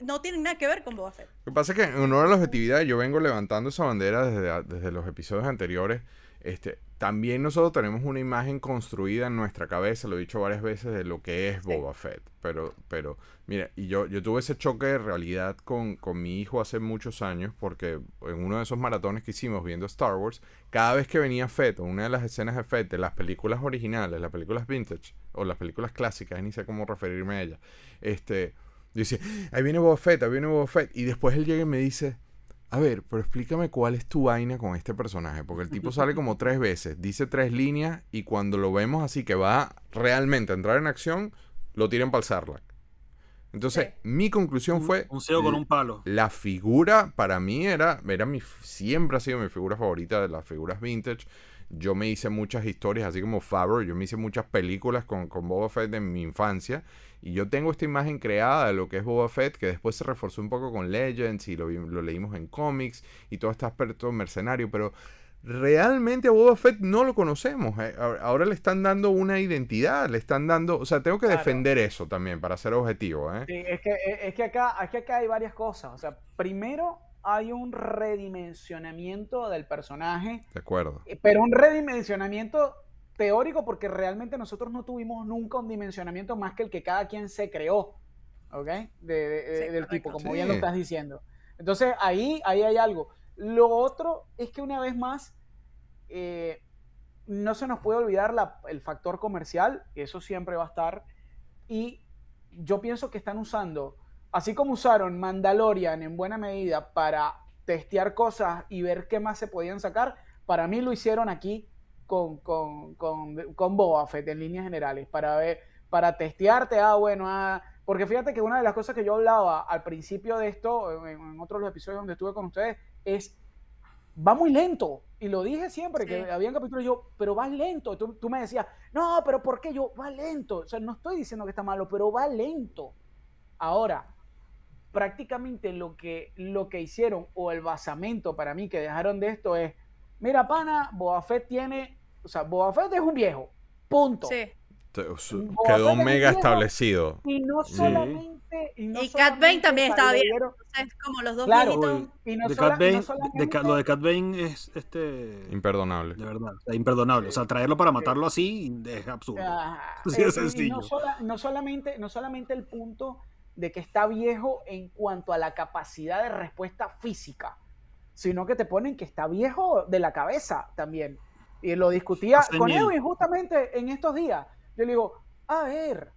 no tienen nada que ver con Boba Fett. Lo que pasa es que en honor a la objetividad yo vengo levantando esa bandera desde, desde los episodios anteriores. Este, también nosotros tenemos una imagen construida en nuestra cabeza, lo he dicho varias veces, de lo que es Sí. Boba Fett. Pero, pero, mira, y yo, yo tuve ese choque de realidad con, con mi hijo hace muchos años, porque en uno de esos maratones que hicimos viendo Star Wars, cada vez que venía Fett, o una de las escenas de Fett, de las películas originales, las películas vintage, o las películas clásicas, ni sé cómo referirme a ellas, este, yo decía, ahí viene Boba Fett, ahí viene Boba Fett. Y después él llega y me dice, a ver, pero explícame cuál es tu vaina con este personaje. Porque el tipo sale como tres veces, dice tres líneas y cuando lo vemos así que va realmente a entrar en acción, lo tiran para el Sarlacc. Entonces, Sí. mi conclusión fue... Un CEO con un palo. La figura para mí era, era mi, siempre ha sido mi figura favorita de las figuras vintage. Yo me hice muchas historias, así como Favreau, yo me hice muchas películas con, con Boba Fett en mi infancia. Y yo tengo esta imagen creada de lo que es Boba Fett, que después se reforzó un poco con Legends y lo, leímos en cómics y todo este aspecto mercenario, pero realmente a Boba Fett no lo conocemos. eh. Ahora- Ahora le están dando una identidad, le están dando, o sea, tengo que Claro. defender eso también para ser objetivo. ¿eh? Sí, es que, es que acá, es que acá hay varias cosas. O sea, primero hay un redimensionamiento del personaje, De acuerdo. eh, pero un redimensionamiento teórico porque realmente nosotros no tuvimos nunca un dimensionamiento más que el que cada quien se creó, ¿ok? De- de- de- Sí, del correcto. tipo, como Sí. bien lo estás diciendo. Entonces, ahí, ahí hay algo. Lo otro es que una vez más, eh, no se nos puede olvidar la- el factor comercial, eso siempre va a estar, y yo pienso que están usando, así como usaron Mandalorian en buena medida para testear cosas y ver qué más se podían sacar, para mí lo hicieron aquí con, con, con, con Boba Fett en líneas generales, para ver, para testearte, ah, bueno, ah, porque fíjate que una de las cosas que yo hablaba al principio de esto, en, en otros episodios donde estuve con ustedes, es, va muy lento, y lo dije siempre, Sí. que había capítulos yo, pero va lento, tú, tú me decías, no, pero ¿por qué yo? Va lento, o sea, no estoy diciendo que está malo, pero va lento. Ahora, prácticamente lo que, lo que hicieron, o el basamento para mí que dejaron de esto es, mira, pana, Boba Fett tiene, o sea, Boba Fett es un viejo, punto. Sí. Boba Quedó Fett es mega establecido. Y no Sí. solamente... Y, no Y Cat Bane también estaba bien. dieron- Entonces, como los dos Claro. viejitos. Y no, de sola- Cat no Bane, de- lo de Cat Bane es este. Imperdonable. De verdad, o sea, imperdonable. O sea, traerlo para matarlo así es absurdo. Ah, Así eh, y sencillo. no, sola- no solamente, no solamente el punto de que está viejo en cuanto a la capacidad de respuesta física, sino que te ponen que está viejo de la cabeza también. Y lo discutía con Edwin justamente en estos días. Yo le digo, a ver,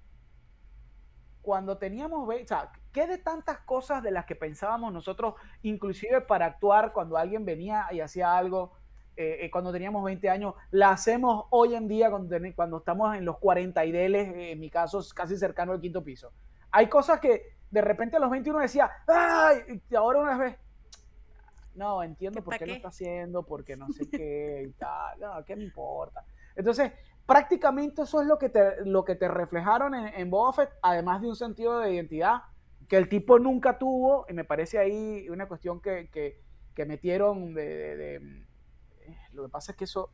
cuando teníamos, o sea, ¿qué de tantas cosas de las que pensábamos nosotros, inclusive para actuar cuando alguien venía y hacía algo, eh, eh, cuando teníamos 20 años, la hacemos hoy en día cuando, cuando estamos en los 40 y deles, eh, en mi caso, casi cercano al quinto piso. Hay cosas que de repente a los 21 decía, ¡ay! Y ahora una vez, no, entiendo ¿Que por qué lo está haciendo, porque no sé qué y tal, no, ¿qué me importa? Entonces, prácticamente eso es lo que te, lo que te reflejaron en, en Boba Fett, además de un sentido de identidad que el tipo nunca tuvo, y me parece ahí una cuestión que, que, que metieron de, de, de, Lo que pasa es que eso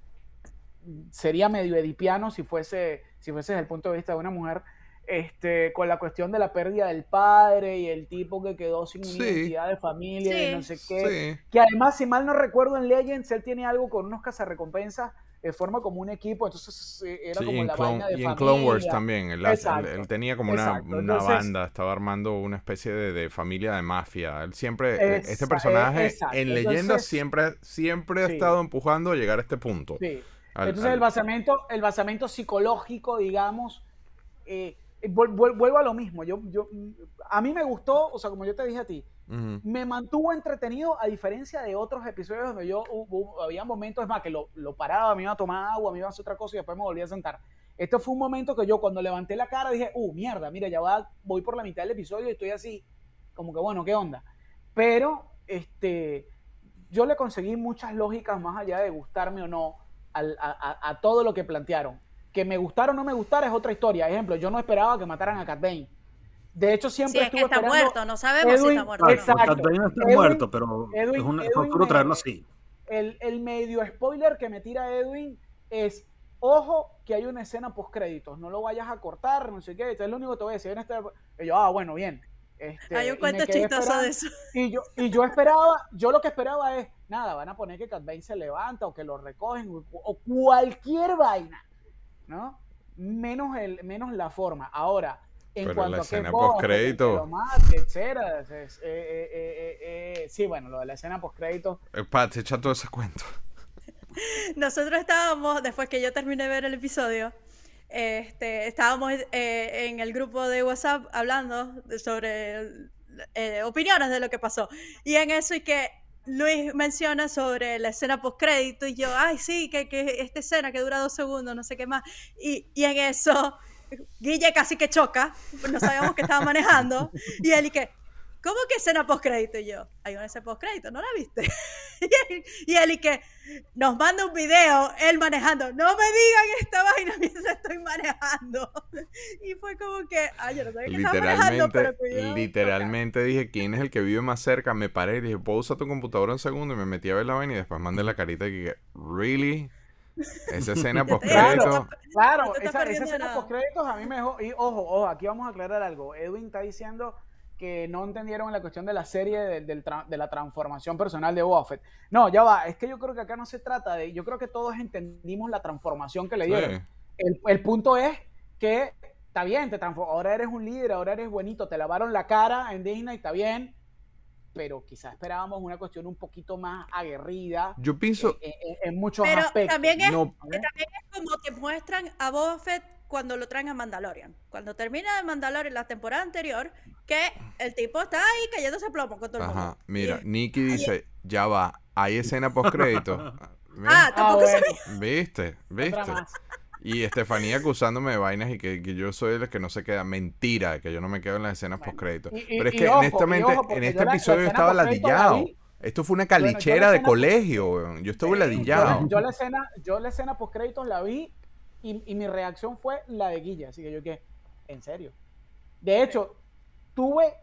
sería medio edipiano si fuese, si fuese desde el punto de vista de una mujer, este, con la cuestión de la pérdida del padre y el tipo que quedó sin Sí. identidad de familia y no sé qué. Sí. Que además, si mal no recuerdo, en Legends él tiene algo con unos cazarrecompensas de forma como un equipo, entonces eh, era Sí, como en, la Clone, vaina de y en familia. Clone Wars también. Él, tenía como una, una Entonces- banda, estaba armando una especie de, de familia de mafia. Él siempre, eh, este personaje eh, exacto. en leyendas Entonces- siempre, siempre ha estado empujando a llegar a este punto. Sí. Al- Entonces al- el basamento, el basamento psicológico, digamos, eh, vuelvo a lo mismo. Yo, yo, a mí me gustó, o sea, como yo te dije a ti, me mantuvo entretenido a diferencia de otros episodios donde yo hubo- había momentos es más que lo, lo paraba, me iba a tomar agua, me iba a hacer otra cosa y después me volvía a sentar. Este fue un momento que yo cuando levanté la cara dije, uh, mierda, mira, ya va, voy por la mitad del episodio y estoy así, como que bueno, ¿qué onda? Pero, este, yo le conseguí muchas lógicas más allá de gustarme o no al- a, a- a todo lo que plantearon. Que me gustara o no me gustara es otra historia. Ejemplo, yo no esperaba que mataran a Cat Bane. De hecho, Sí, siempre es que estuve está esperando... muerto, no sabemos si está muerto. Exacto. Cat Bane no está Edwin- muerto, pero Edwin- es puro me- traerlo así. el, el medio spoiler que me tira Edwin es, ojo, que hay una escena post créditos, no lo vayas a cortar, no sé qué, esto es lo único que te voy a decir. en este- Y yo, ah, bueno, bien. Este, Hay un cuento chistoso esperando. de eso. Y yo, y yo esperaba, yo lo que esperaba es, nada, van a poner que Cat Bane se levanta o que lo recogen o, o cualquier vaina, ¿no? Menos, el, menos la forma. Ahora, en Pero cuanto la a que escena postcrédito. etcétera, eh, eh, eh, eh, eh, sí, bueno, lo de la escena post créditos Eh, Pat, echa todo ese cuento. Nosotros estábamos, después que yo terminé de ver el episodio, este, estábamos eh, en el grupo de WhatsApp hablando sobre eh, opiniones de lo que pasó. Y en eso y que Luis menciona sobre la escena post crédito y yo, ay, sí, que, que esta escena que dura dos segundos, no sé qué más. Y, y en eso, Guille casi que choca, no sabíamos que estaba manejando. Y él y que, ¿cómo que escena post crédito? Y yo, hay una escena post crédito, ¿no la viste? y, él, y él y que nos manda un video, él manejando, no me digan esta vaina mientras estoy manejando. y fue como que, ay, yo no sabía que estaba manejando, Literalmente, pero cuidado, literalmente dije, ¿quién es el que vive más cerca? Me paré y dije, ¿puedo usar tu computadora un segundo? Y me metí a ver la vaina y después mandé la carita y dije, ¿really? Esa escena post Claro, claro, No esa, esa escena nada. post créditos a mí me dejó. Y ojo, ojo, aquí vamos a aclarar algo. Edwin está diciendo que no entendieron la cuestión de la serie de, de la transformación personal de Buffett. No, ya va, es que yo creo que acá no se trata de. Yo creo que todos entendimos la transformación que le dieron. El, el punto es que está bien, te ahora eres un líder, ahora eres buenito, te lavaron la cara en Disney, está bien, pero quizás esperábamos una cuestión un poquito más aguerrida Yo pienso, en, en- en muchos Pero aspectos. también es, no, también es como te muestran a Boba Fett cuando lo traen a Mandalorian. Cuando termina de Mandalorian la temporada anterior, que el tipo está ahí cayéndose plomo con todo el ajá, mundo. mira, Y- Nicky dice, ya va, hay escena post crédito. ah, tampoco Ah, se bueno, ¿Viste? ¿Viste? Y Estefanía acusándome de vainas y que, que yo soy el que no se queda. Mentira, que yo no me quedo en las escenas Bueno, post crédito. y- y- Pero es que ojo, honestamente, ojo, en este episodio yo estaba post-crédito la ladillado. Esto fue una Bueno, calichera de escena- colegio, weón. Yo estuve Sí, ladillado. Yo, yo la escena, yo la escena post créditos la vi y, y mi reacción fue la de Guilla, así que yo que, en serio. De hecho, tuve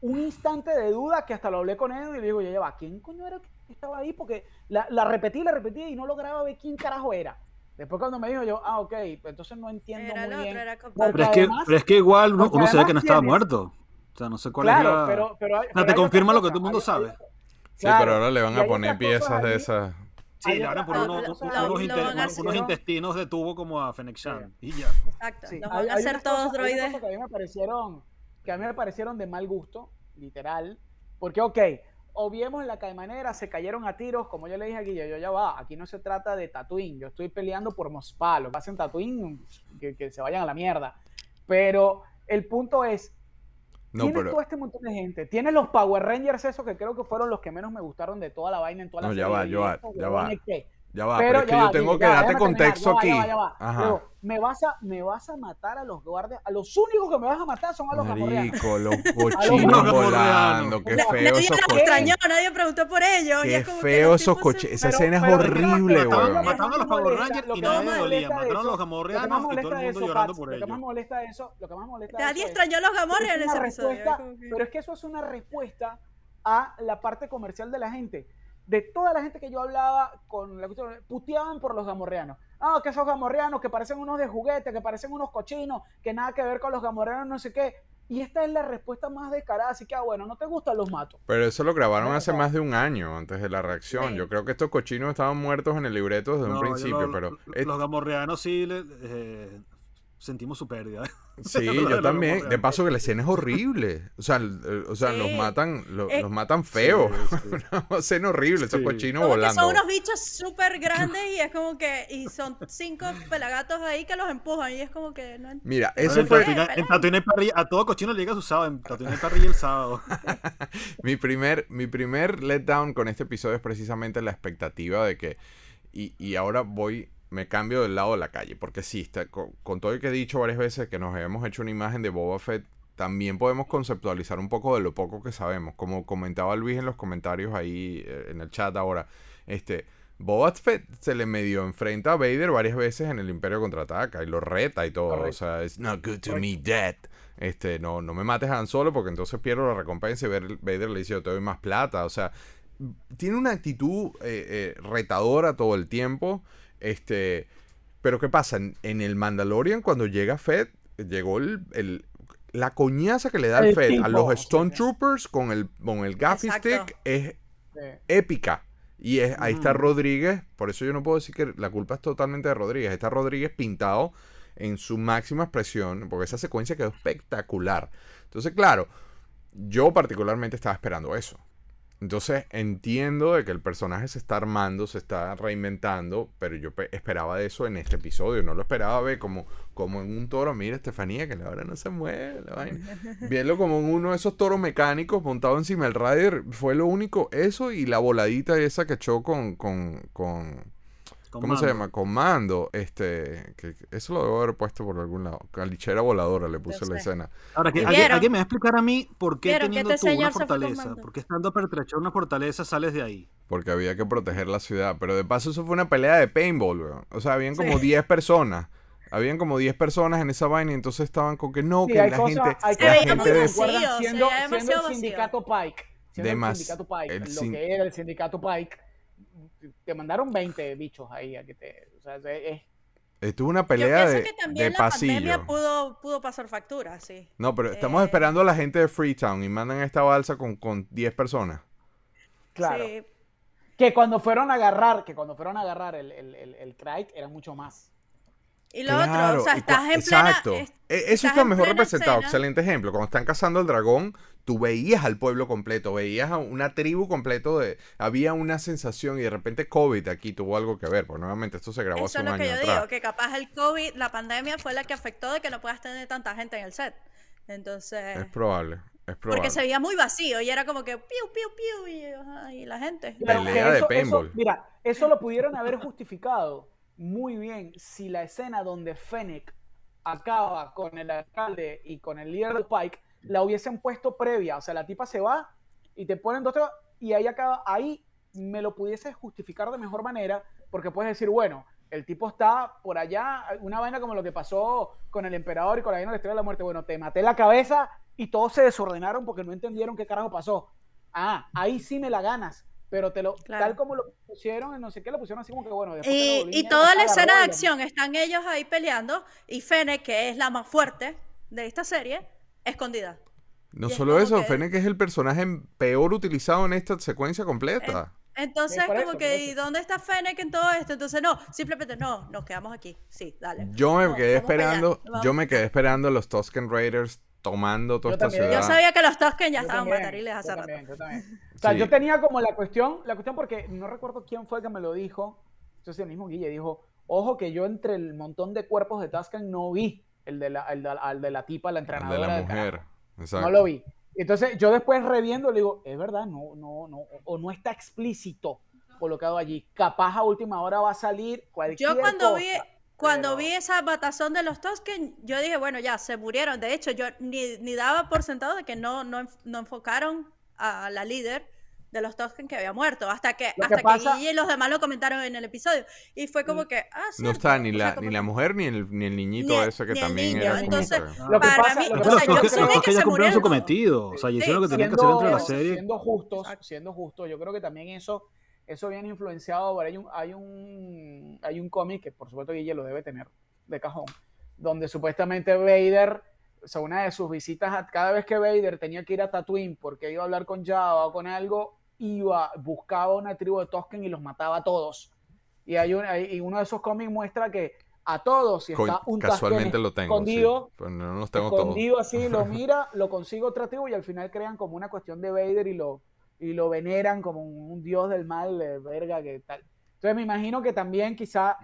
un instante de duda que hasta lo hablé con Edu y le digo, ya, ya va, ¿quién coño era que estaba ahí? Porque la, la repetí, la repetí y no lograba ver quién carajo era. Después cuando me dijo yo, ah, ok, pues entonces no entiendo Era muy otro, bien. era. Pero es, que, pero es que igual uno, uno se ve que no estaba tienes- muerto. O sea, no sé cuál Claro, la... pero, pero, O sea, pero te confirma lo que todo el mundo sabe. Sí, claro, pero ahora le van a poner piezas de esas. Sí, le a lo- unos, a intestinos de tubo como a Fennec Shan. Y ya. Exacto. Sí, Los hay- van a hacer todos cosas- droides. que a mí me parecieron que a mí me parecieron de mal gusto, literal, porque ok, obviemos la caimanera, se cayeron a tiros, como yo le dije aquí, yo, yo ya va, aquí no se trata de Tatooine, yo estoy peleando por Mospa, lo que hacen Tatooine, que, que se vayan a la mierda, pero el punto es, No, tienes pero. todo este montón de gente, tienes los Power Rangers esos que creo que fueron los que menos me gustaron de toda la vaina en toda la No, ya va, ya va, ya va. Ya va, Pero pero es que yo va, tengo que ya darte terminar, contexto aquí. ya va, ya. Ajá. Luego, me vas, a, me vas a matar a los guardias. A los únicos que me vas a matar son a los gamorreanos. Marico, los gamorreanos. cochinos volando. Qué feo nadie esos los cochinos. extrañó, nadie preguntó por ellos. Qué feo esos coches. Esa Pero- escena es pero horrible, weón. mataban a los Power Rangers y nadie dolía. Mataron a los gamorreanos y todo el mundo eso, llorando por lo que más ellos. molesta de eso, lo que más molesta Nadie extrañó a los pero Gamorrean es en ese episodio. Pero es que eso es una respuesta a la parte comercial de la gente. De toda la gente que yo hablaba con la cuestión, puteaban por los gamorreanos. Ah, que esos gamorreanos que parecen unos de juguete, que parecen unos cochinos, que nada que ver con los gamorreanos, no sé qué. Y esta es la respuesta más descarada, así que, ah, bueno, no te gustan, los mato. Pero eso lo grabaron No, hace no. más de un año antes de la reacción. Sí. Yo creo que estos cochinos estaban muertos en el libreto desde un No, principio, lo- pero... lo- Los gamorreanos sí le- eh, sentimos su pérdida. Sí, yo también. De paso que la escena es horrible. O sea, el- el- o sea los matan, lo- Eh, los matan feo. Sí, sí. Una escena horrible, esos cochinos Como que volando. son unos bichos súper grandes y es como que. Y son cinco pelagatos ahí que los empujan y es como que. No, Mira, eso en fue en Tatooine hay parrilla- a todo cochino le llega su sábado. En Tatooine hay parrilla el sábado. mi primer, mi primer letdown con este episodio es precisamente la expectativa de que. Y, y ahora voy, me cambio del lado de la calle. Porque sí, está, con, con todo lo que he dicho varias veces que nos hemos hecho una imagen de Boba Fett, también podemos conceptualizar un poco de lo poco que sabemos. Como comentaba Luis en los comentarios ahí eh, en el chat ahora. Este. Boba Fett se le medio enfrenta a Vader varias veces en el Imperio Contraataca y lo reta y todo. O sea, es not good to me dead. Este, no, no me mates a Han Solo porque entonces pierdo la recompensa y Vader Vader le dice yo te doy más plata. O sea, tiene una actitud eh, eh, retadora todo el tiempo. Este, pero ¿qué pasa? En, en el Mandalorian cuando llega Fett, llegó el, el- la coñaza que le da el El Fett a los Stone sí. Troopers con el, con el gaffy stick es Sí. épica. Y es, ahí está Ujú. Rodríguez, por eso yo no puedo decir que la culpa es totalmente de Rodríguez. Está Rodríguez pintado en su máxima expresión, porque esa secuencia quedó espectacular. Entonces, claro, yo particularmente estaba esperando eso. Entonces entiendo de que el personaje se está armando, se está reinventando, pero yo pe- esperaba eso en este episodio, no lo esperaba ver como, como en un toro, mira Estefanía, que la hora no se mueve, la vaina. Verlo como en uno de esos toros mecánicos montado encima del rider, fue lo único, eso y la voladita esa que echó con, con, con Con ¿cómo se llama? Con mando, este, que, que eso lo debo haber puesto por algún lado, calichera voladora le puse la escena. Ahora, que, ¿alguien, alguien me va a explicar a mí por qué vieron que teniendo este tú una fortaleza, por qué estando pertrechado una fortaleza sales de ahí? Porque había que proteger la ciudad. Pero de paso eso fue una pelea de paintball, weón. O sea, habían como Sí. 10 personas. Habían como 10 personas en esa vaina y entonces estaban con que no, Sí, que la cosas- gente... hay Se la muy que gente de- vacío, siendo, siendo el sindicato Pike. Siendo el sindicato Pike, el lo sin- que era el sindicato Pike, te mandaron 20 bichos ahí a que te... O sea, es- es- Estuvo una Yo pelea pienso de, que de también la pandemia pasillo. pudo, pudo pasar factura, sí. No, pero estamos Eh. esperando a la gente de Freetown y mandan esta balsa con, con 10 personas. claro. Sí. Que cuando fueron a agarrar, que cuando fueron a agarrar el, el, el, el Krayt era mucho más. Y lo otro, o sea, estás en plena... Exacto. es- E- Eso está mejor representado. escena. Excelente ejemplo. Cuando están cazando al dragón, tú veías al pueblo completo, veías a una tribu completo de... Había una sensación y de repente COVID aquí tuvo algo que ver, porque nuevamente esto se grabó Eso hace es un lo año que yo atrás. digo, que capaz el COVID, la pandemia fue la que afectó de que no puedas tener tanta gente en el set. Entonces, Es probable, es probable. porque se veía muy vacío y era como que piu, piu, piu, y, y la gente. Claro, Pelea que de eso- eso- paintball. mira, eso lo pudieron haber justificado muy bien si la escena donde Fennec acaba con el alcalde y con el líder del Pike la hubiesen puesto previa. O sea, la tipa se va y te ponen dos y ahí acaba. Ahí me lo pudiese justificar de mejor manera porque puedes decir, bueno, el tipo está por allá, una vaina como lo que pasó con el emperador y con la vaina de la de la muerte. Bueno, te maté la cabeza y todos se desordenaron porque no entendieron qué carajo pasó. Ah, ahí sí me la ganas. Pero te lo, Claro. tal como lo pusieron, no sé qué, lo pusieron así como que bueno. lo Y, y toda la escena de acción, están ellos ahí peleando y Fene, que es la más fuerte de esta serie, escondida. No y es solo como eso, que- Fennec es el personaje peor utilizado en esta secuencia completa. Entonces, Sí, por como eso, que. ¿y dónde está Fennec en todo esto? Entonces, no, simplemente no, nos quedamos aquí. Sí, dale. Yo me No, quedé esperando, yo me quedé esperando a los Tusken Raiders tomando toda Yo esta también. ciudad. Yo sabía que los Tusken ya Yo estaban también, matariles yo hace rato. también, yo también. O sea, Sí. yo tenía como la cuestión, la cuestión porque no recuerdo quién fue el que me lo dijo. Entonces el mismo Guille dijo, ojo que yo entre el montón de cuerpos de Tusken no vi el de la, el de, al de la tipa, la El entrenadora. de la mujer. Exacto. No lo vi. Entonces yo después reviendo le digo, es verdad, no, no, no, o no está explícito. colocado allí. Capaz a última hora va a salir cualquier Yo cuando cosa, vi, cuando pero- vi esa batazón de los Tosken, yo dije, bueno, ya, se murieron. De hecho, yo ni, ni daba por sentado de que no, no, no enfocaron a la líder de los Tosken que había muerto, hasta que, Lo que hasta que, pasa- Gigi y los demás lo comentaron en el episodio. Y fue como que, ah, No cierto. está ni O sea, la, como ni la que- mujer ni el, ni el niñito Ni el- ese que ni el también niño, era como entonces, que- Lo que para pasa- mí, lo que o sea, yo que- los que ya se cumplieron su cometido. O sea, y Sí, hicieron lo que tenían que hacer dentro de la serie. siendo justos, siendo justos, yo creo que también eso, eso viene influenciado. por- Hay un, hay un, hay un cómic que por supuesto Guille lo debe tener de cajón, donde supuestamente Vader, o sea, una de sus visitas, a- cada vez que Vader tenía que ir a Tatooine porque iba a hablar con Java o con algo, iba, buscaba una tribu de Tosken y los mataba a todos. Y hay un, hay- y uno de esos cómics muestra que a todos, si Co- está un casualmente lo tengo. sí, escondido, pero no los tengo todos. escondido así, lo mira, lo consigue otra tribu y al final crean como una cuestión de Vader y lo, y lo veneran como un, un dios del mal, de verga, que tal. Entonces me imagino que también quizá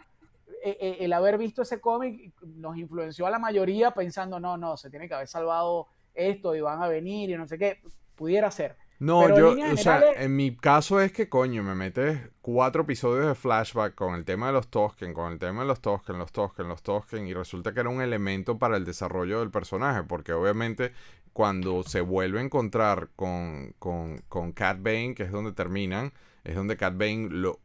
eh, eh, el haber visto ese cómic nos influenció a la mayoría pensando, no, no, se tiene que haber salvado esto y van a venir y no sé qué, pudiera ser. No, Pero yo, o sea, en mi caso es que, coño, me metes cuatro episodios de flashback con el tema de los Tosken, con el tema de los Tosken, los Tosken, los Tosken, y resulta que era un elemento para el desarrollo del personaje, porque obviamente cuando se vuelve a encontrar con, con, con Cat Bane, que es donde terminan, es donde Cat Bane lo,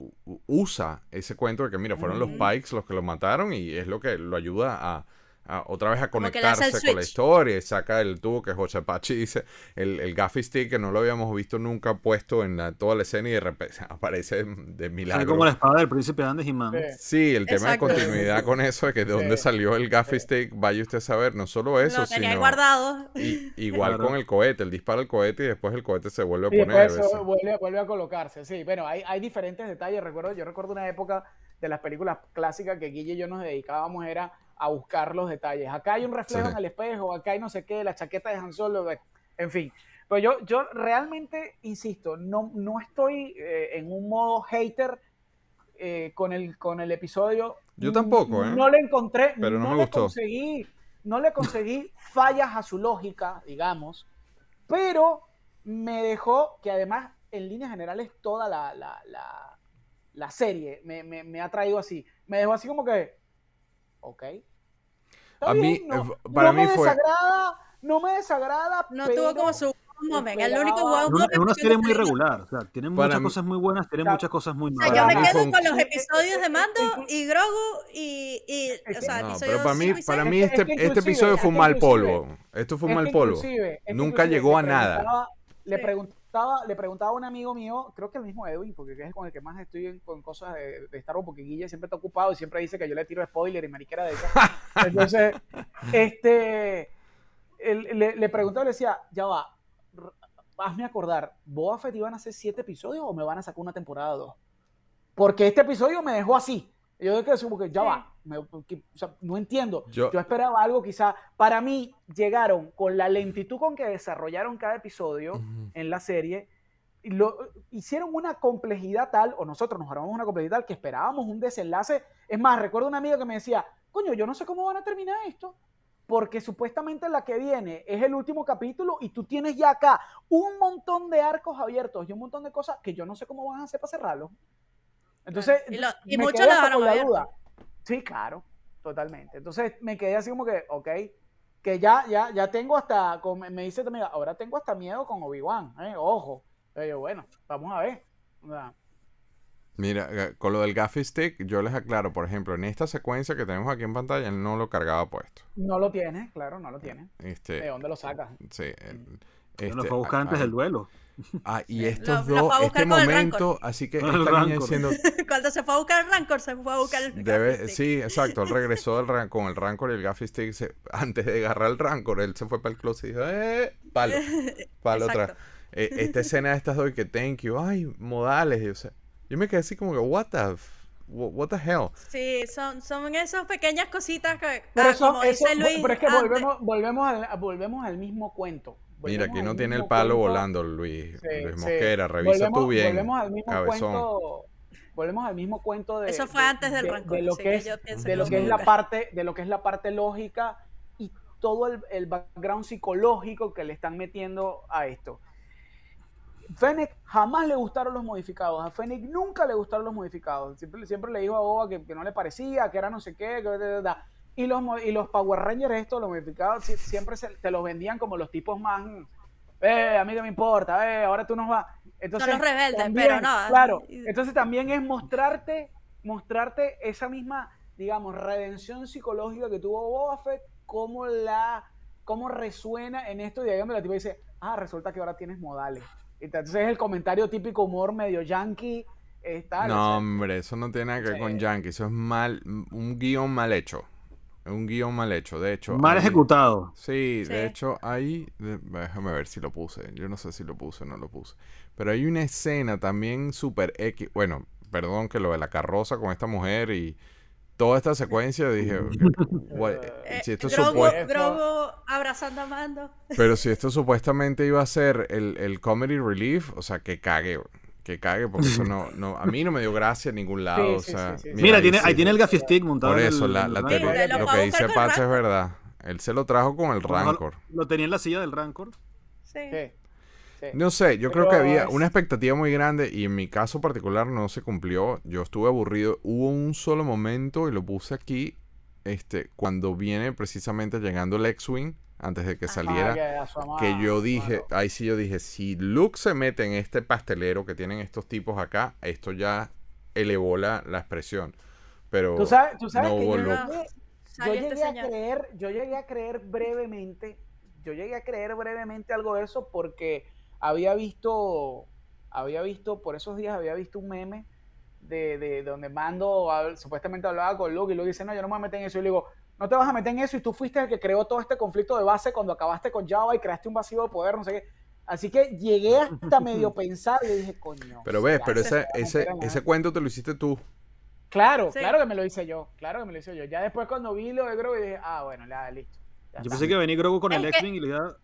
usa ese cuento de que, mira, fueron los. Pikes los que lo mataron y es lo que lo ayuda a, a otra vez a conectarse con la historia y saca el tubo que José Pachi dice, el, el gaffy stick que no lo habíamos visto nunca puesto en la- toda la escena y de repente aparece de milagro. como la espada del príncipe Andes y Man. Sí. El tema Exacto. de continuidad con eso, de que de dónde salió el gaffy stick, vaya usted a saber, no solo eso, lo tenía sino guardado. y- igual Claro. con el cohete, el dispara el cohete y después el cohete se vuelve a Y poner. vuelve, vuelve a colocarse, sí. Bueno, hay, hay diferentes detalles. Recuerdo, yo recuerdo una época de las películas clásicas que Guille y yo nos dedicábamos era a buscar los detalles. Acá hay un reflejo Sí. en el espejo, acá hay no sé qué, la chaqueta de Han Solo, en fin. Pero yo, yo realmente, insisto, no, no estoy eh, en un modo hater eh, con, el, con el episodio. Yo tampoco, ¿eh? No le encontré, Pero no no, me le gustó. conseguí, no le conseguí fallas a su lógica, digamos, pero me dejó que además, en líneas generales, toda la, la, la, la serie me, me, me ha traído así. Me dejó así como que, ok. Está A mí, bien, no, eh, para no mí me fue- desagrada, no me desagrada, No pero tuvo como su momento. El único wow Es una, es una moment serie muy regular. O sea, tiene Para muchas mí- cosas muy buenas, tiene Claro. muchas cosas muy O sea, malas. yo me quedo un- con los episodios de Mando y Grogu y, y o sea, No, pero para mí, para mí este, es que este episodio fue un mal polvo. Esto fue un Es mal polvo. Nunca llegó le a nada. preguntaba- Le Sí. Le preguntaba a un amigo mío, creo que el mismo Edwin, porque es con el que más estoy en- con cosas de, de Star Wars, porque Guille siempre está ocupado y siempre dice que yo le tiro spoiler y mariquera de esa. Entonces, este, él- le, le preguntaba, le decía, ya va, hazme acordar, ¿Boba Fett iban a hacer siete episodios o me van a sacar una temporada dos? Porque este episodio me dejó así. Y Yo de que como que ya va, me- que- o sea, no entiendo. Yo- Yo, esperaba algo quizá. Para mí llegaron con la lentitud con que desarrollaron cada episodio en la serie. y Lo, hicieron una complejidad tal, o nosotros nos armamos una complejidad tal, que esperábamos un desenlace. Es más, recuerdo una amiga que me decía, coño, yo no sé cómo van a terminar esto, porque supuestamente la que viene es el último capítulo y tú tienes ya acá un montón de arcos abiertos y un montón de cosas que yo no sé cómo van a hacer para cerrarlo. Entonces, Y lo- y me muchos quedé hasta con la duda. Sí, claro, totalmente. Entonces me quedé así como que, ok, que ya, ya, ya tengo hasta, con- me dice también, ahora tengo hasta miedo con Obi-Wan, ¿eh? ojo. Pero yo, bueno, vamos a ver. Mira, eh, con lo del gaffy stick, yo les aclaro, por ejemplo, en esta secuencia que tenemos aquí en pantalla, él no lo cargaba puesto. no lo tiene, claro, no lo tiene. Este, ¿De dónde lo sacas? sí, el- Yo lo este, fue a buscar antes del duelo. Ah, y Lo- estos lo dos, buscar este momento, así que esta niña Rancor. diciendo, Cuando se fue a buscar el Rancor, se fue a buscar el debe, Gaffy Stick. sí, exacto, él regresó del ran- con el Rancor y el Gaffy Stick, se- antes de agarrar el Rancor, él se fue para el closet y dijo, eh, palo, palo otra. Exacto. Eh, esta escena de estas dos que thank you, ay, modales, y, o sea, yo me quedé así como que, what the, f- what, the hell? Sí, son, son esas pequeñas cositas que, Pero, ah, eso, como eso- dice Luis, pero es que volvemos, volvemos, al, volvemos al mismo cuento. Mira, aquí no tiene el palo cuento. volando, Luis, Sí, Luis sí. Mosquera, revisa volvemos, tú bien, Volvemos al mismo cabezón. cuento. Volvemos al mismo cuento de. Eso fue antes del de- Rancor, De lo que es, yo pienso de que lo que es la parte, de lo que es la parte lógica y todo el, el background psicológico que le están metiendo a esto. Fennec jamás le gustaron los modificados. A Fennec nunca le gustaron los modificados. Siempre, siempre le dijo a Boba que, que no le parecía, que era no sé qué. Que, da, da, da. Y, los, mo- y los Power Rangers, estos, los modificados, si- siempre se- te los vendían como los tipos más. Eh, a mí que me importa, eh, ahora tú nos vas. Entonces, los rebeldes, también, pero no. Claro, entonces también es mostrarte, mostrarte esa misma, digamos, redención psicológica que tuvo Boba Fett, cómo la, cómo resuena en esto, y digamos, la tipa dice, ah, resulta que ahora tienes modales. Entonces es el comentario típico humor medio yankee, eh, tal, o No, sea, hombre, eso no tiene nada que ver con Yankee. Eso es mal, un guion mal hecho. Un guion mal hecho. De hecho, Mal ahí- ejecutado. Sí, Sí. de hecho, ahí. Déjame ver si lo puse. Yo no sé si lo puse o no lo puse. Pero hay una escena también super X. Bueno, perdón que lo de la carroza con esta mujer y toda esta secuencia. Dije, what- Eh, si esto es Grogu, supue- Grogu abrazando a Mando. pero si esto supuestamente iba a ser el, el comedy relief, o sea, que cague. Que cague, porque eso no, no. A mí no me dio gracia en ningún lado. o sea, sí, sí, sí. Mira, ahí tiene, ahí tiene el gaffy stick montado. Por eso, el- la, la el teoría- Mira, lo que dice Patch es verdad. Él se lo trajo con el Rancor. Lo tenía en la silla del Rancor. Sí. No sé, yo creo que había una expectativa muy grande y en mi caso particular no se cumplió. Yo estuve aburrido. Hubo un solo momento y lo puse aquí, este, cuando viene precisamente llegando el X-Wing, antes de que saliera, que yo dije, claro. ahí sí yo dije, si Luke se mete en este pastelero que tienen estos tipos acá, esto ya elevó la, la expresión. Pero Tú sabes, tú sabes no que hubo yo, Luke. llegué- Salió yo este llegué a señor. creer, yo llegué a creer brevemente, yo llegué a creer brevemente algo de eso porque había visto, había visto, por esos días había visto un meme de, de donde Mando supuestamente hablaba con Luke y Luke dice, no, yo no me meter en eso. Y le digo, no te vas a meter en eso y tú fuiste el que creó todo este conflicto de base cuando acabaste con Java y creaste un vacío de poder, no sé qué. Así que llegué hasta medio pensar y dije, coño. Pero ves, ¿será pero ese, ese, ese algo?". cuento te lo hiciste tú. Claro, Sí. claro que me lo hice yo, claro que me lo hice yo. Ya después cuando vi lo de Grogu dije, ah, bueno, ya, listo. ya Yo está. pensé que venía Grogu con el que- X-Wing y le iba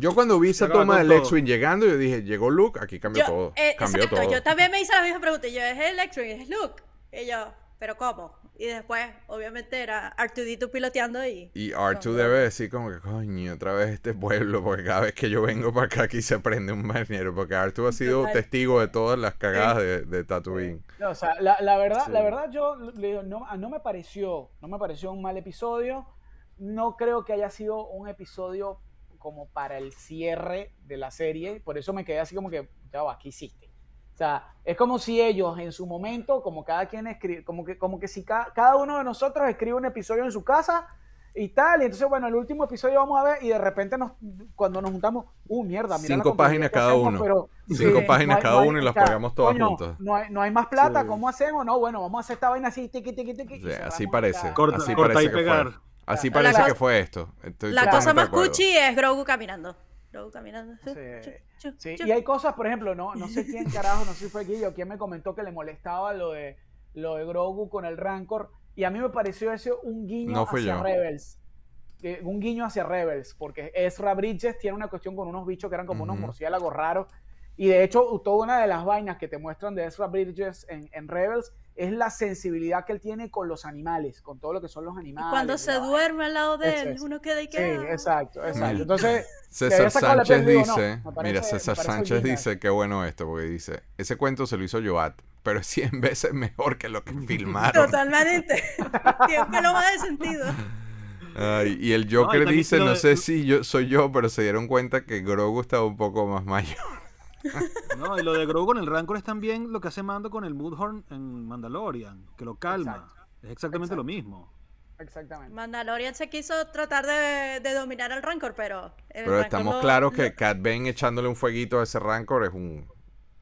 Yo cuando vi esa toma del. X-Wing llegando, yo dije, llegó Luke, aquí cambió Yo, todo. eh, cambió exacto, todo. yo también me hice la misma pregunta. y Yo, ¿es el? Y es Luke. Y yo, ¿pero cómo? Y después, obviamente, era R2D2 piloteando y... Y R2 Con debe decir como que, coño, otra vez este pueblo, porque cada vez que yo vengo para acá aquí se prende un marinero, porque R2 ha sido testigo de todas las cagadas de, de Tatooine. No, o sea, la, la verdad, Sí. la verdad yo le digo, no, no me pareció, no me pareció un mal episodio. No creo que haya sido un episodio como para el cierre de la serie. Por eso me quedé así como que, ya va, ¿qué hiciste? O sea, es como si ellos en su momento, como cada quien escribe, como que, como que si ca- cada uno de nosotros escribe un episodio en su casa y tal, y entonces, bueno, el último episodio vamos a ver y de repente nos, cuando nos juntamos, uh, mierda, mira la Cinco páginas cada hacemos, uno. pero- Cinco Sí, páginas hay- cada hay- uno y las pagamos todas coño, juntas. No hay, no hay más plata, Sí. ¿cómo hacemos? No, bueno, vamos a hacer esta vaina así, tiqui, tiqui, tiqui. Sí, así parece. Corta- así corta parece y que pegar. fue. Así La parece cosa- que fue esto. Estoy La cosa más cuchi es Grogu caminando. Grogu caminando. Sí, Chu, chu, Sí, chu. y hay cosas, por ejemplo, no, no sé quién carajo, no sé si fue aquí o quién me comentó que le molestaba lo de, lo de Grogu con el Rancor. Y a mí me pareció eso un guiño No hacia yo. Rebels. Eh, un guiño hacia Rebels, porque Ezra Bridges tiene una cuestión con unos bichos que eran como unos murciélagos raros. Y de hecho, toda una de las vainas que te muestran de Ezra Bridges en, en Rebels es la sensibilidad que él tiene con los animales, con todo lo que son los Y animales. cuando y se duerme al lado de él, es. uno queda y Sí, queda. exacto, exacto. Entonces, César Sánchez piel, digo, no, dice, parece- mira, César Sánchez dice, qué bueno esto, porque dice, ese cuento se lo hizo Joat, pero es 100 veces mejor que lo que filmaron. Totalmente. Tiene un pelo más de sentido. Ay, y el No, y Joker dice, lo no de- sé si yo soy yo, pero se dieron cuenta que Grogu estaba un poco más mayor. No, y lo de Grogu con el Rancor es también lo que hace Mando con el Moodhorn en Mandalorian, que lo calma. Exacto. Es exactamente Exacto. lo mismo. exactamente. Mandalorian se quiso tratar de, de dominar al Rancor, pero. el Pero Rancor estamos lo- claros que lo- Cat Bane echándole un fueguito a ese Rancor es un,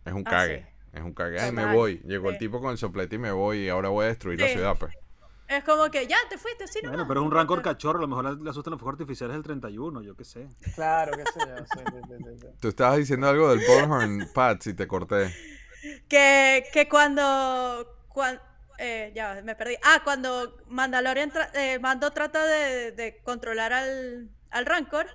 es un Ah, cague. sí. Es un cague. Ay, me voy. Llegó el tipo con el soplete y me voy y ahora voy a destruir la ciudad, pues. Es como que ya te fuiste, sí, Bueno, nomás. pero es un Rancor cachorro, a lo mejor le asustan los fuegos artificiales del 31, yo qué sé. Claro que sí, sí, sí, sí, sí, sí. Tú estabas diciendo algo del Bullhorn, Pat, si te corté. Que, que cuando. cuan- eh, ya me perdí. Ah, cuando Mandalorian tra- eh, Mando trata de, de controlar al, al Rancor,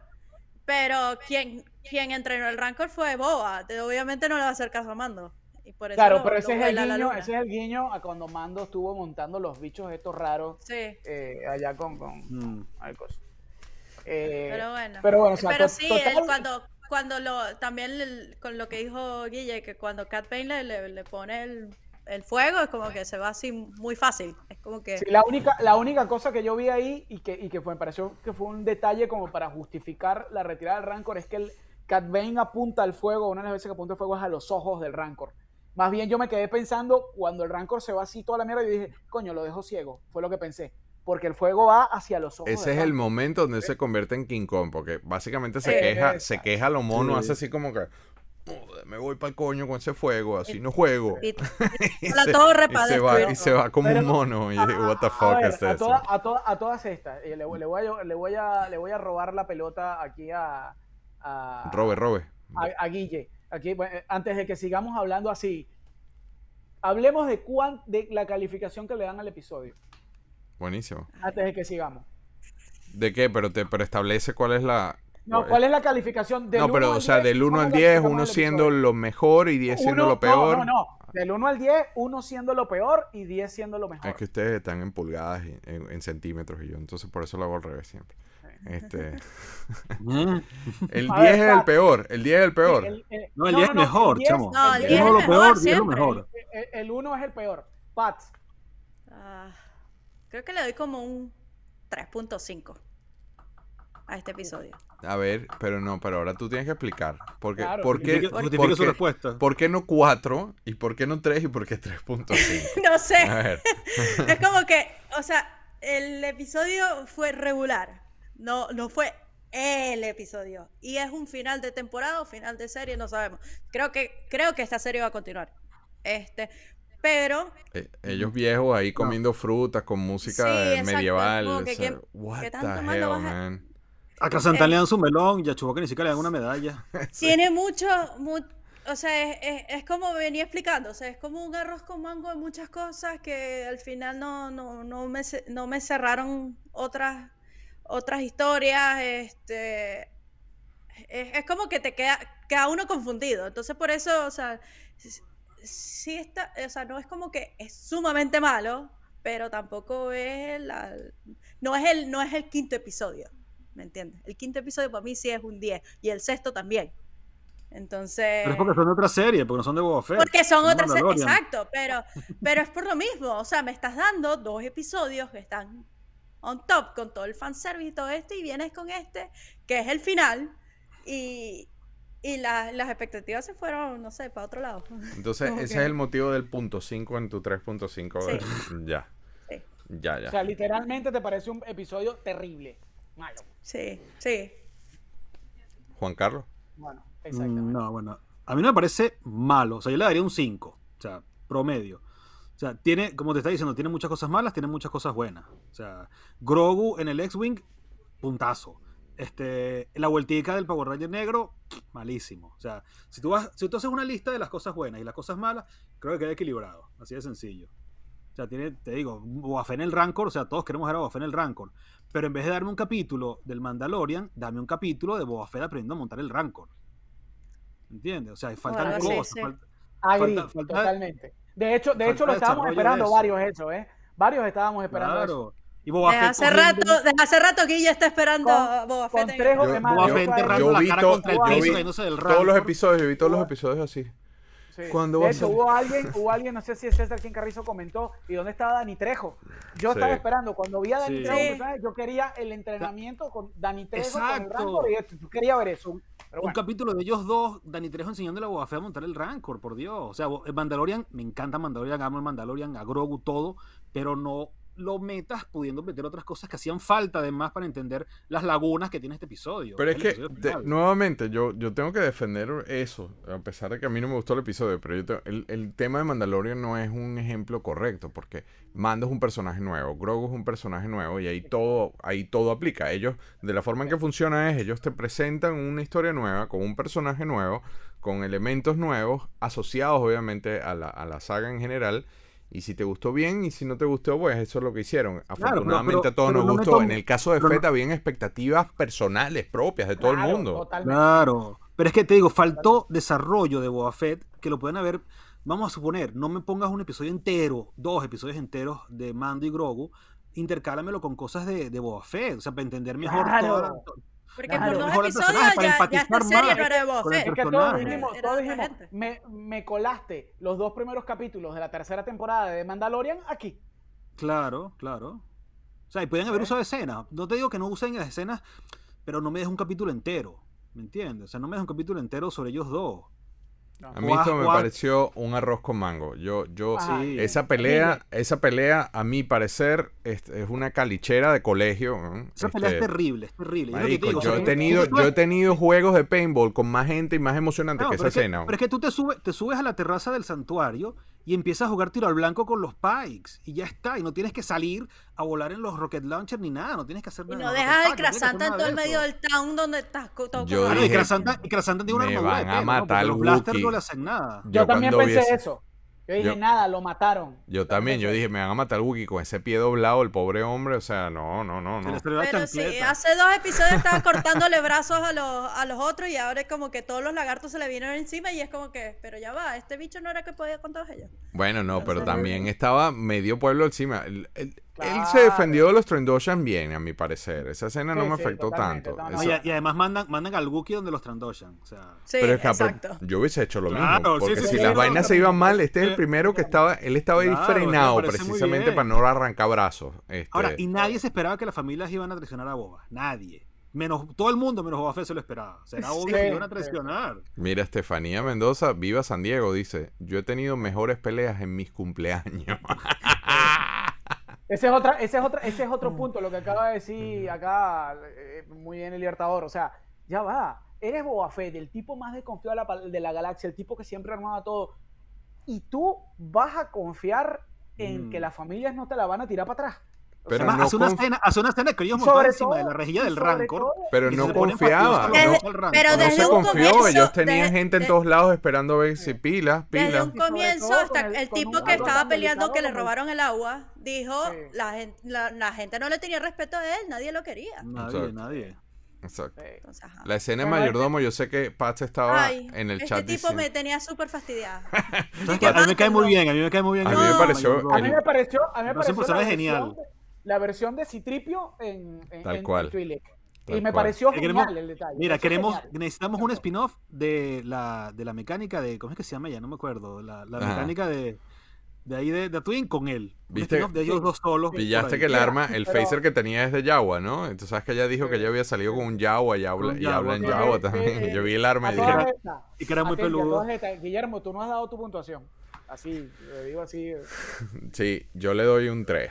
pero quien, quien entrenó el Rancor fue Boa. Obviamente no le va a hacer caso a Mando. Y por eso Claro, lo- pero lo ese es, el guiño, ese es el guiño a cuando Mando estuvo montando los bichos estos raros Sí, eh, allá con, con Mm. ay, cosa. Eh, pero bueno. pero bueno, o sea, Pero to- sí, total- él cuando, cuando lo, también el- con lo que dijo Guille, que cuando Cat Bane le, le, le pone el, el fuego, es como que se va así muy fácil. Es como que. Sí, la, única, la única cosa que yo vi ahí y que, y que fue, me pareció que fue un detalle como para justificar la retirada del Rancor es que el Cat Bane apunta al fuego, una de las veces que apunta al fuego es a los ojos del Rancor. Más bien yo me quedé pensando, cuando el Rancor se va así toda la mierda, yo dije, coño, lo dejo ciego. Fue lo que pensé. Porque el fuego va hacia los ojos. Ese es el momento donde se convierte en King Kong, porque básicamente se Sí. queja, se queja lo mono, Sí. hace así como que "Joder, me voy para el coño con ese fuego, así no juego. Y, Y la se- torre para se va, y se va como Pero- un mono. Y A- digo, what the a- fuck a ver, es a, eso? toda- a, toda- a todas estas, eh, le, voy- le voy a, le, voy a, le voy a robar la pelota aquí a, a, Robe, robe. a, a Guille. Aquí, bueno, eh, antes de que sigamos hablando así, hablemos de, cuán, de la calificación que le dan al episodio. Buenísimo. Antes de que sigamos. ¿De qué? Pero te pero establece cuál es la. No, ¿cuál es la calificación? Del No, pero, 1 al o sea, 10, del 1 al ¿cómo 10, calificamos uno siendo lo mejor y 10 siendo Uno- lo peor. No, no, no. Del 1 al 10, 1 siendo lo peor y 10 siendo lo mejor. Es que ustedes están en pulgadas, y en, en centímetros y yo, entonces por eso lo hago al revés siempre. Este, el A 10 ver, es el peor, el 10 es el peor. El- el- No, el 10 es mejor, chamo. No, el el 10 uno es lo peor, 10 es lo mejor. El- El 1 es el peor. Pat, Ah, creo que le doy como un 3.5 a este episodio. A ver, pero no, pero ahora tú tienes que explicar. Porque, Claro, ¿por, qué, Justifique, por justifique su respuesta. por qué no 4? ¿Y por qué no 3? ¿Y por qué 3.5? No sé. A ver. Es como que, o sea, el episodio fue regular. No, no fue el episodio. Y es un final de temporada o final de serie, no sabemos. Creo que, creo que esta serie va a continuar. Este, pero Eh, ellos viejos ahí comiendo frutas con música Sí, eh, exacto, medieval. como que o sea, qué- what qué the tanto hell, vas a- man. A Santana le dan su melón y a Chewbacca ni siquiera le dan una medalla. tiene mucho, mu- o sea, es, es- es como venía explicando, o sea, es como un arroz con mango de muchas cosas que al final no, no, no, me, no me cerraron otras, otras historias, este, es, es como que te queda, queda uno confundido, entonces por eso, o sea, sí está, o sea, no es como que es sumamente malo, pero tampoco es la, no es el, no es el quinto episodio, ¿me entiendes? El quinto episodio para mí sí es un 10 y el sexto también. Entonces, Pero es porque son de otra serie, porque no son de Boba Fett. porque son de otras, Mandalorian. exacto, pero, pero es por lo mismo, o sea, me estás dando dos episodios que están on top con todo el fanservice y todo esto y vienes con este, que es el final, y, y la- las expectativas se fueron, no sé, para otro lado. Entonces, ese que- es el motivo del punto 5 en tu 3.5. Sí. Ya. Sí. Ya, ya. o sea, literalmente te parece un episodio terrible. Malo. Sí, sí. Juan Carlos. Bueno, Mm, exactamente. No, bueno. A mí no me parece malo. O sea, yo le daría un 5. O sea, promedio. O sea, tiene, como te está diciendo, tiene muchas cosas malas, tiene muchas cosas buenas. O sea, Grogu en el X-Wing, puntazo. Este, la vueltica del Power Ranger negro, malísimo. O sea, si tú, vas, si tú haces una lista de las cosas buenas y las cosas malas, creo que queda equilibrado. Así de sencillo. O sea, tiene, te digo, Boba Fett en el Rancor, o sea, todos queremos ver a Boba Fett en el Rancor. Pero en vez de darme un capítulo del Mandalorian, dame un capítulo de Boba Fett aprendiendo a montar el Rancor. ¿Entiendes? O sea, faltan Bueno, sí, cosas. sí. falta- Agri, falta- falta- totalmente. De hecho, de hecho lo estábamos esperando eso. varios eso, ¿eh? Varios estábamos esperando eso. Claro. Y Boba Desde Fett hace rato, desde hace rato que ella está esperando Con- a Boba con Fett. en- tres Yo- Boba Fett enterrando yo la vi cara contra el piso, vi cayéndose del Todos los episodios, yo vi todos los episodios así. Sí. ¿Cuándo de hecho, hubo alguien, hubo alguien, no sé si es César quien Carrizo comentó, ¿y dónde estaba Dani Trejo? Yo Sí. estaba esperando, cuando vi a Dani Sí. Trejo, yo quería el entrenamiento con Dani Trejo con el Exacto. Rancor, y yo quería ver eso. Pero Un capítulo de ellos dos, Dani Trejo enseñándole a Boba Fett a montar el Rancor, por Dios. O sea, Mandalorian, me encanta Mandalorian, amo el Mandalorian, a Grogu, todo, pero no lo metas pudiendo meter otras cosas que hacían falta además para entender las lagunas que tiene este episodio. Pero es que, nuevamente, yo, yo tengo que defender eso, a pesar de que a mí no me gustó el episodio, pero yo te- el, el tema de Mandalorian no es un ejemplo correcto, porque Mando es un personaje nuevo, Grogu es un personaje nuevo, y ahí todo, ahí todo aplica. Ellos, de la forma en que funciona es, ellos te presentan una historia nueva, con un personaje nuevo, con elementos nuevos, asociados obviamente a la, a la saga en general, y si te gustó bien, y si no te gustó, pues eso es lo que hicieron. Afortunadamente pero- a todos nos no gustó. tomo- En el caso de Fett habían expectativas personales propias de todo el mundo. totalmente. Claro. Pero es que te digo, faltó desarrollo de Boba Fett que lo pueden haber. Vamos a suponer, no me pongas un episodio entero, dos episodios enteros de Mando y Grogu, intercálamelo con cosas de, de Boba Fett, o sea, para entender mejor Claro. toda la- Porque Claro. por dos episodios personaje para ya, ya esta serie más no era de el Fett. Es que todos dijimos, todos dijimos, me, me colaste los dos primeros capítulos de la tercera temporada de Mandalorian aquí. Claro, claro. O sea, y pueden haber ¿Eh? usado escenas. No te digo que no usen las escenas, pero no me des un capítulo entero. ¿Me entiendes? O sea, no me des un capítulo entero sobre ellos dos. A mí esto me pareció un arroz con mango. Yo, yo. Sí. esa pelea, esa pelea, a mi parecer, es, es una calichera de colegio. ¿no? Esa pelea Este, es terrible, es terrible. Yo lo que te marico, digo, o yo sea, he tenido, yo he tenido juegos de paintball con más gente y más emocionante No, que esa es que- escena. pero es que tú te subes, te subes a la terraza del santuario y empiezas a jugar tiro al blanco con los Pikes. Y ya está. Y no tienes que salir a volar en los rocket launcher ni nada. No tienes que hacer Y nada. no dejas pack, no que hacer crasanta en todo el de medio del town donde estás todo Yo Claro, y dije, y Krasanta tiene una me armadura de al los blaster Wookiee. no le hacen nada. Yo, Yo también pensé eso. Yo dije, yo- nada, lo mataron. Yo también, yo dije, me van a matar al Wookiee con ese pie doblado, el pobre hombre. O sea, no, no, no, no. Pero sí, hace dos episodios estaba cortándole brazos a los, a los otros y ahora es como que todos los lagartos se le vinieron encima y es como que, pero ya va, este bicho no era que podía con todos ellos. Bueno, no, pero también estaba medio pueblo encima. El- el- Él se defendió de los Trendoshan bien, a mi parecer. Esa escena no me sí, afectó tanto. No, y, y además mandan, mandan al Wookiee donde los Trandoshan. O sea, Sí, pero es que pero exacto. yo hubiese hecho lo Claro, mismo. sí, Porque sí, si sí, las no, vainas no, se iban mal, este es el primero que estaba, él estaba ahí Claro, frenado precisamente para no arrancar brazos. Este, ahora, y nadie se esperaba que las familias iban a traicionar a Boba. Nadie. Menos, todo el mundo menos Boba Fett se lo esperaba. Será obvio que iban a traicionar. Mira, Estefanía Mendoza, viva San Diego, dice, yo he tenido mejores peleas en mis cumpleaños. Ese es, otra, ese, es otra, ese es otro punto, lo que acaba de decir acá eh, muy bien el Libertador. O sea, ya va. Eres Boba Fett, el tipo más desconfiado de la, de la galaxia, el tipo que siempre armaba todo. Y tú vas a confiar en Mm. que las familias no te la van a tirar para atrás. O Pero sea, Además, no hace, una escena, hace una escena que ellos montaban encima de la rejilla del Rancor. todo- Pero no confiaba. no- Desde- pero no desde se un confió, comienzo- ellos tenían desde- gente en de- todos lados esperando a ver si pilas, Desde pilas. un Y sobre comienzo, todo hasta el- el tipo un que estaba peleando que le robaron el agua, dijo, Sí. la, gente, la, la gente no le tenía respeto a él, nadie lo quería. Nadie, Exacto. nadie. Exacto. Sí. Entonces, ajá. La escena de Bueno, mayordomo, yo sé que Paz estaba Ay, en el este chat tipo diciendo- me tenía súper fastidiada. A mí me cae muy bien, a mí me cae muy bien. A mí me No. pareció. A mí me pareció, a mí me un pareció genial. La versión de Citripio en, en, Tal en- cual. Tal Y me cual. pareció Que genial queremos- el detalle. Mira, queremos, genial. necesitamos un spin-off de la, de la mecánica de, ¿cómo es que se llama ella? No me acuerdo. La, la mecánica de, de ahí de, de Twin con él. ¿Viste? de ellos dos solos. Pillaste que el arma, el pero- phaser que tenía es de Yawa, ¿no? Entonces sabes que ella dijo que ella había salido con un Yawa y habla, y habla en Yawa, también. sí, Yo vi el arma y dije, estas, Y que era muy peludo. Guillermo, tú no has dado tu puntuación. Así, le digo así, sí, yo le doy un 3.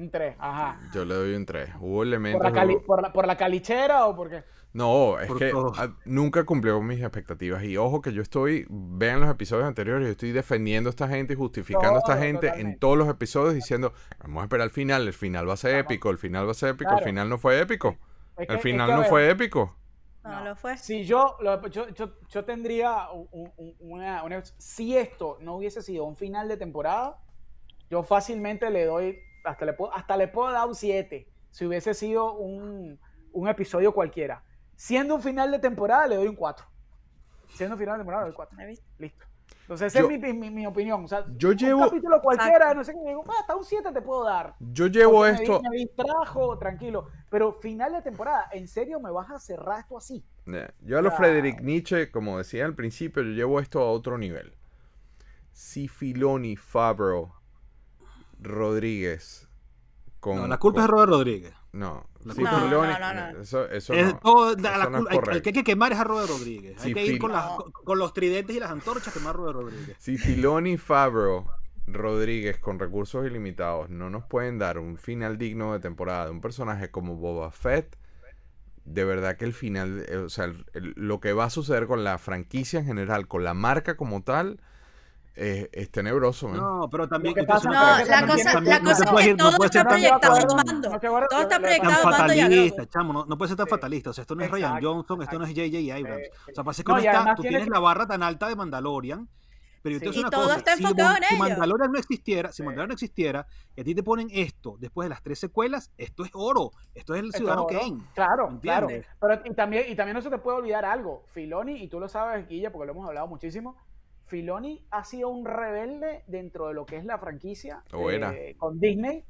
Un 3, ajá. Yo le doy un 3. Hubo elementos... ¿Por la, cali- por, la, ¿Por la calichera o por qué? No, es Por que nunca cumplió con mis expectativas. Y ojo que yo estoy, vean los episodios anteriores, yo estoy defendiendo a esta gente y justificando a esta gente en todos los episodios diciendo, vamos a esperar al final, el final va a ser épico, el final va a ser épico, Claro. el final no fue épico. Es que- El es final que, no ver, fue épico. No, No. lo fue. Si yo, lo- yo, yo, yo tendría un- un- una, una- Si esto no hubiese sido un final de temporada, yo fácilmente le doy. Hasta le puedo, hasta le puedo dar un 7. Si hubiese sido un, un episodio cualquiera. Siendo un final de temporada, le doy un 4. Siendo un final de temporada, le doy 4. ¿Me viste? Listo. Entonces, esa Yo- es mi, mi- mi opinión. O sea, Yo llevo- un capítulo cualquiera, no sé qué, digo, "Ah, hasta un 7 te puedo dar. Yo llevo Porque me esto... Me, distrajo, tranquilo. Pero final de temporada, ¿en serio me vas a cerrar esto así? Yo a lo Wow. Frederick Nietzsche, como decía al principio, yo llevo esto a otro nivel. Si Filoni, Fabro, Rodríguez, con... No, la culpa con- es Robert Rodríguez. No, La si culpa es- Filoni- No, no, no, no. Eso, eso Es no. todo- la- eso la no es cul- hay- correcto. que hay que quemar es a Robert Rodríguez. Sí, hay que ir con, las- No. con- con los tridentes y las antorchas a quemar a Robert Rodríguez. Si Filoni, Fabro, Rodríguez con recursos ilimitados no nos pueden dar un final digno de temporada de un personaje como Boba Fett, de verdad que el final, eh, o sea, el- el- lo que va a suceder con la franquicia en general, con la marca como tal, eh, es tenebroso. man. No, pero también. Que es pasa- una No, cosa, la también- cosa, también la no cosa te es que ir- no todo puedes está tan- proyectado no acuerdas- Mando. no Todo está tan proyectado a Mando y a fatalista, chamo, no, no puede ser tan Sí. fatalista. O sea, esto no es Ryan Exacto, Johnson, esto no es J.J. Abrams. Eh, O sea, pasa que no, está, tú tienes que- la barra tan alta de Mandalorian. Pero yo te Sí. voy a decir Y una todo cosa, está si, enfocado en si. Mandalorian no existiera, si Sí. Mandalorian no existiera, y a ti te ponen esto después de las tres secuelas, esto es oro. Esto es el Esto Ciudadano es oro. Kane. Claro, ¿Me claro. Pero y también, y también no se te puede olvidar algo. Filoni, y tú lo sabes, Guilla, porque lo hemos hablado muchísimo. Filoni ha sido un rebelde dentro de lo que es la franquicia eh, con Disney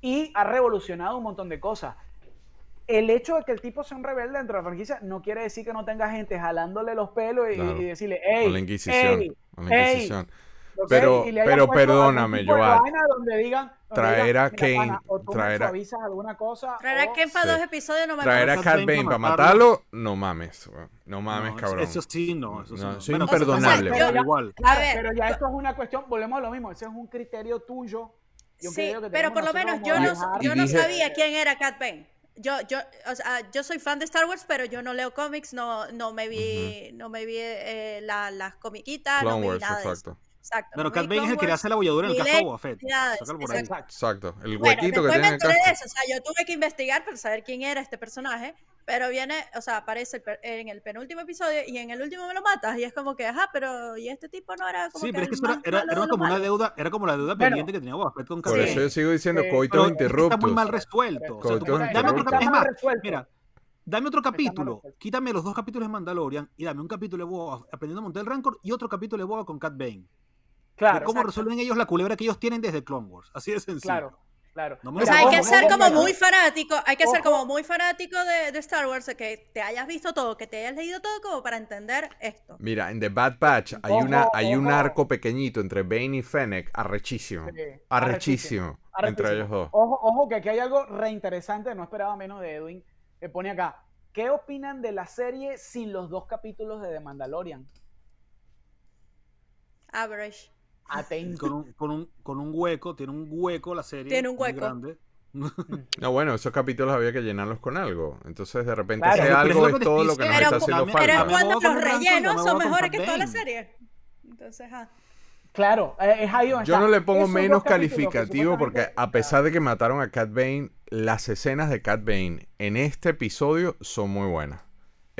y ha revolucionado un montón de cosas. el hecho de que el tipo sea un rebelde dentro de la franquicia no quiere decir que no tenga gente jalándole los pelos y, Claro. y decirle, Con hey, la Inquisición. hey, con la Inquisición. Pero- pero perdóname, Joan. Traer a "Mira, Kane, o traer a- o- Ken para Sí. dos episodios no me Traer a. Cat Bane para matarlo, no mames. No mames, No, cabrón. Eso sí, no. Eso sí No, no. es imperdonable, pero weón. igual. A ver, Pero ya esto es una cuestión, volvemos a lo mismo, ese es un criterio tuyo. Sí, que pero por lo menos yo no, yo no dije- sabía quién era Cat Bane. Yo, yo, o sea, yo soy fan de Star Wars, pero yo no leo cómics, no, no me vi, no me vi eh, la- las comiquitas, no Clone me vi Wars, nada de eso. Exacto. Bueno, no Cat Bane es el que le hace la bolladura en el a Lego, Boba Fett. de. Exacto. Exacto. El Bueno, huequito que después tiene me en el casco. de eso, o sea, yo tuve que investigar para saber quién era este personaje, pero viene, o sea, aparece en el penúltimo episodio y en el último me lo matas y es como que, ajá, pero ¿y este tipo no era como Sí, que pero es que eso era, era, era de como una deuda, era como la deuda Bueno, pendiente que tenía Boba Fett con Cat Por Sí. eso yo sigo diciendo Pero coitos está muy mal resuelto. O sea, es más, resuelto. mira, dame otro capítulo. Quítame los dos capítulos de Mandalorian y dame un capítulo de Boba aprendiendo a montar el Rancor y otro capítulo de Boba con Cat Bane. Claro, de cómo exacto, resuelven ellos la culebra que ellos tienen desde Clone Wars. Así de sencillo. Claro, claro. No O sea, hay que ser como muy fanático, hay que ser como muy fanático de, de Star Wars, de que te hayas visto todo, que te hayas leído todo como para entender esto. Mira, en The Bad Batch hay, Ojo, una, hay un arco pequeñito entre Bane y Fennec, arrechísimo. Sí, Arrechísimo. arrechísimo. Entre ellos dos. Ojo, ojo, que aquí hay algo reinteresante, no esperaba menos de Edwin. Me pone acá. ¿Qué opinan de la serie sin los dos capítulos de The Mandalorian? Average. Atento. Con un, con, un, con un hueco, tiene un hueco la serie. Tiene un muy hueco. grande. No, bueno, esos capítulos había que llenarlos con algo. Entonces, de repente, Claro, ese pero es algo es todo lo que nos diciendo. está haciendo Pero- Pero es falta. voy cuando los rellenos son mejores que toda la serie. Entonces, ah. Claro, eh, es ahí donde Yo está. no le pongo Esos menos calificativo porque a pesar de que mataron a Cat Bane, las escenas de Cat Bane en este episodio son muy buenas.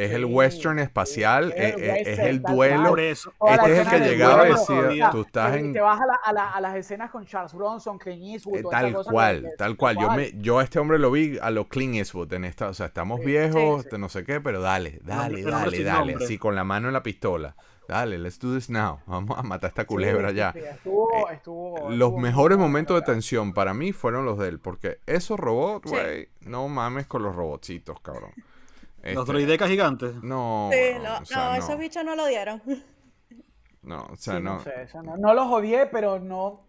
Es el western espacial, es es, el es- es western, el tal duelo. Eso. Este es el que llegaba y decía, tú estás en... Te vas a, la- a la- a las escenas con Charles Bronson, Clint Eastwood, Eh, tal cosa cual, que- que- tal cual. Yo, me, yo a este hombre lo vi a lo Clint Eastwood en esta, o sea, estamos Sí, viejos, sí, de no sé qué, pero dale, dale, dale, dale, así con la mano en la pistola. Dale, let's do this now. Vamos a matar a esta culebra sí, ya. sí, estuvo- Eh, estuvo- Los estuvo mejores momentos de tensión para mí fueron los de él, porque esos robots, Sí. güey, no mames con los robotcitos, cabrón. Los Este, droidecas gigantes. No, Sí, no, no, o sea, no, no, esos bichos no lo dieron. no, o sea, Sí, no no. sé, eso no, no los odié, pero no. o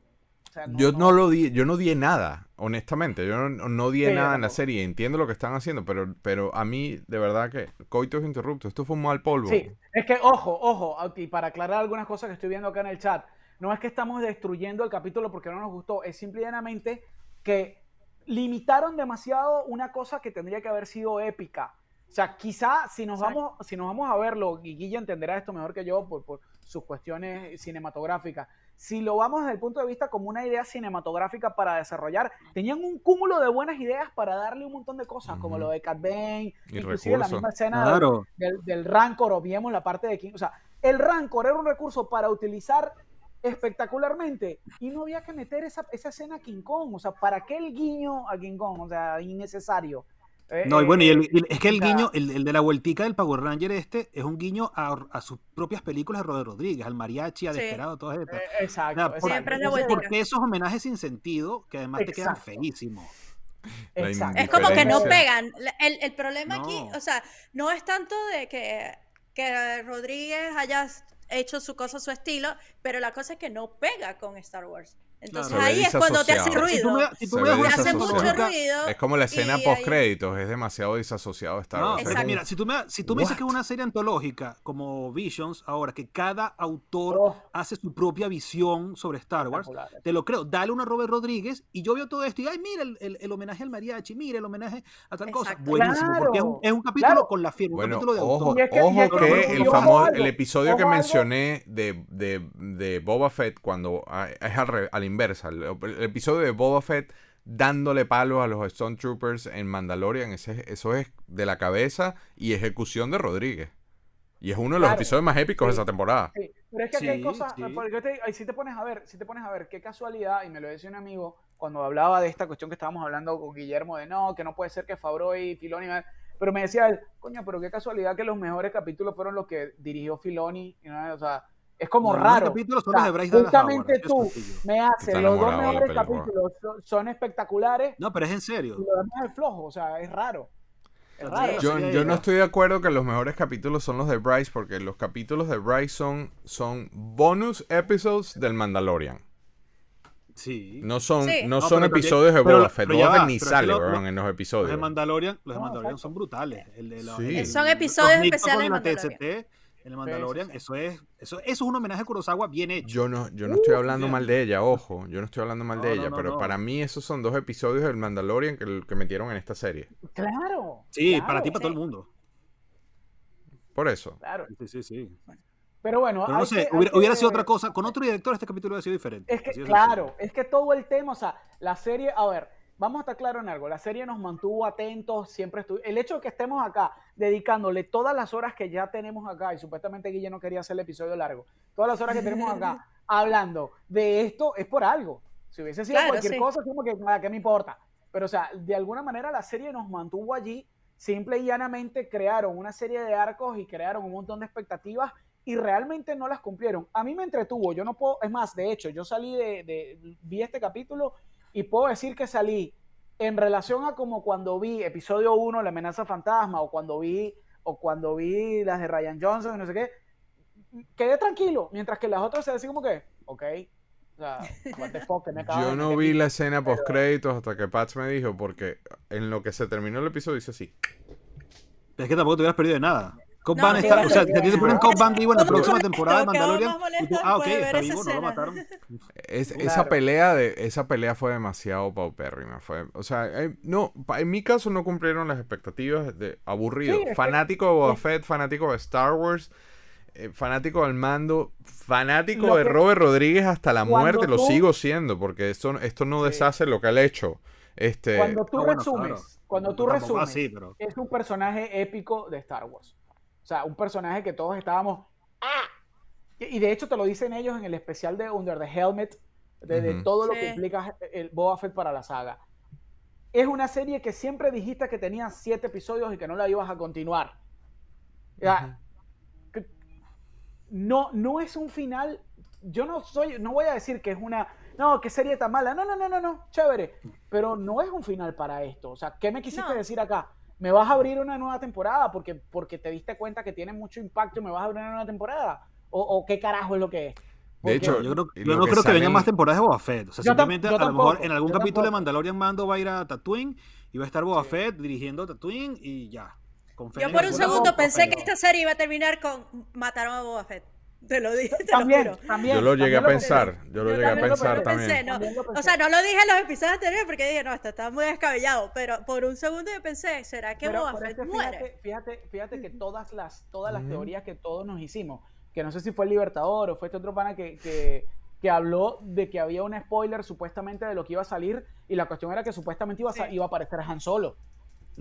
sea, Yo no lo di, yo no di nada, honestamente. Yo no, no di Sí, nada en la serie. Entiendo lo que están haciendo, pero, pero a mí, de verdad que coitos interruptos. Esto fue un mal polvo. Sí, es que, ojo, ojo, y para aclarar algunas cosas que estoy viendo acá en el chat, no es que estamos destruyendo el capítulo porque no nos gustó, es simplemente que limitaron demasiado una cosa que tendría que haber sido épica. O sea, quizá si nos, Exacto. vamos, si nos vamos a verlo, y Guilla entenderá esto mejor que yo por, por sus cuestiones cinematográficas, si lo vamos desde el punto de vista como una idea cinematográfica para desarrollar, tenían un cúmulo de buenas ideas para darle un montón de cosas, como Ujú. lo de Cat Bane, Y inclusive la misma escena Claro. del, del Rancor o vimos la parte de King. O sea, el Rancor era un recurso para utilizar espectacularmente y no había que meter esa, esa escena a King Kong. O sea, ¿para qué el guiño a King Kong? O sea, innecesario. Eh, No, y bueno, y el- y el- es que el guiño, el, el de la vueltica del Power Ranger este, es un guiño a, a sus propias películas de Robert Rodríguez, al mariachi, a Sí. Desperado, todas estas. eh, exacto. O sea, por- Siempre es la vueltica. porque esos homenajes sin sentido, que además te quedan feísimos. Exacto. Es como que no pegan. El, el problema aquí, o sea, no es tanto de que, que Rodríguez haya hecho su cosa a su estilo, pero la cosa es que no pega con Star Wars. Entonces Claro. Ahí es cuando te hace. Si tú ruido. me, si tú me das ve una Te hace serie mucho ruido. Es como la escena post créditos, es demasiado disasociado de Star No, Exacto. mira, si tú me, si tú me dices que es una serie antológica como Visions, ahora que cada autor Oh. hace su propia visión sobre Star Wars, te lo creo. Dale una a Robert Rodríguez y yo veo todo esto y, ay, mira el, el- el homenaje al mariachi, mira el homenaje a tal cosa. Exacto. Buenísimo, porque es un, Claro, es un capítulo claro. con la firma, un Bueno, capítulo de ojo, autor. Es que- ojo que- el famoso, el episodio que mencioné de, de, de Boba Fett cuando ah, es al inversa, el, el episodio de Boba Fett dándole palos a los Stone Troopers en Mandalorian, ese, eso es de la cabeza y ejecución de Rodríguez. Y es uno de los Claro, episodios más épicos de sí. esa temporada. Sí, pero es que aquí hay Sí, cosas, sí. porque te- ahí si te pones a ver, si te pones a ver, qué casualidad, y me lo decía un amigo cuando hablaba de esta cuestión que estábamos hablando con Guillermo de no, que no puede ser que Favreau y Filoni, pero me decía él, coño, pero qué casualidad que los mejores capítulos fueron los que dirigió Filoni, y no, o sea, es como Los mejores raro. capítulos son O sea, los de Bryce Dallas justamente Howard, tú me haces los dos mejores capítulos son, son espectaculares No, pero es en serio. y lo demás es flojo, o sea, es raro. Es raro. Yo, no estoy de acuerdo que los mejores capítulos son los de Bryce, porque los capítulos de Bryce son, son bonus episodes del Mandalorian. Sí. No son, Sí. no No, son pero- episodios de Boba Fett. Boba Fett ni sale, lo- en los Los de episodios. Mandalorian, los de Mandalorian son brutales. El de la- Sí. el- Son los episodios especiales de Mandalorian. TST, el Mandalorian, sí. eso es, eso, eso es un homenaje a Kurosawa bien hecho. Yo no, yo no estoy hablando bien. mal de ella, ojo. Yo no estoy hablando mal de No, ella, no, pero no. para mí esos son dos episodios del Mandalorian que, que metieron en esta serie. Claro. sí, claro, para ti, para todo el mundo. Por eso. Claro. Sí, sí, sí. Pero bueno, Pero no sé, que- hubiera, que- sido otra cosa. Con otro director este capítulo hubiera sido diferente. Es que, Así claro, es que todo el tema, o sea, la serie, a ver, vamos a estar claro en algo, la serie nos mantuvo atentos, siempre estuvo, el hecho de que estemos acá dedicándole todas las horas que ya tenemos acá, y supuestamente Guille no quería hacer el episodio largo, todas las horas que tenemos acá hablando de esto es por algo. Si hubiese sido Claro, cualquier sí. cosa, como que nada, ¿qué me importa? Pero, o sea, de alguna manera la serie nos mantuvo allí, simple y llanamente crearon una serie de arcos y crearon un montón de expectativas y realmente no las cumplieron. A mí me entretuvo, yo no puedo, es más, de hecho, yo salí de, de- vi este capítulo y puedo decir que salí en relación a como cuando vi episodio 1, La amenaza fantasma, o cuando vi, o cuando vi las de Ryan Johnson y no sé qué, quedé tranquilo, mientras que las otras se decían como que, ok, o sea, what the fuck, que me acabo Yo no vi la escena post créditos hasta que Pats me dijo, porque en lo que se terminó el episodio dice así. Es que tampoco te hubieras perdido de nada. Cobb No, está, o sea, a ti te ponen Cobb vivo en la próxima temporada de Mandalorian, tú, ah, ok, está vivo, no lo mataron. Es- Claro. Esa pelea de esa pelea fue demasiado paupérrima. Fue, o sea, eh, no, en mi caso no cumplieron las expectativas de aburrido. Sí, fanático de Boba. Fett, fanático de Star Wars, eh, fanático del mando, fanático Lo de que- Robert Rodríguez hasta la muerte, lo sigo siendo, porque esto, esto no Sí. deshace lo que él ha hecho. Este, Cuando tú Ah, bueno, resumes, claro. cuando tú Tampoco resumes, así, pero- es un personaje épico de Star Wars. O sea, un personaje que todos estábamos. ¡Ah! Y de hecho te lo dicen ellos en el especial de Under the Helmet, de, todo lo Sí. que implica el Boba Fett para la saga. Es una serie que siempre dijiste que tenía siete episodios y que no la ibas a continuar. O sea, que- no, no es un final. Yo no soy, no voy a decir que es una, no, que serie tan mala. No, no, no, no, no, chévere. Pero no es un final para esto. O sea, ¿qué me quisiste No. decir acá? ¿Me vas a abrir una nueva temporada porque, porque te diste cuenta que tiene mucho impacto y me vas a abrir una nueva temporada? ¿O, o qué carajo es lo que es? De hecho, Yo, creo, yo no que creo que vengan más temporadas de Boba Fett. O sea, Yo simplemente a lo mejor en algún yo capítulo de tampoco. Mandalorian Mando va a ir a Tatooine y va a estar Boba Fett dirigiendo Tatooine y ya. Con Yo por un segundo pensé que esta serie iba a terminar con mataron a Boba Fett. Te lo dije, te También, lo juro. también. yo lo llegué también a pensar, yo lo Yo llegué a pensar pensé, también. no. También lo O sea, no lo dije en los episodios anteriores porque dije, no, esto está muy descabellado, pero por un segundo yo pensé, ¿será que Pero- Boba Fett muere? fíjate, fíjate, fíjate que todas las, todas las teorías que todos nos hicimos, que no sé si fue el Libertador o fue este otro pana que, que, que habló de que había un spoiler supuestamente de lo que iba a salir y la cuestión era que supuestamente iba a, Sí. iba a aparecer Han Solo.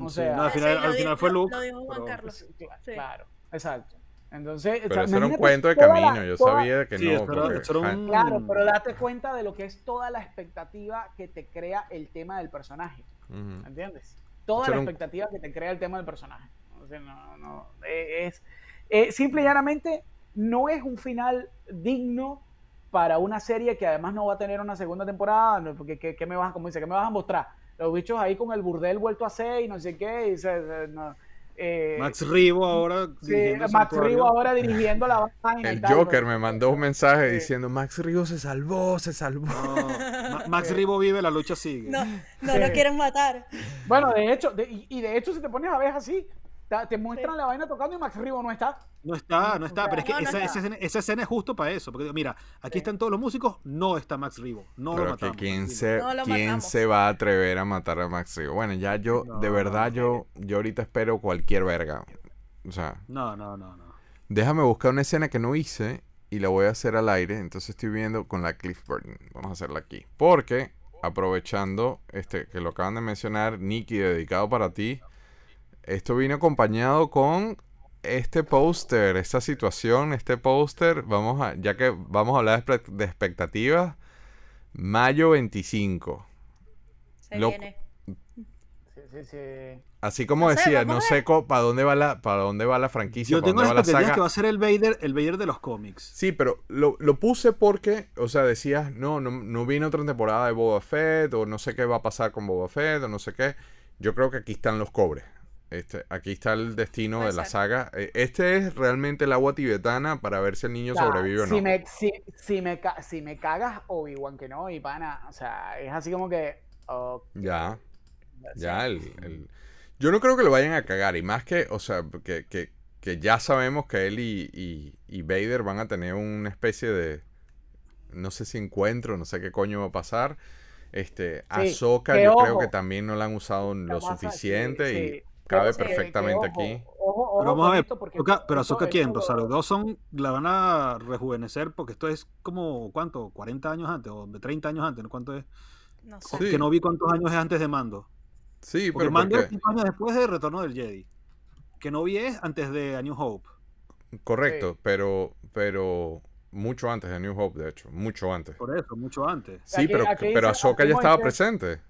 O Sí, sea, no, al final, al final fue Luke. lo dijo Juan pero- Carlos. Sí. Claro, exacto. Entonces, o Pero sea, eso era un cuento de la- camino, yo toda- sabía que Sí, no. eso era- porque eso era Han- un- Claro, pero date cuenta de lo que es toda la expectativa que te crea el tema del personaje. Ujú. ¿Entiendes? Toda Eso la un- expectativa que te crea el tema del personaje. O sea, no, no, eh, es, eh, simple y llanamente, no es un final digno para una serie que además no va a tener una segunda temporada, porque ¿qué, qué me vas, a- como dice, ¿qué me vas a mostrar? Los bichos ahí con el burdel vuelto a ser y no sé qué, y se- se- no, eh, Max Rivo ahora sí, dirigiendo Max. Rivo ahora dirigiendo la vaina y El tal, Joker pero- me mandó un mensaje Sí. diciendo, Max Río se salvó, se salvó. No, Ma- Max Rivo vive, la lucha sigue. No, no lo quieren matar. Bueno, de hecho, de- y, de hecho, si te pones a ver así, te muestran la vaina tocando y Max Rivo no está. No está, no está, pero es que No, no esa, escena, esa escena es justo para eso. Porque mira, aquí están todos los músicos, no está Max Rivo. No lo Pero que matamos. quién se, No lo quién matamos. se va a atrever a matar a Max Río. Bueno, ya yo, No, de verdad, no. yo, yo ahorita espero cualquier verga. O sea, No, no, no, no. déjame buscar una escena que no hice y la voy a hacer al aire. Entonces estoy viendo con la Cliff Burton. Vamos a hacerla aquí. Porque, aprovechando este que lo acaban de mencionar, Nicky, dedicado para ti, esto vino acompañado con este póster, esta situación, este póster. Vamos a, ya que vamos a hablar de, expectativas, mayo 25. Se Lo- viene. Sí, sí, sí. Así como No decía, no sé para dónde va la, para dónde va la franquicia, Yo tengo dónde la va la expectativa saga. que va a ser el Vader, el Vader de los cómics. Sí, pero lo, lo puse porque, o sea, decías, no, no, no viene otra temporada de Boba Fett, o no sé qué va a pasar con Boba Fett, o no sé qué. Yo creo que aquí están los cobres. Este, aquí está el destino Puede de la ser. saga. Eh, Este es realmente el agua tibetana para ver si el niño sobrevive o no. si me, si, si me, si me cagas Obi-Wan que no, y pana, o sea, es así como que... Ya, ya, el, el- Yo no creo que lo vayan a cagar, y más que, o sea, que, que, que ya sabemos que él y, y, y Vader van a tener una especie de, no sé si encuentro, no sé qué coño va a pasar. Este, Ahsoka que yo creo que también no la han usado lo sí, suficiente sí. Cabe Pero que- que perfectamente ojo, aquí. Ojo, ojo Pero vamos a ver, porque pero Ahsoka quién, Rosario Dawson la van a rejuvenecer porque esto es como, ¿cuánto? 40 años antes o de 30 años antes, ¿no? ¿cuánto es? No sé. Sí. Que no vi cuántos años es antes de Mando. Sí, Porque pero Mando es porque, 5 años después de Retorno del Jedi. Que no vi es antes de A New Hope. correcto, Sí. pero, pero mucho antes de New Hope, de hecho, mucho antes. Por eso, mucho antes. Sí, Aquí- pero, aquí pero dice- Ahsoka ya estaba Moisés- presente.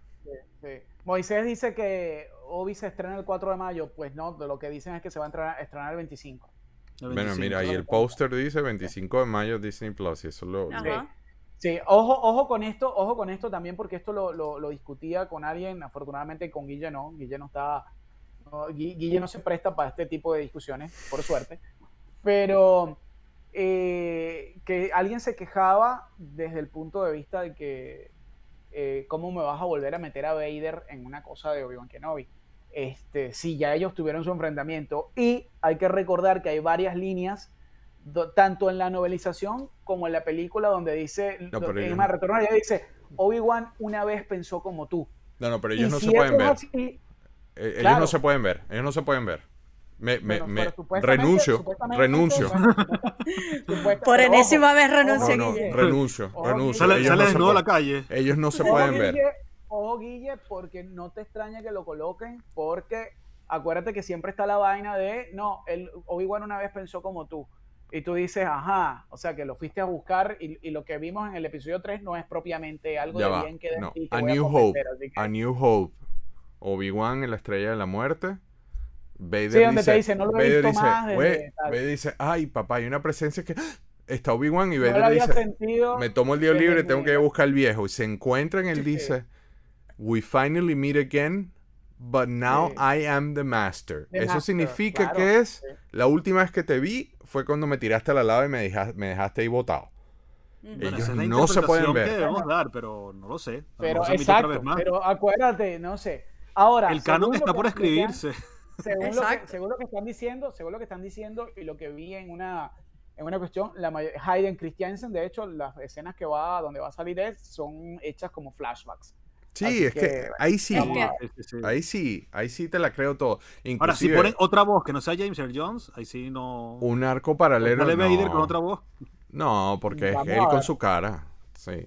Sí. Moisés dice que Obi se estrena el 4 de mayo. Pues no, de lo que dicen es que se va a estrenar, estrenar el 25. el Bueno, 25. mira, y el póster dice 25 de mayo Disney Plus, y eso lo... Ajá. Sí, ojo, ojo con esto, ojo con esto también, porque esto lo, lo- lo discutía con alguien, afortunadamente con Guille no, Guille no está, no, Gui- Guille no se presta para este tipo de discusiones, por suerte, pero eh, que alguien se quejaba desde el punto de vista de que eh, cómo me vas a volver a meter a Vader en una cosa de Obi-Wan Kenobi. Este, sí, ya ellos tuvieron su enfrentamiento y hay que recordar que hay varias líneas do- tanto en la novelización como en la película donde dice, No, ellos más, no. Retorno Jedi dice, Obi-Wan una vez pensó como tú. No, no, pero Y ellos no si se pueden ver. así, Ellos claro. no se pueden ver. Ellos no se pueden ver. Me, me, bueno, me- supuestamente- renuncio. supuestamente- Renuncio. Por enésima vez renuncio, No, no, Guille. renuncio. Ojo, renuncio. Sale, Ellos sale no se desnudo a la calle. Ellos no se Ojo, pueden ver. Guille, Ojo, Guille, porque no te extraña que lo coloquen, porque acuérdate que siempre está la vaina de, no, el Obi-Wan una vez pensó como tú. Y tú dices, ajá, o sea que lo fuiste a buscar y, y lo que vimos en el episodio 3 no es propiamente algo Ya de va. bien que de No. ti A voy New convencer", Hope. A New Hope. Obi-Wan en la estrella de la muerte. Vader Sí, donde dice, te dice, no lo he Vader visto dice, más desde. Vader dice, ay, papá, hay una presencia que está Obi-Wan y no Vader había dice, sentido. me tomo el día libre, tengo que ir a buscar al viejo. Y se encuentran, él Sí. dice, we finally meet again, but now Sí. I am the master. The Eso master, significa claro, que es, sí. la última vez que te vi fue cuando me tiraste a la lava y me, deja- me dejaste ahí botado. Ujú. Ellos esa es la no se pueden ver. que debemos dar, pero no lo sé. Pero exacto, vez más. pero acuérdate, no sé. Ahora, El canon está por escribirse. Según, lo que, Exacto. según lo que están diciendo, según lo que están diciendo y lo que vi en una en una cuestión, la may- Hayden Christiansen, de hecho, las escenas que va donde va a salir él son hechas como flashbacks. Sí, Así es que, que, ahí sí, Es ahí sí, ahí sí te la creo todo. Ahora, si ponen otra voz que no sea James Earl Jones, ahí sí no. un arco paralelo. Vader con no. otra voz. No, porque es él con su cara. Sí.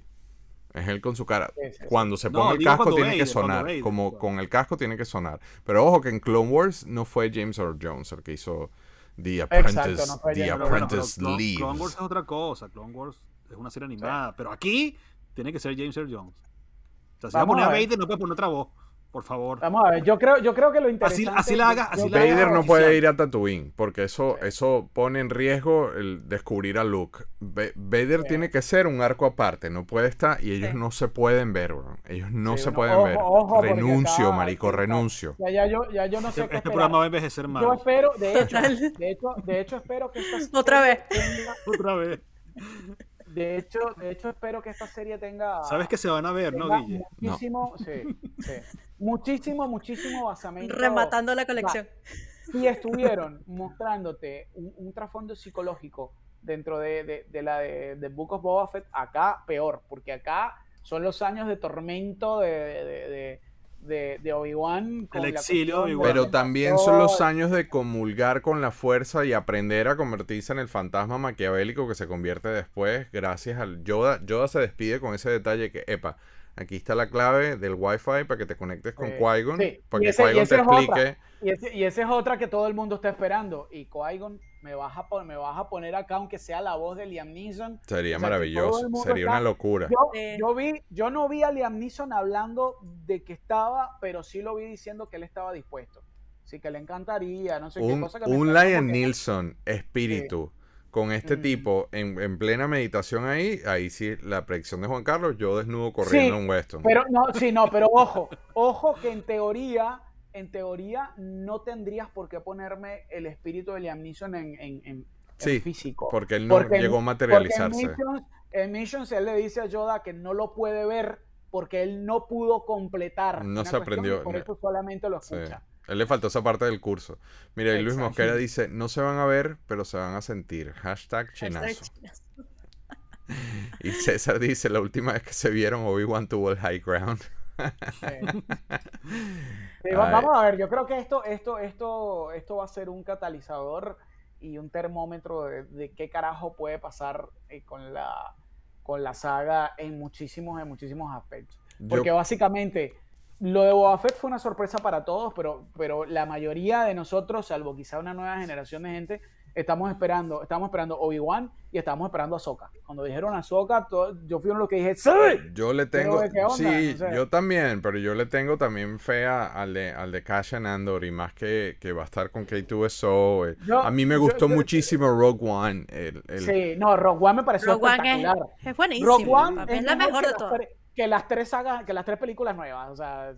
Es él con su cara. Sí, sí, sí. Cuando se No, ponga el casco tiene que Vader, sonar. Vader, Como claro. con el casco tiene que sonar. Pero ojo que en Clone Wars no fue James Earl Jones el que hizo The Apprentice, no fue The James Apprentice Clone, Leaves. Clone Wars es otra cosa. Clone Wars es una serie animada. Pero aquí tiene que ser James Earl Jones. O sea, si va a Vamos poner a. Vader, no puede poner otra voz. Por favor. Vamos a ver, yo creo, yo creo que lo Así, interesante... así la haga, así la Vader no puede ir a Tatooine porque eso, eso pone en riesgo el descubrir a Luke. Va- Vader Sí. tiene que ser un arco aparte, no puede estar y ellos Sí. no se pueden ver, bro. ellos no Sí, se pueden ojo, ver. ojo, renuncio, acá- marico, renuncio. Ya, ya, yo, ya yo no sé Este, qué este programa va a envejecer mal. Yo espero, de hecho, de hecho, de hecho espero que esta Otra serie vez. tenga- Otra vez. de hecho, de hecho espero que esta serie tenga Sabes que se van a ver, ¿no, Guille? muchísimo, sí, sí, muchísimo, muchísimo basamento. Rematando la colección. Si estuvieron mostrándote un, un trasfondo psicológico dentro de, de- de la de, de Book of Boba Fett, acá peor, porque acá son los años de tormento de, de, de- de- de Obi-Wan. El exilio Obi-Wan. de Pero también son los años de comulgar con la fuerza y aprender a convertirse en el fantasma maquiavélico que se convierte después gracias al Yoda. Yoda se despide con ese detalle que, epa, aquí está la clave del Wi-Fi para que te conectes con. Qui-Gon, Sí, para que Qui-Gon te explique. Y, ese- y esa es otra que todo el mundo está esperando. Y Qui-Gon, me vas, a pon- me vas a poner acá, aunque sea la voz de Liam Neeson. Sería O sea, maravilloso, sería está- una locura. Yo, vi, yo no vi a Liam Neeson hablando de que estaba, pero sí lo vi diciendo que él estaba dispuesto. Sí, que le encantaría, no sé qué Un, cosa que un Liam Neeson espíritu con este Mm. tipo en, en plena meditación ahí, ahí sí la predicción de Juan Carlos, yo desnudo corriendo Sí, en Weston. Pero no, sí, no, pero ojo, ojo que en teoría en teoría no tendrías por qué ponerme el espíritu de Liam Neeson en, en, en- en Sí, físico. Porque él no Porque llegó a Porque materializarse. en Missions, en Missions él le dice a Yoda que no lo puede ver porque él no pudo completar. No se aprendió, Por no. eso solamente lo Sí. A él le faltó esa parte del curso. Mira, y Luis. Mosquera dice, no se van a ver, pero se van a sentir. Hashtag Hashtag chinazo. Y César dice, la última vez que se vieron, Obi-Wan tuvo el high ground. Sí. Sí, va- Ay. vamos a ver, yo creo que esto, esto, esto, esto va a ser un catalizador y un termómetro de, de qué carajo puede pasar eh, con la con la saga en muchísimos, en muchísimos aspectos. Yo- Porque básicamente lo de Boba Fett fue una sorpresa para todos, pero, pero la mayoría de nosotros, salvo quizá una nueva generación de gente, estamos esperando, estamos esperando Obi-Wan y estamos esperando a Ahsoka. Cuando dijeron Ahsoka, todo- yo fui uno de los que dije, ¡Sí! Yo le tengo, sí, O sea- yo también, pero yo le tengo también fe a- al de, al de Cassian Andor y más que, que va a estar con K2SO. eh. Yo- a mí me yo- gustó yo- muchísimo Rogue One. el- el- Sí, no, Rogue One me pareció Rogue One es, buenísimo. Rogue One es, la mejor de todas. Que las tres sagas, que las tres películas nuevas, o sea,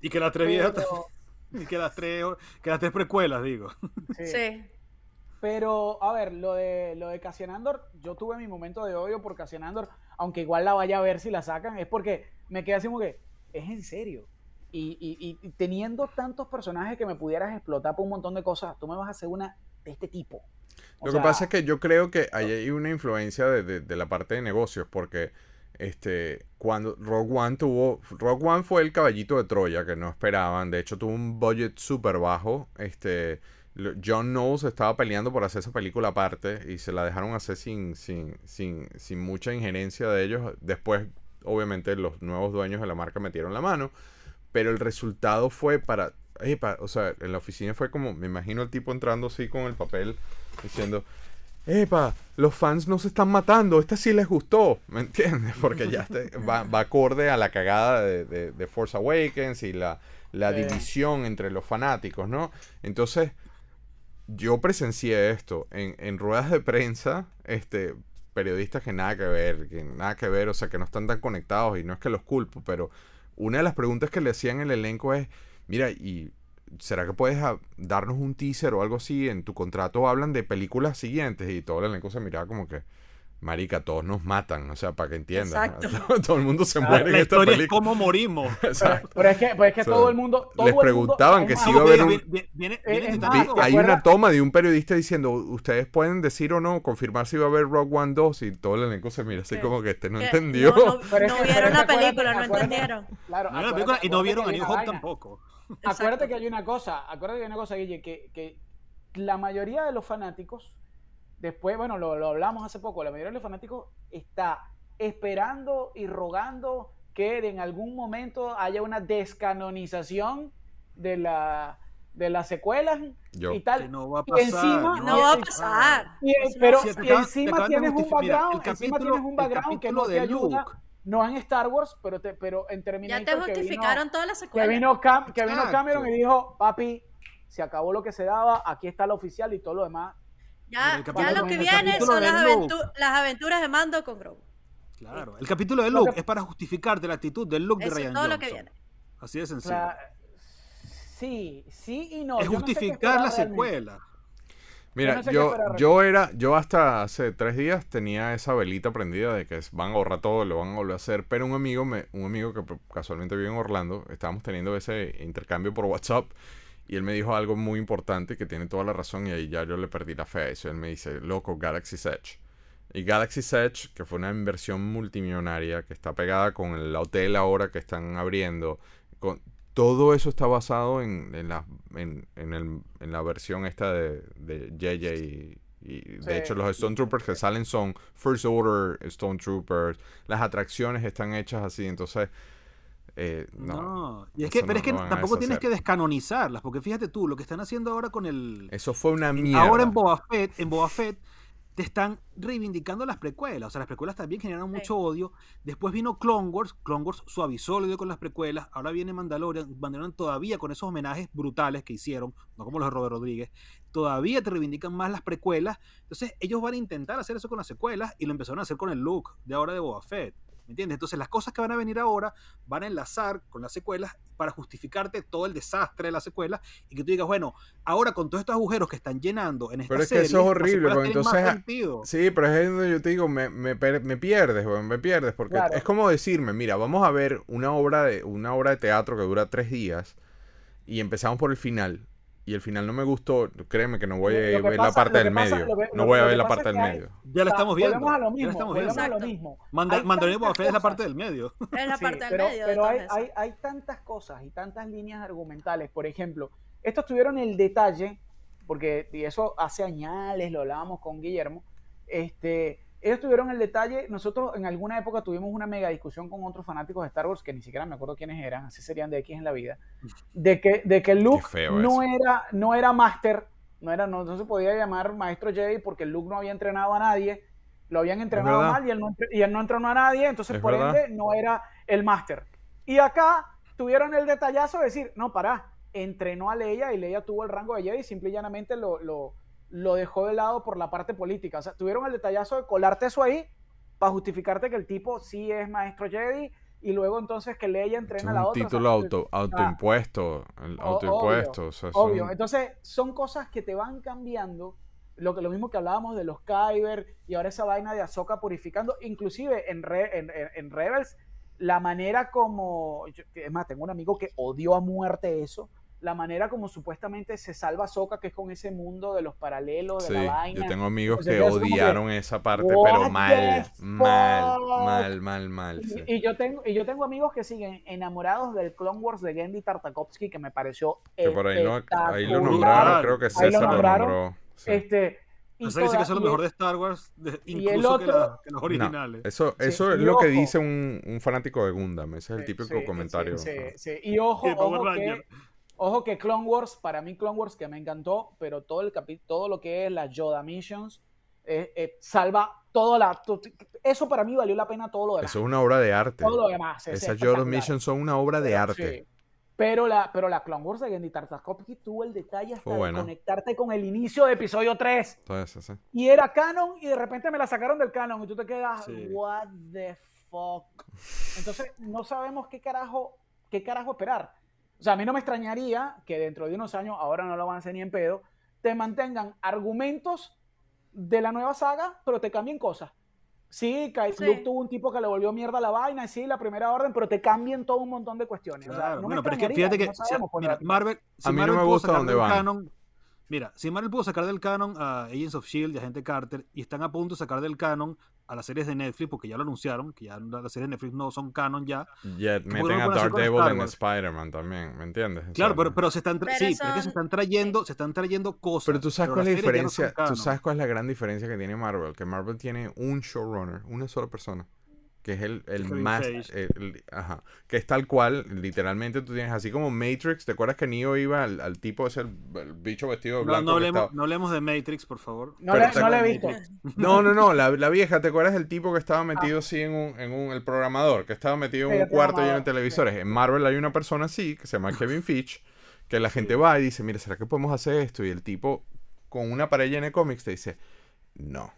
Y que las tres viejas, pero, y que las tres, que las tres precuelas, digo. sí. Sí. Pero, a ver, lo de, lo de Cassian Andor, yo tuve mi momento de odio por Cassian Andor, aunque igual la vaya a ver si la sacan, es porque me quedé así como que, es en serio. Y, y- y- y teniendo tantos personajes que me pudieras explotar por un montón de cosas, tú me vas a hacer una de este tipo. O Lo sea, que pasa es que yo creo que ahí hay una influencia de, de- de la parte de negocios, porque este cuando Rogue One tuvo, Rogue One fue el caballito de Troya que no esperaban, de hecho tuvo un budget súper bajo, este John Knowles estaba peleando por hacer esa película aparte y se la dejaron hacer sin, sin, sin, sin mucha injerencia de ellos. Después, obviamente, los nuevos dueños de la marca metieron la mano, pero el resultado fue para... epa, o sea, en la oficina fue como, me imagino el tipo entrando así con el papel diciendo, Epa, los fans no se están matando, esta sí les gustó, ¿me entiendes? Porque ya este- va, va acorde a la cagada de, de- de Force Awakens y la, la división entre los fanáticos, ¿no? Entonces, yo presencié esto en, en ruedas de prensa, este, periodistas que nada que ver, que nada que ver, o sea, que no están tan conectados y no es que los culpo, pero una de las preguntas que le hacían el elenco es, mira, ¿y será que puedes ah, darnos un teaser o algo así? En tu contrato hablan de películas siguientes y todo el elenco se miraba como que, marica, todos nos matan, o sea, para que entiendan. Exacto. todo el mundo se Ah, muere en La esta historia es película. cómo morimos. Exacto. Pero es que, pues es que O sea, todo el mundo. Todo les el preguntaban que si iba a haber un- Viene, viene, viene Eh, es Titanic. más, Vi- ¿te hay una toma de un periodista diciendo, ustedes pueden decir o no, confirmar si va a haber Rogue One 2 y todo el elenco se mira así como que este no entendió. No, no- no vieron la película, no entendieron. Claro, No vieron la acuérdate- película y no vieron a New Hope vaina. Acuérdate que hay una cosa, acuérdate que hay una cosa, Guille, que, que la mayoría de los fanáticos, después, bueno, lo, lo hablamos hace poco, la mayoría de los fanáticos está esperando y rogando que en algún momento haya una descanonización de la de las secuelas Yo. y tal. Que no va a Y pasar. encima- No va a pasar. Y, Eso no pero va a pasar. acaban- te encima tienes un. Mira, background, encima tienes un background que no te de ayuda, Luke. No en Star Wars, pero te, pero en Ya Terminator te que vino- justificaron todas las que secuelas. vino, Cam- que vino. Cameron y dijo, papi, se acabó lo que se daba, aquí está la oficial y todo lo demás. Ya, ya lo que viene son las, aventu- las aventuras de Mando con Grogu. Claro. El capítulo de Luke que- es para justificarte la actitud del Luke de Ryan todo lo que viene. Así de O sencillo. sea, sí, sí y no. es Yo no sé justificar la realmente. secuela. Mira, Yo no sé qué yo, esperar. yo era, yo hasta hace tres días tenía esa velita prendida de que van a ahorrar todo, lo van a volver a hacer, pero un amigo, me, un amigo que casualmente vive en Orlando, estábamos teniendo ese intercambio por WhatsApp y él me dijo algo muy importante que tiene toda la razón y ahí ya yo le perdí la fe a eso. Él me dice, loco, Galaxy's Edge. Y Galaxy's Edge, que fue una inversión multimillonaria que está pegada con el hotel ahora que están abriendo, con, todo eso está basado en, en la, en, en el- en la versión esta de, de JJ. Y, y de Sí. hecho, los Stone Troopers que salen son First Order Stone Troopers. Las atracciones están hechas así. Entonces, eh, no. No. Y es que, pero no es que tampoco tienes que descanonizarlas, porque fíjate tú, lo que están haciendo ahora con el. Eso fue una mierda. Ahora en Boba Fett, en Boba Fett, te están reivindicando las precuelas. O sea, las precuelas también generaron mucho odio. Después vino Clone Wars. Clone Wars suavizó el odio con las precuelas. Ahora viene Mandalorian. Mandalorian todavía con esos homenajes brutales que hicieron, no como los de Robert Rodríguez. Todavía te reivindican más las precuelas. Entonces, ellos van a intentar hacer eso con las secuelas y lo empezaron a hacer con el look de ahora de Boba Fett. ¿Me entiendes? Entonces las cosas que van a venir ahora van a enlazar con las secuelas para justificarte todo el desastre de las secuelas y que tú digas, bueno, ahora con todos estos agujeros que están llenando en esta Pero es que eso es horrible, porque entonces- sentido. Sí, pero es donde yo te digo, me, me, pierdes, me pierdes, porque Claro. es como decirme, mira, vamos a ver una obra de una obra de teatro que dura tres días y empezamos por el final y el final no me gustó, créeme que no voy a ver la parte del pasa- medio, que- no voy a ver la parte del hay- medio. Ya lo estamos viendo. Volvemos a lo ya lo mismo. estamos viendo. volvemos a lo mismo. Tantas Fett es la parte del medio. Es la Sí, parte del pero, medio. de pero hay, hay tantas cosas y tantas líneas argumentales. Por ejemplo, estos tuvieron el detalle, porque y eso hace añales, lo hablábamos con Guillermo, este, ellos tuvieron el detalle, nosotros en alguna época tuvimos una mega discusión con otros fanáticos de Star Wars, que ni siquiera me acuerdo quiénes eran, así serían de X en la vida, de que, de que Luke no eso. era, no era Master, no, era, no, no se podía llamar Maestro Jedi porque Luke no había entrenado a nadie, lo habían entrenado mal y él, no, entre- y él no entrenó a nadie, entonces Es por verdad. ende no era el Master. Y acá tuvieron el detallazo de decir, no, pará, entrenó a Leia y Leia tuvo el rango de Jedi y simple y llanamente lo, lo, lo dejó de lado por la parte política. O sea, tuvieron el detallazo de colarte eso ahí para justificarte que el tipo sí es maestro Jedi y luego entonces que Leia Es entrena a la un otra. o sea, título auto, ah, autoimpuesto, el autoimpuesto, o sea, es Obvio. un- Entonces, son cosas que te van cambiando. Lo, que, lo mismo que hablábamos de los Kyber y ahora esa vaina de Ahsoka purificando. Inclusive en, Re- en, en- en Rebels, la manera como... yo- es más, tengo un amigo que odió a muerte eso. La manera como supuestamente se salva Ahsoka, que es con ese mundo de los paralelos, de Sí, la vaina. yo tengo amigos Entonces, que odiaron esa parte, "What pero the mal, mal, fuck?" mal, mal, mal. sí. Y, y yo tengo, y yo tengo amigos que siguen enamorados del Clone Wars de Gendy Tartakovsky, que me pareció Que por ahí, no, ahí lo nombraron, creo que César lo lo, nombraron. nombró. sí. Este, y O sea, dice que eso es lo mejor de Star Wars, de- y el incluso que, otro- la- que los No, originales. eso Sí, eso es lo que dice un, un fanático de Gundam. Ese es el típico sí, comentario. sí, sí, sí. Y ojo, ojo que, ojo que Clone Wars, para mí Clone Wars que me encantó, pero todo el capi- todo lo que es las Yoda Missions, eh, eh, salva todo la... Eso para mí valió la pena todo lo demás. Eso es una obra de arte. todo lo demás. es Esas Yoda. Missions son una obra de arte. sí. Pero la, pero la Clone Wars de Gendy Tartakovsky tuvo el detalle hasta de buena. conectarte con el inicio de episodio 3. Entonces, sí. Y era canon y de repente me la sacaron del canon y tú te quedas, Sí. what the fuck. Entonces no sabemos qué carajo, qué carajo esperar. O sea, a mí no me extrañaría que dentro de unos años, ahora no lo van a hacer ni en pedo, te mantengan argumentos de la nueva saga, pero te cambien cosas. Sí, Kai Sí. Luke tuvo un tipo que le volvió mierda a la vaina, y sí, la primera orden, pero te cambian todo un montón de cuestiones. O sea, no me bueno, pero es que fíjate que no sabemos mira, Marvel, si A mí no me gusta dónde van. canon, mira, si Marvel pudo sacar del canon a Agents of Shield y a Agente Carter y están a punto de sacar del canon a las series de Netflix porque ya lo anunciaron, que ya las series de Netflix no son canon ya. Ya ¿Cómo meten a Daredevil en? Spider-Man también, ¿me entiendes? Claro, pero, pero se están Pero sí, pero es que son- se están trayendo, se están trayendo cosas. Pero tú sabes pero cuál es la ya no son diferencia, tú sabes cuál es la gran diferencia que tiene Marvel, que Marvel tiene un showrunner, una sola persona, que es el, el más, Feige. el- el- ajá, que es tal cual, literalmente tú tienes, así como Matrix, ¿te acuerdas que Neo iba al, al tipo ese, el, el bicho vestido de No, blanco? no que hablemos, estaba- no hablemos de Matrix, por favor. No, pero te- no le he visto. No, no, no, la, la vieja, ¿te acuerdas del tipo que estaba metido así en un, en un, el programador, que estaba metido en un cuarto lleno de televisores? En Marvel hay una persona así, que se llama Kevin Feige, que la gente va y dice, mira, ¿será que podemos hacer esto? Y el tipo, con una pared llena de cómics, te dice, no.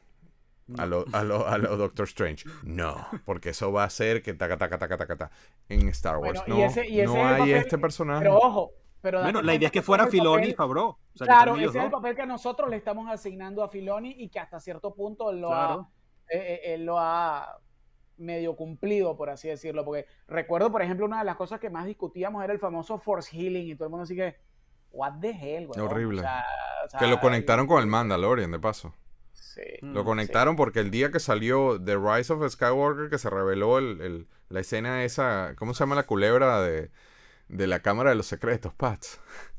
A lo, a lo, a lo Doctor Strange, no, porque eso va a hacer que taca, taca, taca, taca, taca. En Star Wars, Bueno, y no, ese- y ese no es hay papel- este personaje. Pero ojo, pero Bueno, la idea es que fuera Filoni y. O sea, Claro, ese es el papel que nosotros le estamos asignando a Filoni y que hasta cierto punto él lo, Claro. ha, eh, eh, él lo ha medio cumplido, por así decirlo. Porque recuerdo, por ejemplo, una de las cosas que más discutíamos era el famoso Force Healing y todo el mundo así que, what the hell, güey. Horrible. Que lo conectaron con el Mandalorian, de paso. Sí. Lo Mm, conectaron porque el día que salió The Rise of Skywalker, que se reveló el, el- la escena esa, ¿cómo se llama la culebra de, de la Cámara de los Secretos, Pats?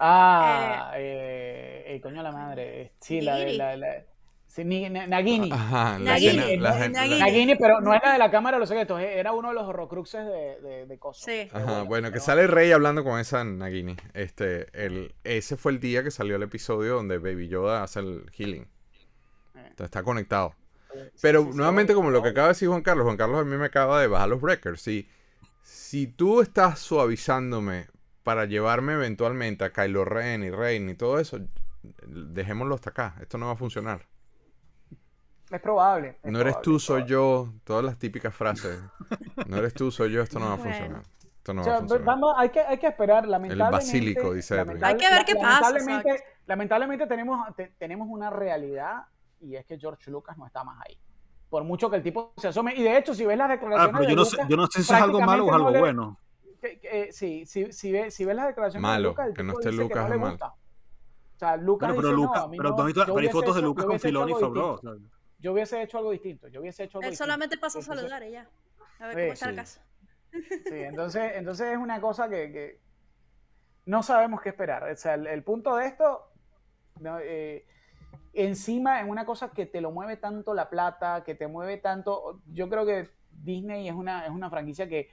Ah, eh, eh, coño la madre. Sí, la de la, la- sí, Ni- Na- Nagini. Ajá, la Nagini, escena, la gente- Nagini. la- Nagini, pero no era de la Cámara de los Secretos, eh, era uno de los horrocruxes de, de, de Coso. Sí. Ajá, bueno, que sale Rey hablando con esa Nagini. Este, el, ese fue el día que salió el episodio donde Baby Yoda hace el healing. Está conectado. Pero sí, sí, nuevamente, como lo que acaba de decir Juan Carlos, Juan Carlos a mí me acaba de bajar los breakers. Si, si tú estás suavizándome para llevarme eventualmente a Kylo Ren y Reyn y todo eso, dejémoslo hasta acá. Esto no va a funcionar. Es probable. es No eres probable, tú, soy yo. Todas las típicas frases. No eres tú, soy yo. Esto no va a funcionar. Esto no O va a funcionar. vamos, hay, que, hay que esperar, lamentablemente. basílico, dice Edwin. Hay que ver qué pasa, Lamentablemente, lamentablemente tenemos, te- tenemos una realidad y es que George Lucas no está más ahí. Por mucho que el tipo se asome. Y de hecho, si ves las Ah, declaraciones pero de yo no, sé, Lucas, yo no sé si es algo malo o es algo no le- bueno. que- que, eh, sí, si, si, ves, si ves las declaraciones Malo, de Lucas, el que no esté dice Lucas no le es malo. O sea, Lucas Bueno, pero dice, Lucas, no, pero no, yo pero hay fotos de hecho- Lucas yo con Filoni y algo Favreau. distinto. o sea, Yo hubiese hecho algo distinto. Yo hubiese hecho algo Él distinto. solamente pasa a saludar y ya. A ver Sí, cómo está sí. la casa. Sí, entonces, entonces es una cosa que, que no sabemos qué esperar. O sea, el, el punto de esto, no, eh, encima es una cosa que te lo mueve tanto la plata, que te mueve tanto. Yo creo que Disney es una, es una franquicia que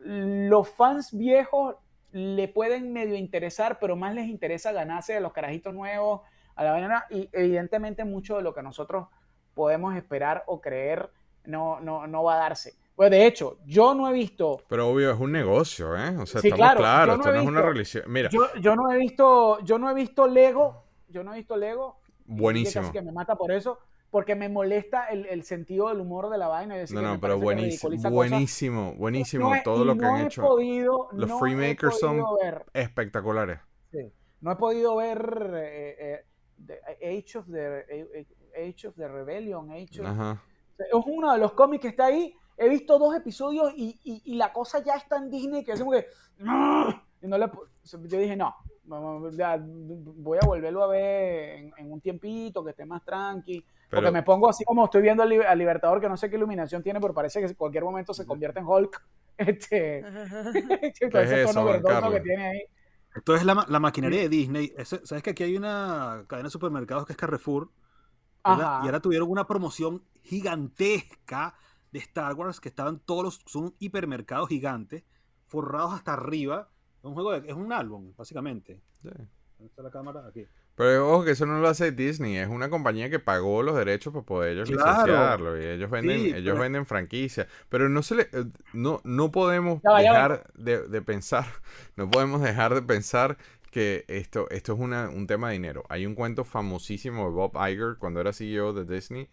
los fans viejos le pueden medio interesar, pero más les interesa ganarse de los carajitos nuevos, a la vaina, y evidentemente mucho de lo que nosotros podemos esperar o creer no, no, no va a darse. Pues de hecho, yo no he visto Pero obvio, es un negocio, ¿eh? O sea, Sí, estamos claro, claros. no Esto es una religión. Mira, yo, yo no he visto, yo no he visto Lego, yo no he visto Lego. Buenísimo. Casi que me mata por eso, porque me molesta el, el sentido del humor de la vaina. y decir No, que no, me pero buenísimo, buenísimo, buenísimo. No Todo lo que no han he hecho. podido- Los no Freemakers son ver, espectaculares. sí, no he podido ver eh, eh, the Age of the eh, Age of the Rebellion, Age of- Ajá. es uno de los cómics que está ahí. He visto dos episodios y, y- y la cosa ya está en Disney que como que. Y no le, yo dije, no, ya, voy a volverlo a ver en, en un tiempito, que esté más tranqui. Porque me pongo así como estoy viendo al, Li- al Libertador, que no sé qué iluminación tiene, pero parece que en cualquier momento se convierte en Hulk. Este, con es ese eso, verdoso que tiene ahí. Esto es la, la maquinaria de Disney. Ese- ¿Sabes que aquí hay una cadena de supermercados que es Carrefour? Y ahora tuvieron una promoción gigantesca de Star Wars que estaban todos los. Son hipermercados gigantes, forrados hasta arriba. Es un juego de- es un álbum, básicamente. Sí. ¿Dónde está la cámara? Aquí. Pero ojo que eso no lo hace Disney, es una compañía que pagó los derechos para poder ellos Claro. licenciarlo y ellos venden, Sí, ellos pero- venden franquicias, pero no se le, eh, no, no podemos Ya ya dejar de, de pensar, no podemos dejar de pensar que esto, esto es una, un tema de dinero. Hay un cuento famosísimo de Bob Iger cuando era CEO de Disney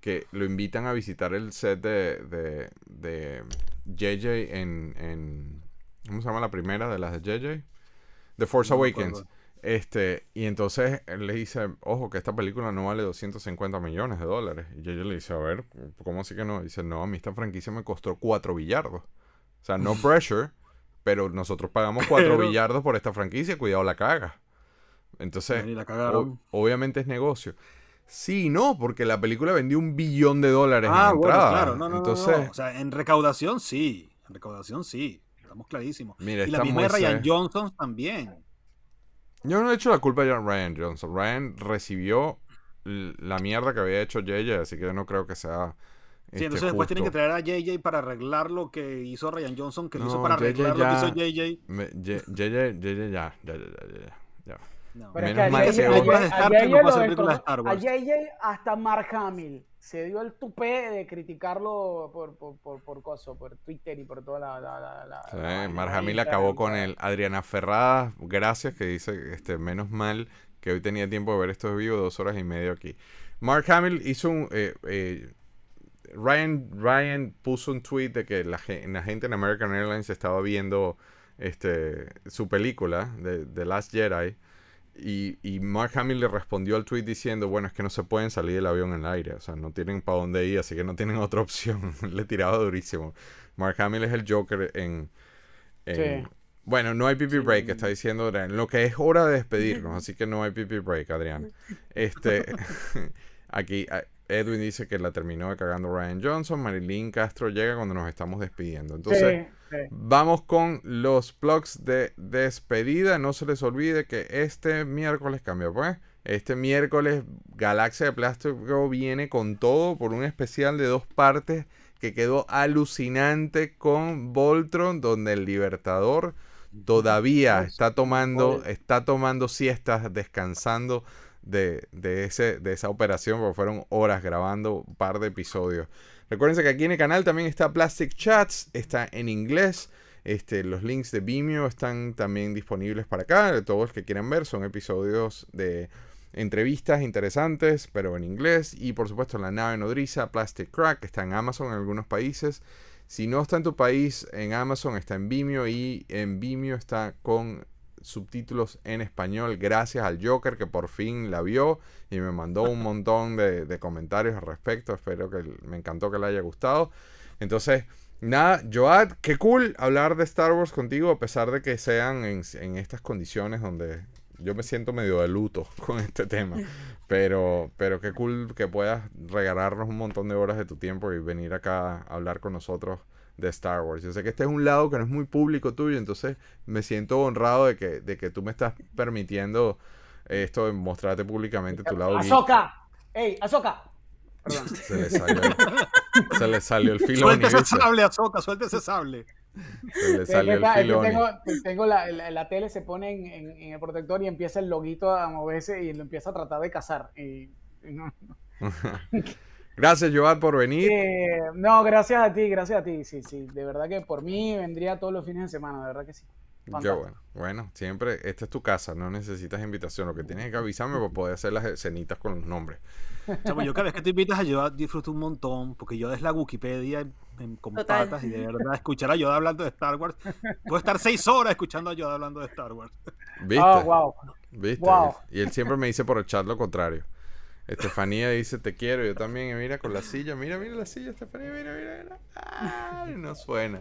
que lo invitan a visitar el set de, de, de JJ en, en ¿cómo se llama la primera de las de JJ? The Force No Awakens. Este, y entonces él le dice, ojo, que esta película no vale 250 millones de dólares. Y ella le dice, a ver, ¿cómo así que no? dice, no, a mí esta franquicia me costó 4 billardos. O sea, no pressure, pero nosotros pagamos 4 Pero- billardos por esta franquicia, cuidado la caga. Entonces, o- obviamente es negocio. Sí, no, porque la película vendió un billón de dólares Ah, en bueno, entrada. claro. No, no, no, Entonces, no. O sea, en recaudación sí. En recaudación sí. Estamos clarísimos. Mira, y la misma de Ryan. Johnson también. Yo no he hecho la culpa a Ryan Johnson. Ryan recibió la mierda que había hecho JJ, así que yo no creo que sea. Sí, este, entonces después tienen que traer a JJ para arreglar lo que hizo Ryan Johnson, que lo hizo para JJ arreglar lo que hizo JJ. Me- Ye- JJ, JJ, ya, ya, ya, ya, ya, ya. No. Pero es Menos que mal a que a de Star hacer destrozó. películas de Star A Wars. JJ hasta Mark Hamill se dio el tupé de criticarlo por, por, por, por coso, por Twitter y por toda la... la, la, la- Sí, la Marjamil acabó con él. Adriana Ferrada, gracias, que dice, este, menos mal que hoy tenía tiempo de ver esto vivo, dos horas y media aquí. Mark Hamill hizo un... eh, eh, Ryan, Ryan puso un tweet de que la, la gente en American Airlines estaba viendo este, su película de The Last Jedi y, y Mark Hamill le respondió al tweet diciendo, bueno, es que no se pueden salir del avión en el aire, o sea, no tienen para dónde ir, así que no tienen otra opción. le tiraba durísimo. Mark Hamill es el Joker en... en- Sí. Bueno, no hay pipi break, está diciendo Adrián. Lo que es hora de despedirnos, así que no hay pipi break, Adrián. Este, aquí Edwin dice que la terminó de cagando Ryan Johnson. Marilyn Castro llega cuando nos estamos despidiendo. Entonces, Sí, sí. Vamos con los plugs de despedida. No se les olvide que este miércoles cambia, pues. Este miércoles Galaxia de Plástico viene con todo por un especial de dos partes que quedó alucinante con Voltron, donde el Libertador todavía está tomando, está tomando siestas, descansando de, de ese, de esa operación, porque fueron horas grabando un par de episodios. Recuerden que aquí en el canal también está Plastic Chats, está en inglés. Este, los links de Vimeo están también disponibles para acá. Todos los que quieran ver son episodios de entrevistas interesantes, pero en inglés. Y por supuesto la nave nodriza, Plastic Crack, está en Amazon en algunos países. Si no está en tu país, en Amazon está en Vimeo y en Vimeo está con subtítulos en español gracias al Joker que por fin la vio y me mandó un montón de, comentarios al respecto. Espero que me encantó que le haya gustado. Entonces, nada, Joad, qué cool hablar de Star Wars contigo a pesar de que sean en, en estas condiciones donde yo me siento medio de luto con este tema. Pero, pero qué cool que puedas regalarnos un montón de horas de tu tiempo y venir acá a hablar con nosotros de Star Wars. Yo sé que este es un lado que no es muy público tuyo, entonces me siento honrado de que, de que tú me estás permitiendo esto de mostrarte públicamente tu lado. ¡Azoka! ¡Ey, Azoka! Se le salió, se le salió el filón. Suelta ese sable, Azoka, suelta ese sable. Se le salió el filón. Tengo, tengo la, la, tele, se pone en, en, el protector y empieza el loguito a moverse y lo empieza a tratar de cazar. Y, no. Gracias, Joad, por venir. Eh, no, gracias a ti, gracias a ti. Sí, sí, de verdad que por mí vendría todos los fines de semana, de verdad que sí. Qué bueno. Bueno, siempre, esta es tu casa, no necesitas invitación. Lo que tienes que avisarme para poder hacer las escenitas con los nombres. Chamo, yo cada vez que te invitas a Yoda disfruto un montón, porque Yoda es la Wikipedia con patas y de verdad escuchar a Yoda hablando de Star Wars. Puedo estar seis horas escuchando a Yoda hablando de Star Wars. ¿Viste? Oh, wow. ¿Viste? Y él siempre me dice por el chat lo contrario. Estefanía dice te quiero, yo también, y mira con la silla, mira, mira la silla, Estefanía, mira, mira, mira. Ay, no suena.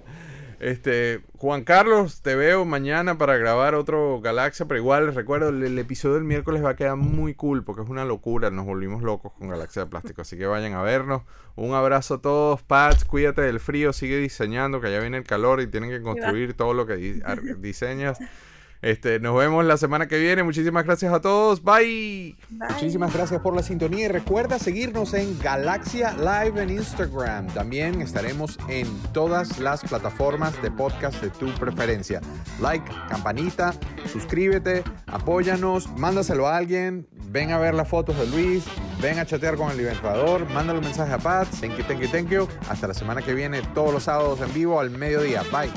Este, Juan Carlos, te veo mañana para grabar otro Galaxia, pero igual les recuerdo, el, episodio del miércoles va a quedar muy cool porque es una locura, nos volvimos locos con Galaxia de Plástico, así que vayan a vernos. Un abrazo a todos, Pats, cuídate del frío, sigue diseñando, que ya viene el calor y tienen que construir todo lo que diseñas. Este, nos vemos la semana que viene. Muchísimas gracias a todos. Bye. Muchísimas gracias por la sintonía y recuerda seguirnos en Galaxia Live en Instagram. También estaremos en todas las plataformas de podcast de tu preferencia. Like, campanita, suscríbete, apóyanos, mándaselo a alguien. Ven a ver las fotos de Luis, ven a chatear con el inventador, mándale un mensaje a Pat. Thank you, thank you, thank you. Hasta la semana que viene, todos los sábados en vivo al mediodía. Bye.